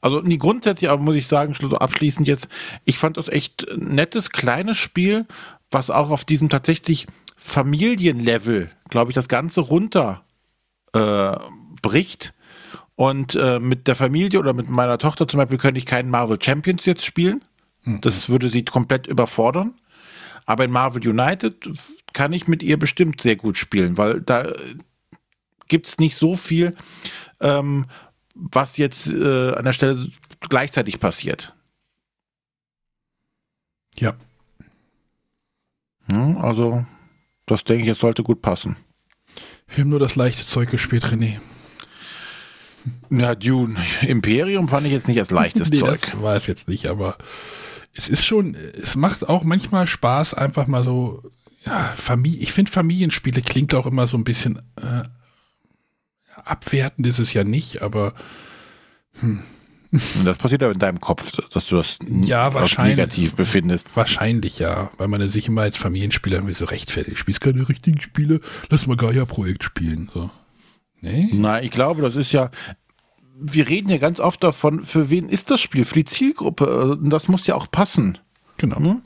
Also nie grundsätzlich, aber muss ich sagen, abschließend jetzt, ich fand das echt ein nettes, kleines Spiel, was auch auf diesem tatsächlich Familienlevel, glaube ich, das Ganze runter äh, bricht. Und äh, mit der Familie oder mit meiner Tochter zum Beispiel könnte ich keinen Marvel Champions jetzt spielen. Mhm. Das würde sie komplett überfordern. Aber in Marvel United kann ich mit ihr bestimmt sehr gut spielen, weil da gibt es nicht so viel, ähm, was jetzt äh, an der Stelle gleichzeitig passiert. Ja. Hm, also, das denke ich, es sollte gut passen. Wir haben nur das leichte Zeug gespielt, René. Ja, Dune. Imperium fand ich jetzt nicht als leichtes nee, Zeug. Das war es jetzt nicht, aber es ist schon, es macht auch manchmal Spaß, einfach mal so, ja, Familie, ich finde Familienspiele klingt auch immer so ein bisschen äh, abwertend ist es ja nicht, aber hm. Das passiert aber in deinem Kopf, dass du das ja, negativ befindest. Wahrscheinlich ja, weil man sich immer als Familienspieler irgendwie so rechtfertigt. Spielst keine richtigen Spiele, lass mal Gaia-Projekt spielen. So. Nee? Nein, ich glaube, das ist ja, wir reden ja ganz oft davon, für wen ist das Spiel? Für die Zielgruppe. Äh, das muss ja auch passen. Genau. Hm?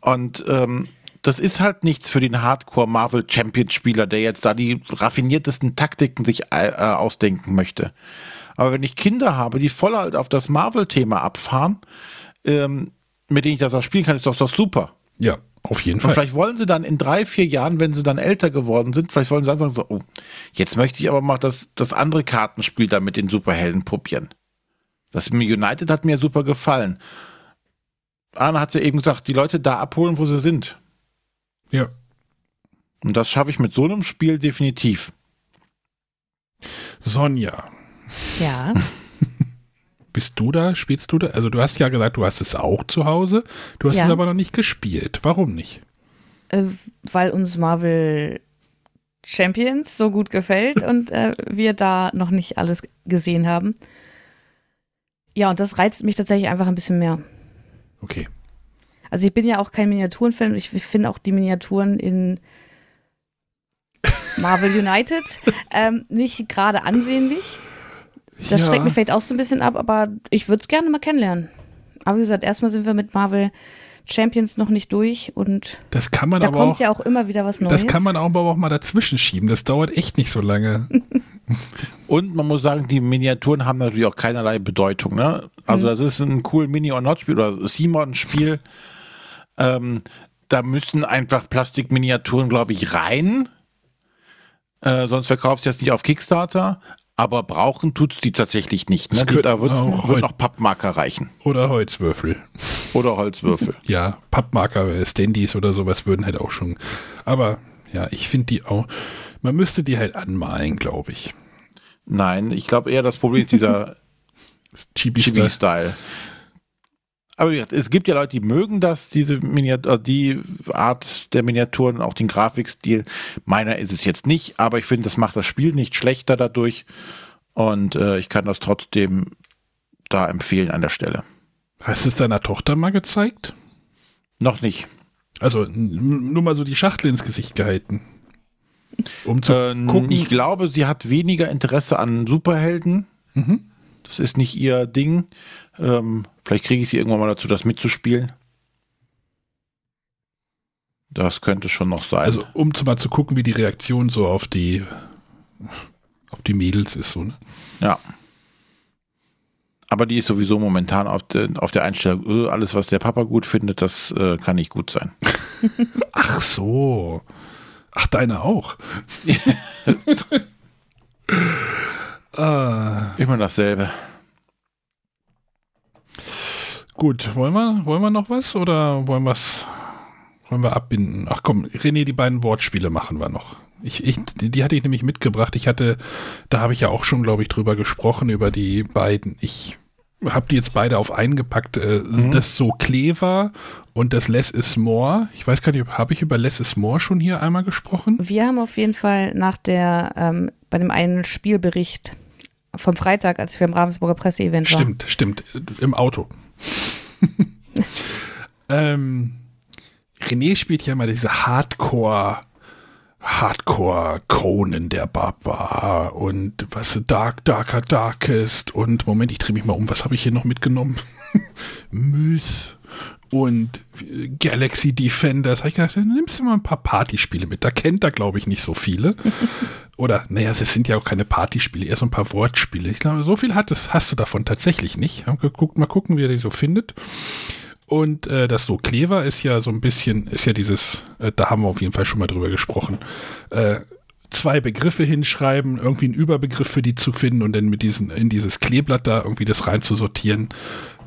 Und ähm, das ist halt nichts für den Hardcore Marvel Champion Spieler, der jetzt da die raffiniertesten Taktiken sich äh, äh, ausdenken möchte. Aber wenn ich Kinder habe, die voll halt auf das Marvel-Thema abfahren, ähm, mit denen ich das auch spielen kann, ist doch, doch super. Ja, auf jeden Fall. Und vielleicht wollen sie dann in drei, vier Jahren, wenn sie dann älter geworden sind, vielleicht wollen sie dann sagen so, oh, jetzt möchte ich aber mal das, das andere Kartenspiel da mit den Superhelden probieren. Das United hat mir super gefallen. Arne hat ja eben gesagt, die Leute da abholen, wo sie sind. Ja. Und das schaffe ich mit so einem Spiel definitiv. Sonja. Ja. Bist du da? Spielst du da? Also du hast ja gesagt, du hast es auch zu Hause. Du hast ja. es aber noch nicht gespielt. Warum nicht? Äh, weil uns Marvel Champions so gut gefällt und äh, wir da noch nicht alles gesehen haben. Ja, und das reizt mich tatsächlich einfach ein bisschen mehr. Okay. Also ich bin ja auch kein Miniaturenfan. Ich finde auch die Miniaturen in Marvel United ähm, nicht gerade ansehnlich. Das ja. schreckt mich vielleicht auch so ein bisschen ab, aber ich würde es gerne mal kennenlernen. Aber wie gesagt, erstmal sind wir mit Marvel Champions noch nicht durch und das kann man da aber kommt auch, ja auch immer wieder was Neues. Das kann man aber auch mal dazwischen schieben. Das dauert echt nicht so lange. und man muss sagen, die Miniaturen haben natürlich auch keinerlei Bedeutung. Ne? Also mhm. das ist ein cool Mini-or-Not-Spiel oder Simon-Spiel. Ähm, da müssen einfach Plastikminiaturen, glaube ich, rein. Äh, sonst verkauft es jetzt nicht auf Kickstarter. Aber brauchen tut es die tatsächlich nicht. Ne? Die, da wird, wird noch Pappmarker reichen. Oder Holzwürfel. Oder Holzwürfel. ja, Pappmarker, Standys oder sowas würden halt auch schon. Aber ja, ich finde die auch. Man müsste die halt anmalen, glaube ich. Nein, ich glaube eher das Problem ist dieser Chibi-Style. Aber es gibt ja Leute, die mögen das, diese Miniatur, äh, die Art der Miniaturen, auch den Grafikstil. Meiner ist es jetzt nicht, aber ich finde, das macht das Spiel nicht schlechter dadurch. Und äh, ich kann das trotzdem da empfehlen an der Stelle. Hast du es deiner Tochter mal gezeigt? Noch nicht. Also nur mal so die Schachtel ins Gesicht gehalten. um zu ähm, gucken. Ich glaube, sie hat weniger Interesse an Superhelden. Mhm. Das ist nicht ihr Ding. Ähm, vielleicht kriege ich sie irgendwann mal dazu, das mitzuspielen. Das könnte schon noch sein. Also um mal zu gucken, wie die Reaktion so auf die auf die Mädels ist so, ne? Ja. Aber die ist sowieso momentan auf, de, auf der Einstellung, äh, alles, was der Papa gut findet, das äh, kann nicht gut sein. Ach so. Ach, deine auch. ah. Immer dasselbe. Gut, wollen wir, wollen wir noch was oder wollen wir es wollen wir abbinden? Ach komm, René, die beiden Wortspiele machen wir noch. Ich, ich, die, die hatte ich nämlich mitgebracht. Ich hatte, da habe ich ja auch schon, glaube ich, drüber gesprochen, über die beiden. Ich habe die jetzt beide auf eingepackt. Äh, mhm. Das So Clever und das Less is More. Ich weiß gar nicht, habe ich über Less is More schon hier einmal gesprochen? Wir haben auf jeden Fall nach der, ähm, bei dem einen Spielbericht vom Freitag, als wir im Ravensburger Presseevent waren. Stimmt, stimmt. Im Auto. ähm, René spielt ja immer diese Hardcore- Hardcore Conan der Barbar und was Dark Darker Darkest und Moment, ich drehe mich mal um, was habe ich hier noch mitgenommen? Myth und Galaxy Defenders. Habe ich gedacht, nimmst du mal ein paar Partyspiele mit. Da kennt er, glaube ich, nicht so viele. Oder, naja, es sind ja auch keine Partyspiele, eher so ein paar Wortspiele. Ich glaube, so viel hat es, hast du davon tatsächlich nicht. Geguckt, mal gucken, wie er die so findet. Und äh, das so Clever ist ja so ein bisschen, ist ja dieses, äh, da haben wir auf jeden Fall schon mal drüber gesprochen, äh, zwei Begriffe hinschreiben, irgendwie einen Überbegriff für die zu finden und dann mit diesen, in dieses Kleeblatt da irgendwie das reinzusortieren,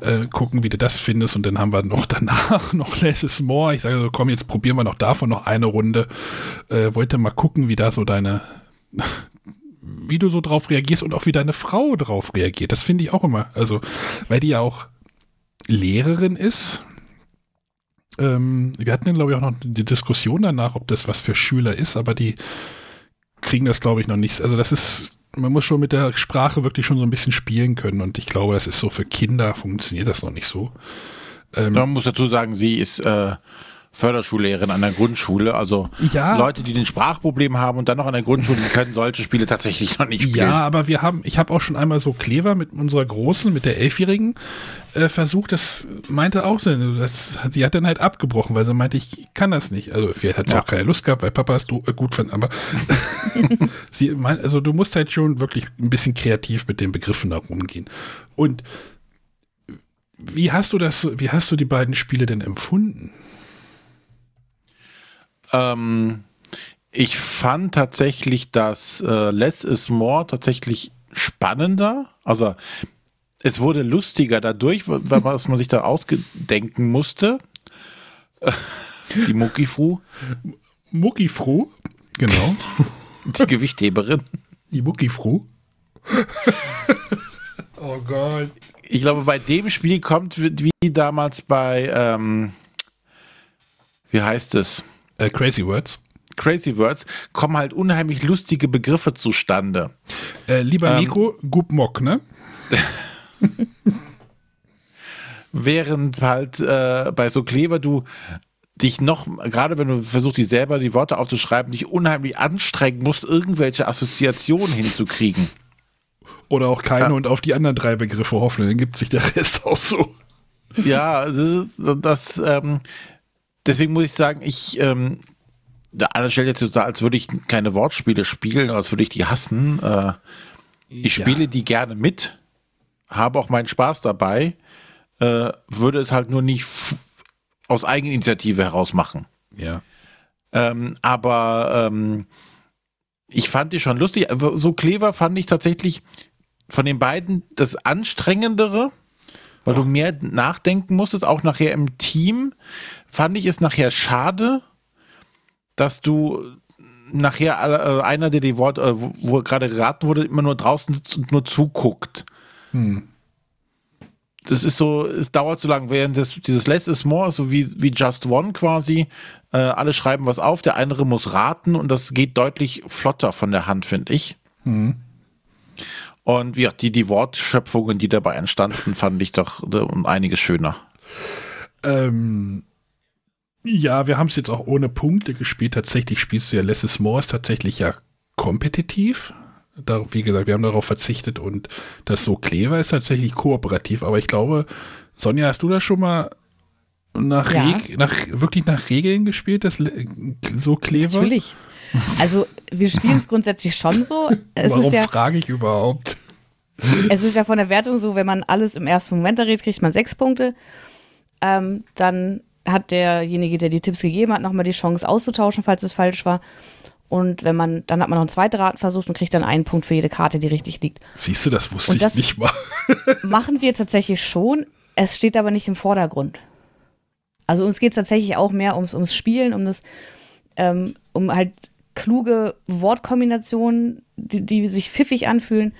äh, gucken, wie du das findest und dann haben wir noch danach noch Less is More. Ich sage so, komm, jetzt probieren wir noch davon noch eine Runde. Äh, wollte mal gucken, wie da so deine, wie du so drauf reagierst und auch wie deine Frau drauf reagiert. Das finde ich auch immer, also, weil die ja auch Lehrerin ist. Ähm, wir hatten, glaube ich, auch noch die Diskussion danach, ob das was für Schüler ist, aber die kriegen das, glaube ich, noch nicht. Also das ist, man muss schon mit der Sprache wirklich schon so ein bisschen spielen können und ich glaube, das ist so für Kinder funktioniert das noch nicht so. Ähm, man muss dazu sagen, sie ist äh, Förderschullehrerin an der Grundschule. Also ja. Leute, die den Sprachproblem haben und dann noch an der Grundschule, die können solche Spiele tatsächlich noch nicht spielen. Ja, aber wir haben, ich habe auch schon einmal so Klever mit unserer Großen, mit der Elfjährigen, äh, versucht. Das meinte auch, das, sie hat dann halt abgebrochen, weil sie meinte, ich kann das nicht. Also vielleicht hat sie ja. auch keine Lust gehabt, weil Papa es äh, gut fand, aber sie meint, also du musst halt schon wirklich ein bisschen kreativ mit den Begriffen da rumgehen. Und wie hast du das, wie hast du die beiden Spiele denn empfunden? Ähm, ich fand tatsächlich, dass äh, Less is More tatsächlich spannender. Also es wurde lustiger dadurch, was man sich da ausdenken musste. Die Muckifru. Muckifru, genau. Die Gewichtheberin. Die Muckifru. oh Gott. Ich glaube, bei dem Spiel kommt wie damals bei, ähm, wie heißt es? Äh, Crazy Words. Crazy Words kommen halt unheimlich lustige Begriffe zustande. Äh, lieber ähm, Nico, Gubmok, ne? Während halt äh, bei so Kleber du dich noch, gerade wenn du versuchst, die selber die Worte aufzuschreiben, dich unheimlich anstrengen musst, irgendwelche Assoziationen hinzukriegen. Oder auch keine ja. und auf die anderen drei Begriffe hoffen, dann gibt sich der Rest auch so. Ja, das, das ähm, deswegen muss ich sagen, ich, ähm, der eine stellt jetzt so dar, als würde ich keine Wortspiele spielen, als würde ich die hassen. Äh, ich ja. spiele die gerne mit, habe auch meinen Spaß dabei, äh, würde es halt nur nicht aus Eigeninitiative heraus machen. Ja. Ähm, aber ähm, ich fand die schon lustig. So clever fand ich tatsächlich von den beiden das anstrengendere, weil oh. du mehr nachdenken musstest, auch nachher im Team fand ich es nachher schade, dass du nachher äh, einer, der die Worte, äh, wo, wo gerade geraten wurde, immer nur draußen sitzt und nur zuguckt. Hm. Das ist so, es dauert zu lang, während das, dieses Less is More, so wie, wie Just One quasi, äh, alle schreiben was auf, der andere muss raten und das geht deutlich flotter von der Hand, finde ich. Hm. Und wie die, die Wortschöpfungen, die dabei entstanden, fand ich doch um einiges schöner. Ähm, Ja, wir haben es jetzt auch ohne Punkte gespielt. Tatsächlich spielst du ja Less is More ist tatsächlich ja kompetitiv. Da, wie gesagt, wir haben darauf verzichtet und das so clever ist tatsächlich kooperativ. Aber ich glaube, Sonja, hast du das schon mal nach, ja. nach wirklich nach Regeln gespielt, das so clever? Natürlich. Also wir spielen es grundsätzlich schon so. Es Warum ja, frage ich überhaupt? Es ist ja von der Wertung so, wenn man alles im ersten Moment errät, kriegt man sechs Punkte. Ähm, dann hat derjenige, der die Tipps gegeben hat, nochmal die Chance auszutauschen, falls es falsch war. Und wenn man, dann hat man noch einen zweiten Ratenversuch und kriegt dann einen Punkt für jede Karte, die richtig liegt. Siehst du, das wusste das ich nicht mal. machen wir tatsächlich schon. Es steht aber nicht im Vordergrund. Also uns geht es tatsächlich auch mehr ums, ums Spielen, um das, ähm, um halt kluge Wortkombinationen, die, die sich pfiffig anfühlen.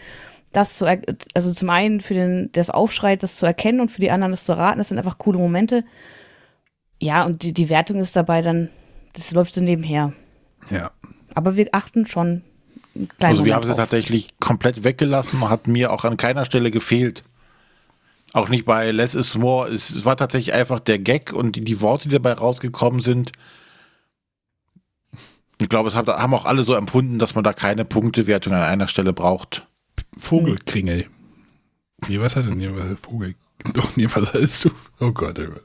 Das zu, also zum einen für den, der es aufschreit, das zu erkennen und für die anderen das zu erraten, das sind einfach coole Momente. Ja, und die, die Wertung ist dabei dann, das läuft so nebenher. Ja. Aber wir achten schon. Also wir haben sie tatsächlich komplett weggelassen, hat mir auch an keiner Stelle gefehlt. Auch nicht bei Less is More. Es war tatsächlich einfach der Gag und die, die Worte, die dabei rausgekommen sind. Ich glaube, es haben auch alle so empfunden, dass man da keine Punktewertung an einer Stelle braucht. Vogelkringel. Nee, was heißt denn hier? Vogel. Doch, nee, was heißt du? Oh Gott, oh Gott.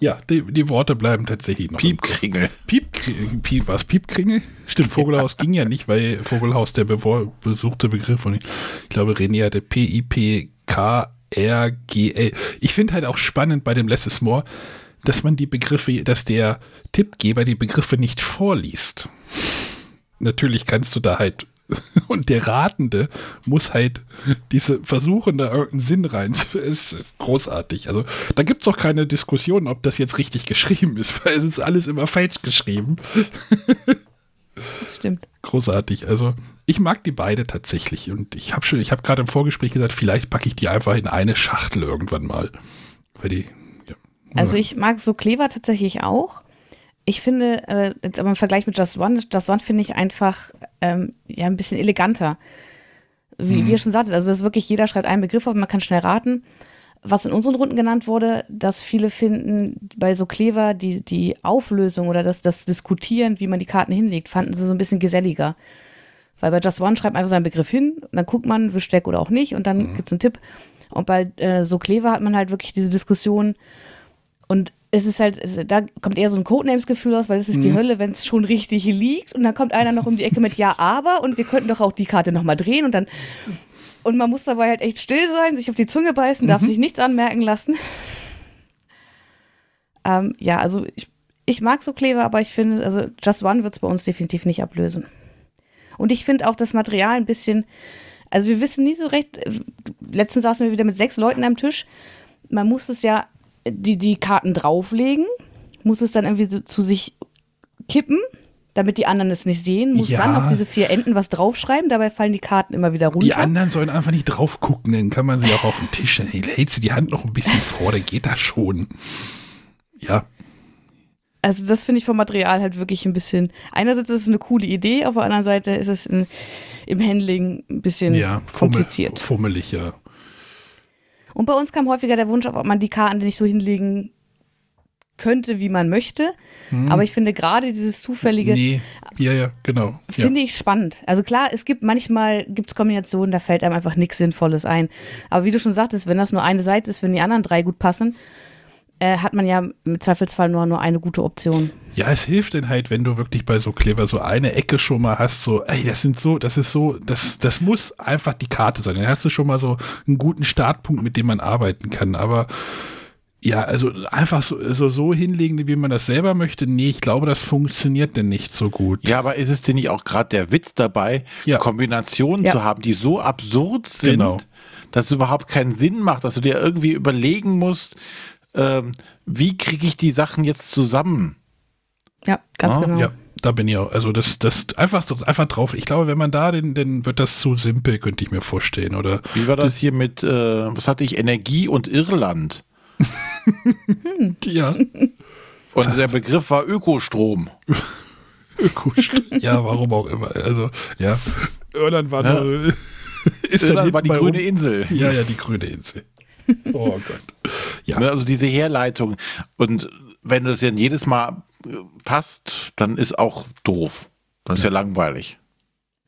Ja, die, die, Worte bleiben tatsächlich noch. Piepkringel. Piepkringel. Piep, was? Piepkringel? Stimmt, Vogelhaus ging ja nicht, weil Vogelhaus der besuchte Begriff und ich glaube, René hatte P-I-P-K RGL. Ich finde halt auch spannend bei dem Less is More, dass man die Begriffe, dass der Tippgeber die Begriffe nicht vorliest. Natürlich kannst du da halt und der Ratende muss halt diese versuchen, da irgendeinen Sinn rein. Es ist großartig. Also da gibt es auch keine Diskussion, ob das jetzt richtig geschrieben ist, weil es ist alles immer falsch geschrieben. Das stimmt. Großartig. Also ich mag die beide tatsächlich und ich habe schon, ich habe gerade im Vorgespräch gesagt, vielleicht packe ich die einfach in eine Schachtel irgendwann mal. Weil die, ja. Also ich mag so Kleber tatsächlich auch. Ich finde, äh, jetzt aber im Vergleich mit Just One, Just One finde ich einfach ähm, ja ein bisschen eleganter. Wie, mhm. wie ihr schon sagtet, also das ist wirklich, jeder schreibt einen Begriff auf, man kann schnell raten. Was in unseren Runden genannt wurde, dass viele finden, bei so Kleber die, die Auflösung oder das, das Diskutieren, wie man die Karten hinlegt, fanden sie so ein bisschen geselliger. Weil bei Just One schreibt man einfach seinen Begriff hin, dann guckt man, wischt weg oder auch nicht und dann mhm. gibt es einen Tipp. Und bei äh, so Clever hat man halt wirklich diese Diskussion und es ist halt, es, da kommt eher so ein Codenames-Gefühl aus, weil es ist mhm. die Hölle, wenn es schon richtig liegt und dann kommt einer noch um die Ecke mit Ja, aber und wir könnten doch auch die Karte nochmal drehen und dann und man muss dabei halt echt still sein, sich auf die Zunge beißen, mhm. darf sich nichts anmerken lassen. Ähm, ja, also ich, ich mag so Kleber, aber ich finde, also Just One wird es bei uns definitiv nicht ablösen. Und ich finde auch das Material ein bisschen, also wir wissen nie so recht, letztens saßen wir wieder mit sechs Leuten am Tisch. Man muss es ja, die, die Karten drauflegen, muss es dann irgendwie so zu sich kippen, damit die anderen es nicht sehen, muss ja. dann auf diese vier Enden was draufschreiben, dabei fallen die Karten immer wieder runter. Die anderen sollen einfach nicht drauf gucken, dann kann man sie auch auf den Tisch, dann hältst du die Hand noch ein bisschen vor, dann geht das schon. Ja, also das finde ich vom Material halt wirklich ein bisschen, einerseits ist es eine coole Idee, auf der anderen Seite ist es in, im Handling ein bisschen ja, kompliziert. Fummelig, ja. Und bei uns kam häufiger der Wunsch, ob man die Karten nicht so hinlegen könnte, wie man möchte. Hm. Aber ich finde gerade dieses zufällige. Nee, ja, ja, genau. Finde ja. ich spannend. Also klar, es gibt manchmal gibt's Kombinationen, da fällt einem einfach nichts Sinnvolles ein. Aber wie du schon sagtest, wenn das nur eine Seite ist, wenn die anderen drei gut passen, äh, hat man ja im Zweifelsfall nur, nur eine gute Option. Ja, es hilft denn halt, wenn du wirklich bei so Clever so eine Ecke schon mal hast, so, ey, das sind so, das ist so, das, das muss einfach die Karte sein. Dann hast du schon mal so einen guten Startpunkt, mit dem man arbeiten kann. Aber ja, also einfach so, so, so hinlegen, wie man das selber möchte, nee, ich glaube, das funktioniert denn nicht so gut. Ja, aber ist es denn nicht auch gerade der Witz dabei, ja. Kombinationen ja. zu haben, die so absurd sind, genau. dass es überhaupt keinen Sinn macht, dass du dir irgendwie überlegen musst, ähm, wie kriege ich die Sachen jetzt zusammen? Ja, ganz ah, genau. Ja, da bin ich auch. Also das, das einfach, einfach drauf. Ich glaube, wenn man da, den, dann wird das zu simpel, könnte ich mir vorstellen. Oder wie war das hier mit, äh, was hatte ich, Energie und Irland? Ja. Und der Begriff war Ökostrom. Ökostrom. Ja, warum auch immer. Also, ja. Irland war, ja. Nur, ist Irland war die grüne um. Insel. Ja, ja, die grüne Insel. Oh Gott. Ja. Ne, also diese Herleitung. Und wenn du das ja jedes Mal passt, dann ist auch doof. Das ist ja, ja langweilig.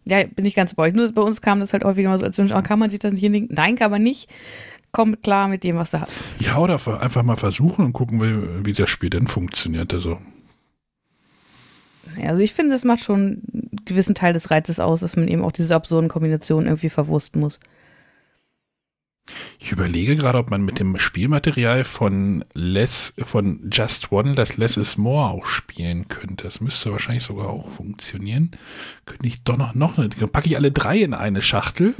Ja, bin ich ganz bei euch. Nur bei uns kam das halt häufiger mal so als Wunsch, oh, kann man sich das nicht hinlegen? Nein, kann man nicht. Komm klar mit dem, was du hast. Ja, oder einfach mal versuchen und gucken, wie, wie das Spiel denn funktioniert. Also. Also ich finde, es macht schon einen gewissen Teil des Reizes aus, dass man eben auch diese absurden Kombinationen irgendwie verwursten muss. Ich überlege gerade, ob man mit dem Spielmaterial von Less, von Just One, das Less is More auch spielen könnte. Das müsste wahrscheinlich sogar auch funktionieren. Könnte ich doch noch, noch eine, dann packe ich alle drei in eine Schachtel.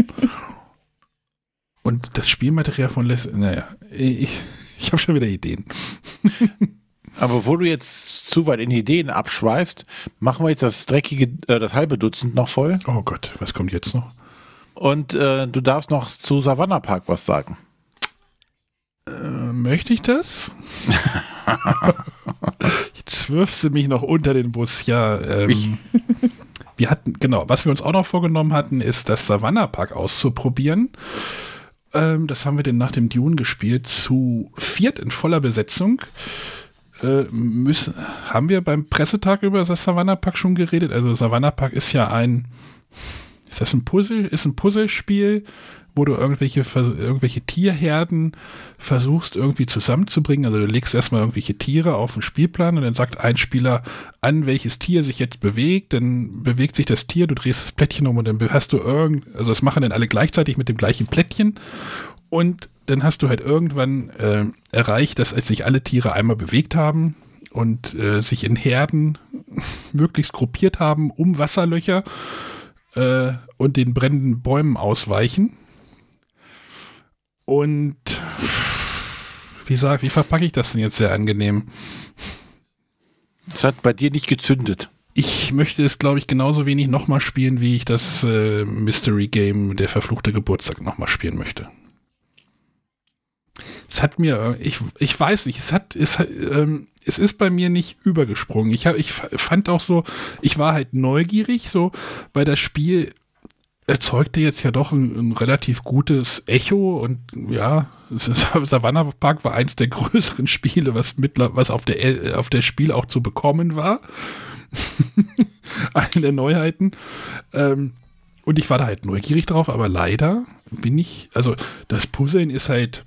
und das Spielmaterial von Less, naja, ich, ich habe schon wieder Ideen. Aber bevor du jetzt zu weit in Ideen abschweifst, machen wir jetzt das dreckige, äh, das halbe Dutzend noch voll. Oh Gott, was kommt jetzt noch? Und äh, du darfst noch zu Savannah Park was sagen. Äh, möchte ich das? Jetzt wirfst du mich noch unter den Bus. Ja, ähm, wir hatten, genau, was wir uns auch noch vorgenommen hatten, ist das Savannah Park auszuprobieren. Ähm, das haben wir denn nach dem Dune gespielt, zu viert in voller Besetzung. Äh, müssen, haben wir beim Pressetag über das Savannah Park schon geredet? Also Savannah Park ist ja ein ist das ein Puzzle? Ist ein Puzzlespiel, wo du irgendwelche, irgendwelche Tierherden versuchst irgendwie zusammenzubringen. Also du legst erstmal irgendwelche Tiere auf den Spielplan und dann sagt ein Spieler an, welches Tier sich jetzt bewegt, dann bewegt sich das Tier, du drehst das Plättchen um und dann hast du irgend, also das machen dann alle gleichzeitig mit dem gleichen Plättchen und dann hast du halt irgendwann äh, erreicht, dass sich alle Tiere einmal bewegt haben und äh, sich in Herden möglichst gruppiert haben um Wasserlöcher äh, und den brennenden Bäumen ausweichen. Und wie sag, wie verpacke ich das denn jetzt sehr angenehm? Es hat bei dir nicht gezündet. Ich möchte es, glaube ich, genauso wenig nochmal spielen, wie ich das äh, Mystery Game Der verfluchte Geburtstag nochmal spielen möchte. Es hat mir, ich, ich weiß nicht, es hat, es, ähm, es ist bei mir nicht übergesprungen. Ich, hab, ich fand auch so, ich war halt neugierig, so, weil das Spiel erzeugte jetzt ja doch ein, ein relativ gutes Echo und ja, Savannah Park war eins der größeren Spiele, was, mittler, was auf, der, auf der Spiel auch zu bekommen war. Eine der Neuheiten. Ähm, und ich war da halt neugierig drauf, aber leider bin ich, also das Puzzeln ist halt,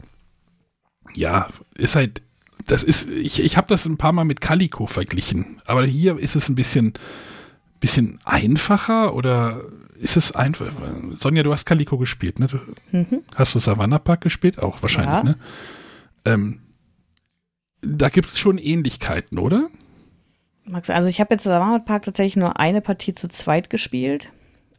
ja, ist halt, das ist, ich, ich habe das ein paar Mal mit Calico verglichen, aber hier ist es ein bisschen, bisschen einfacher oder ist es einfach, Sonja, du hast Calico gespielt, ne? Mhm. Hast du Savannah Park gespielt? Auch wahrscheinlich, ja. ne? Ähm, da gibt es schon Ähnlichkeiten, oder? Max, also ich habe jetzt Savannah Park tatsächlich nur eine Partie zu zweit gespielt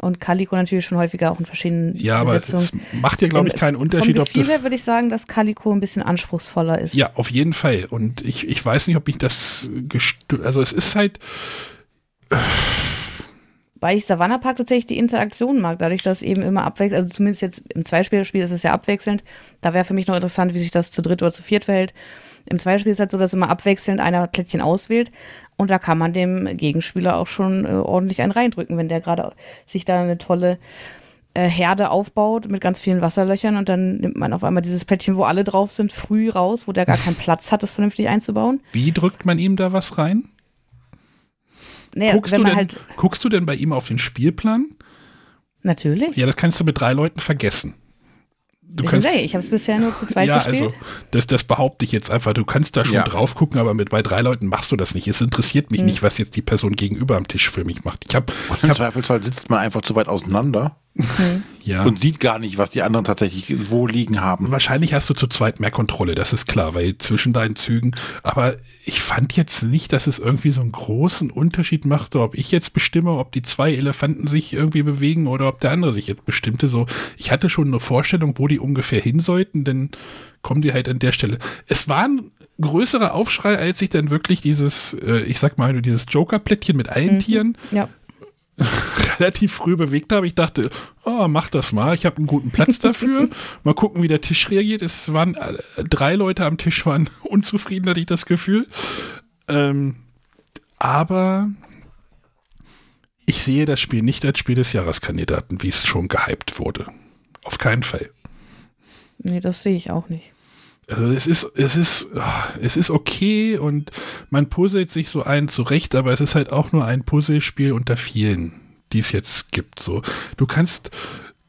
und Calico natürlich schon häufiger auch in verschiedenen Ja, aber es macht ja, glaube ich, keinen Unterschied. Vom Gefühl her würde ich sagen, dass Calico ein bisschen anspruchsvoller ist. Ja, auf jeden Fall. Und ich, ich weiß nicht, ob ich das also es ist halt weil ich Savannah Park tatsächlich die Interaktion mag, dadurch, dass eben immer abwechselnd, also zumindest jetzt im Zweispielerspiel ist es ja abwechselnd. Da wäre für mich noch interessant, wie sich das zu dritt oder zu viert verhält. Im Zweispiel ist es halt so, dass immer abwechselnd einer Plättchen auswählt und da kann man dem Gegenspieler auch schon äh, ordentlich einen reindrücken, wenn der gerade sich da eine tolle äh, Herde aufbaut mit ganz vielen Wasserlöchern und dann nimmt man auf einmal dieses Plättchen, wo alle drauf sind, früh raus, wo der gar keinen Platz hat, das vernünftig einzubauen. Wie drückt man ihm da was rein? Naja, guckst, du denn, halt guckst du denn bei ihm auf den Spielplan? Natürlich. Ja, das kannst du mit drei Leuten vergessen du kannst, ich habe es bisher nur zu zweit ja, gespielt. Ja, also das, das behaupte ich jetzt einfach. Du kannst da schon ja. drauf gucken, aber mit bei drei Leuten machst du das nicht. Es interessiert mich hm. nicht, was jetzt die Person gegenüber am Tisch für mich macht. Ich hab, ich Im Zweifelsfall sitzt man einfach zu weit auseinander. Mhm. Ja. Und sieht gar nicht, was die anderen tatsächlich wo liegen haben. Wahrscheinlich hast du zu zweit mehr Kontrolle, das ist klar, weil zwischen deinen Zügen. Aber ich fand jetzt nicht, dass es irgendwie so einen großen Unterschied machte, ob ich jetzt bestimme, ob die zwei Elefanten sich irgendwie bewegen oder ob der andere sich jetzt bestimmte. So, ich hatte schon eine Vorstellung, wo die ungefähr hin sollten, denn kommen die halt an der Stelle. Es war ein größerer Aufschrei, als ich dann wirklich dieses, äh, ich sag mal, dieses Joker-Plättchen mit allen mhm. Tieren ja. relativ früh bewegt habe. Ich dachte, oh, mach das mal. Ich habe einen guten Platz dafür. mal gucken, wie der Tisch reagiert. Es waren äh, drei Leute am Tisch waren unzufrieden, hatte ich das Gefühl. Ähm, aber ich sehe das Spiel nicht als Spiel des Jahreskandidaten, wie es schon gehypt wurde. Auf keinen Fall. Nee, das sehe ich auch nicht. Also es ist, es ist, ah, es ist okay und man puzzelt sich so ein zurecht, aber es ist halt auch nur ein Puzzlespiel unter vielen, die es jetzt gibt. So, du kannst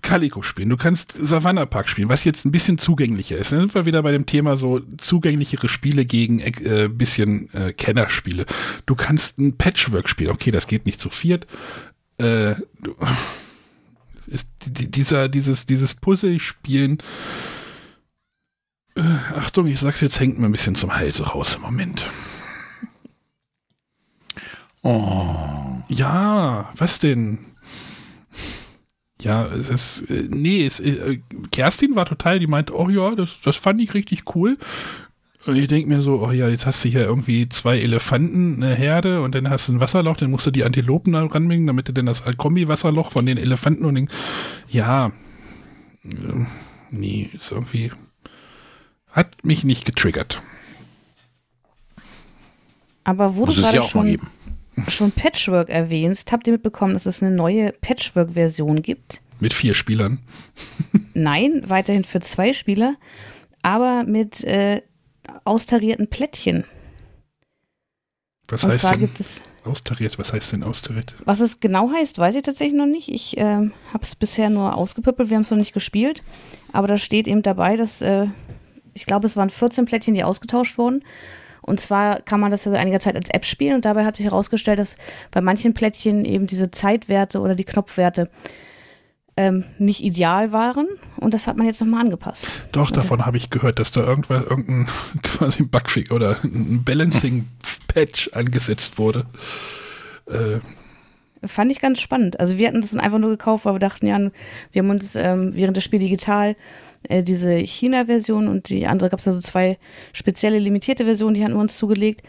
Calico spielen, du kannst Savannah Park spielen, was jetzt ein bisschen zugänglicher ist. Dann sind wir wieder bei dem Thema so zugänglichere Spiele gegen äh, bisschen äh, Kennerspiele. Du kannst ein Patchwork spielen. Okay, das geht nicht zu viert. Äh, du, ist dieser, dieses, dieses Puzzle-Spielen. Äh, Achtung, ich sag's jetzt, hängt mir ein bisschen zum Hals raus im Moment. Oh. Ja, was denn? Ja, es ist, äh, nee, es, äh, Kerstin war total, die meint, oh ja, das, das fand ich richtig cool. Und ich denke mir so, oh ja, jetzt hast du hier irgendwie zwei Elefanten, eine Herde und dann hast du ein Wasserloch, dann musst du die Antilopen da ranbringen, damit du dann das Kombi-Wasserloch von den Elefanten und den, ja, äh, nee, ist irgendwie, hat mich nicht getriggert. Aber wo Muss du gerade schon, schon Patchwork erwähnst, habt ihr mitbekommen, dass es eine neue Patchwork-Version gibt? Mit vier Spielern? Nein, weiterhin für zwei Spieler, aber mit äh, austarierten Plättchen. Was Und heißt denn gibt es austariert? Was heißt denn austariert? Was es genau heißt, weiß ich tatsächlich noch nicht. Ich äh, habe es bisher nur ausgepüppelt, wir haben es noch nicht gespielt. Aber da steht eben dabei, dass äh, ich glaube, es waren 14 Plättchen, die ausgetauscht wurden. Und zwar kann man das ja seit einiger Zeit als App spielen und dabei hat sich herausgestellt, dass bei manchen Plättchen eben diese Zeitwerte oder die Knopfwerte ähm, nicht ideal waren und das hat man jetzt nochmal angepasst. Doch, davon habe ich gehört, dass da irgendwas, irgendein quasi Bugfix oder ein Balancing-Patch angesetzt wurde. Äh, Fand ich ganz spannend. Also wir hatten das dann einfach nur gekauft, weil wir dachten, ja, wir haben uns ähm, während des Spiels digital äh, diese China-Version und die andere gab es also zwei spezielle limitierte Versionen, die hatten wir uns zugelegt.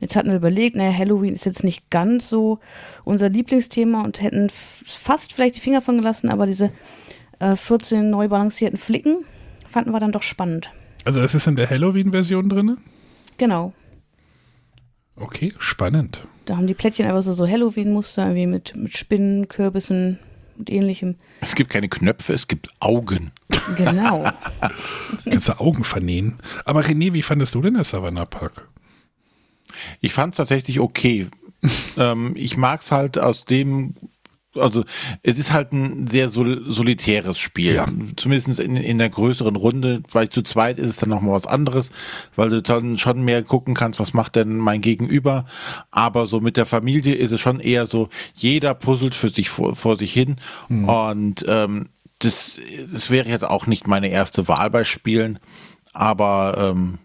Jetzt hatten wir überlegt, naja, Halloween ist jetzt nicht ganz so unser Lieblingsthema und hätten fast vielleicht die Finger von gelassen, aber diese äh, 14 neu balancierten Flicken fanden wir dann doch spannend. Also das ist in der Halloween-Version drin? Genau. Okay, spannend. Da haben die Plättchen einfach so, so Halloween-Muster, irgendwie mit, mit Spinnen, Kürbissen und ähnlichem. Es gibt keine Knöpfe, es gibt Augen. Genau. Kannst du Augen vernähen. Aber René, wie fandest du denn das Savannah Park? Ich fand es tatsächlich okay. ähm, ich mag es halt aus dem also es ist halt ein sehr sol solitäres Spiel. Ja. Zumindest in, in der größeren Runde, weil zu zweit ist es dann nochmal was anderes, weil du dann schon mehr gucken kannst, was macht denn mein Gegenüber. Aber so mit der Familie ist es schon eher so, jeder puzzelt für sich vor, vor sich hin. Mhm. Und ähm, das, das wäre jetzt auch nicht meine erste Wahl bei Spielen, aber ähm,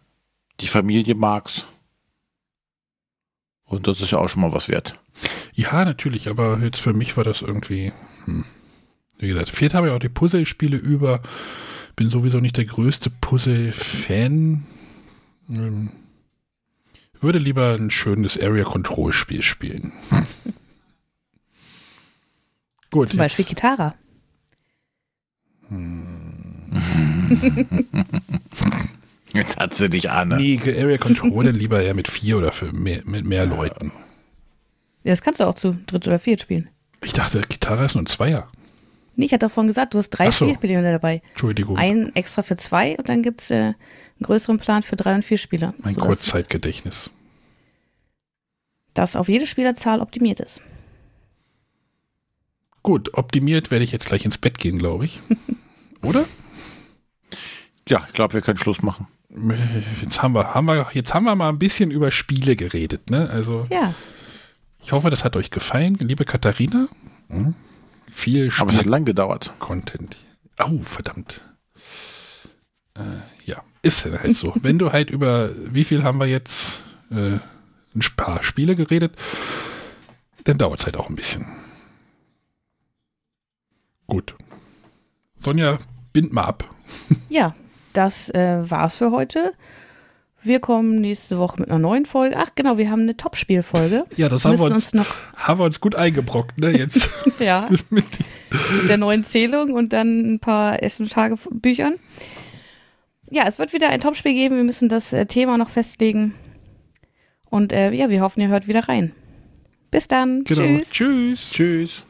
die Familie mag's. Und das ist ja auch schon mal was wert. Ja, natürlich, aber jetzt für mich war das irgendwie, hm. wie gesagt, fehlt habe ich auch die Puzzle-Spiele über. Bin sowieso nicht der größte Puzzle-Fan. Ähm, würde lieber ein schönes Area-Control-Spiel spielen. Gut. Zum Beispiel Gitarre. Hm. Jetzt hat sie dich an. Nee, Area Control lieber eher mit vier oder für mehr, mit mehr Leuten. Ja, das kannst du auch zu dritt oder viert spielen. Ich dachte, Gitarre ist nur ein Zweier. Nee, ich hatte davon gesagt, du hast drei so. Spielspieler dabei. Entschuldigung. Einen extra für zwei und dann gibt es äh, einen größeren Plan für drei und vier Spieler. Mein Kurzzeitgedächtnis. Das auf jede Spielerzahl optimiert ist. Gut, optimiert werde ich jetzt gleich ins Bett gehen, glaube ich. Oder? Ja, ich glaube, wir können Schluss machen. Jetzt haben wir, haben wir, jetzt haben wir mal ein bisschen über Spiele geredet, ne? Also. Ja. Ich hoffe, das hat euch gefallen, liebe Katharina. Hm? Viel Spiel Aber es hat lang gedauert. Content. Oh, verdammt. Äh, ja, ist halt so. Wenn du halt über, wie viel haben wir jetzt, äh, ein paar Spiele geredet, dann dauert es halt auch ein bisschen. Gut. Sonja, bind mal ab. Ja, das äh, war's für heute. Wir kommen nächste Woche mit einer neuen Folge. Ach genau, wir haben eine Top-Spiel-Folge. Ja, das haben wir, uns, uns, noch haben wir uns gut eingebrockt, ne? Jetzt. ja. mit der neuen Zählung und dann ein paar Essen-Tagebüchern. Ja, es wird wieder ein Top-Spiel geben. Wir müssen das äh, Thema noch festlegen. Und äh, ja, wir hoffen, ihr hört wieder rein. Bis dann. Genau. Tschüss. Tschüss. Tschüss.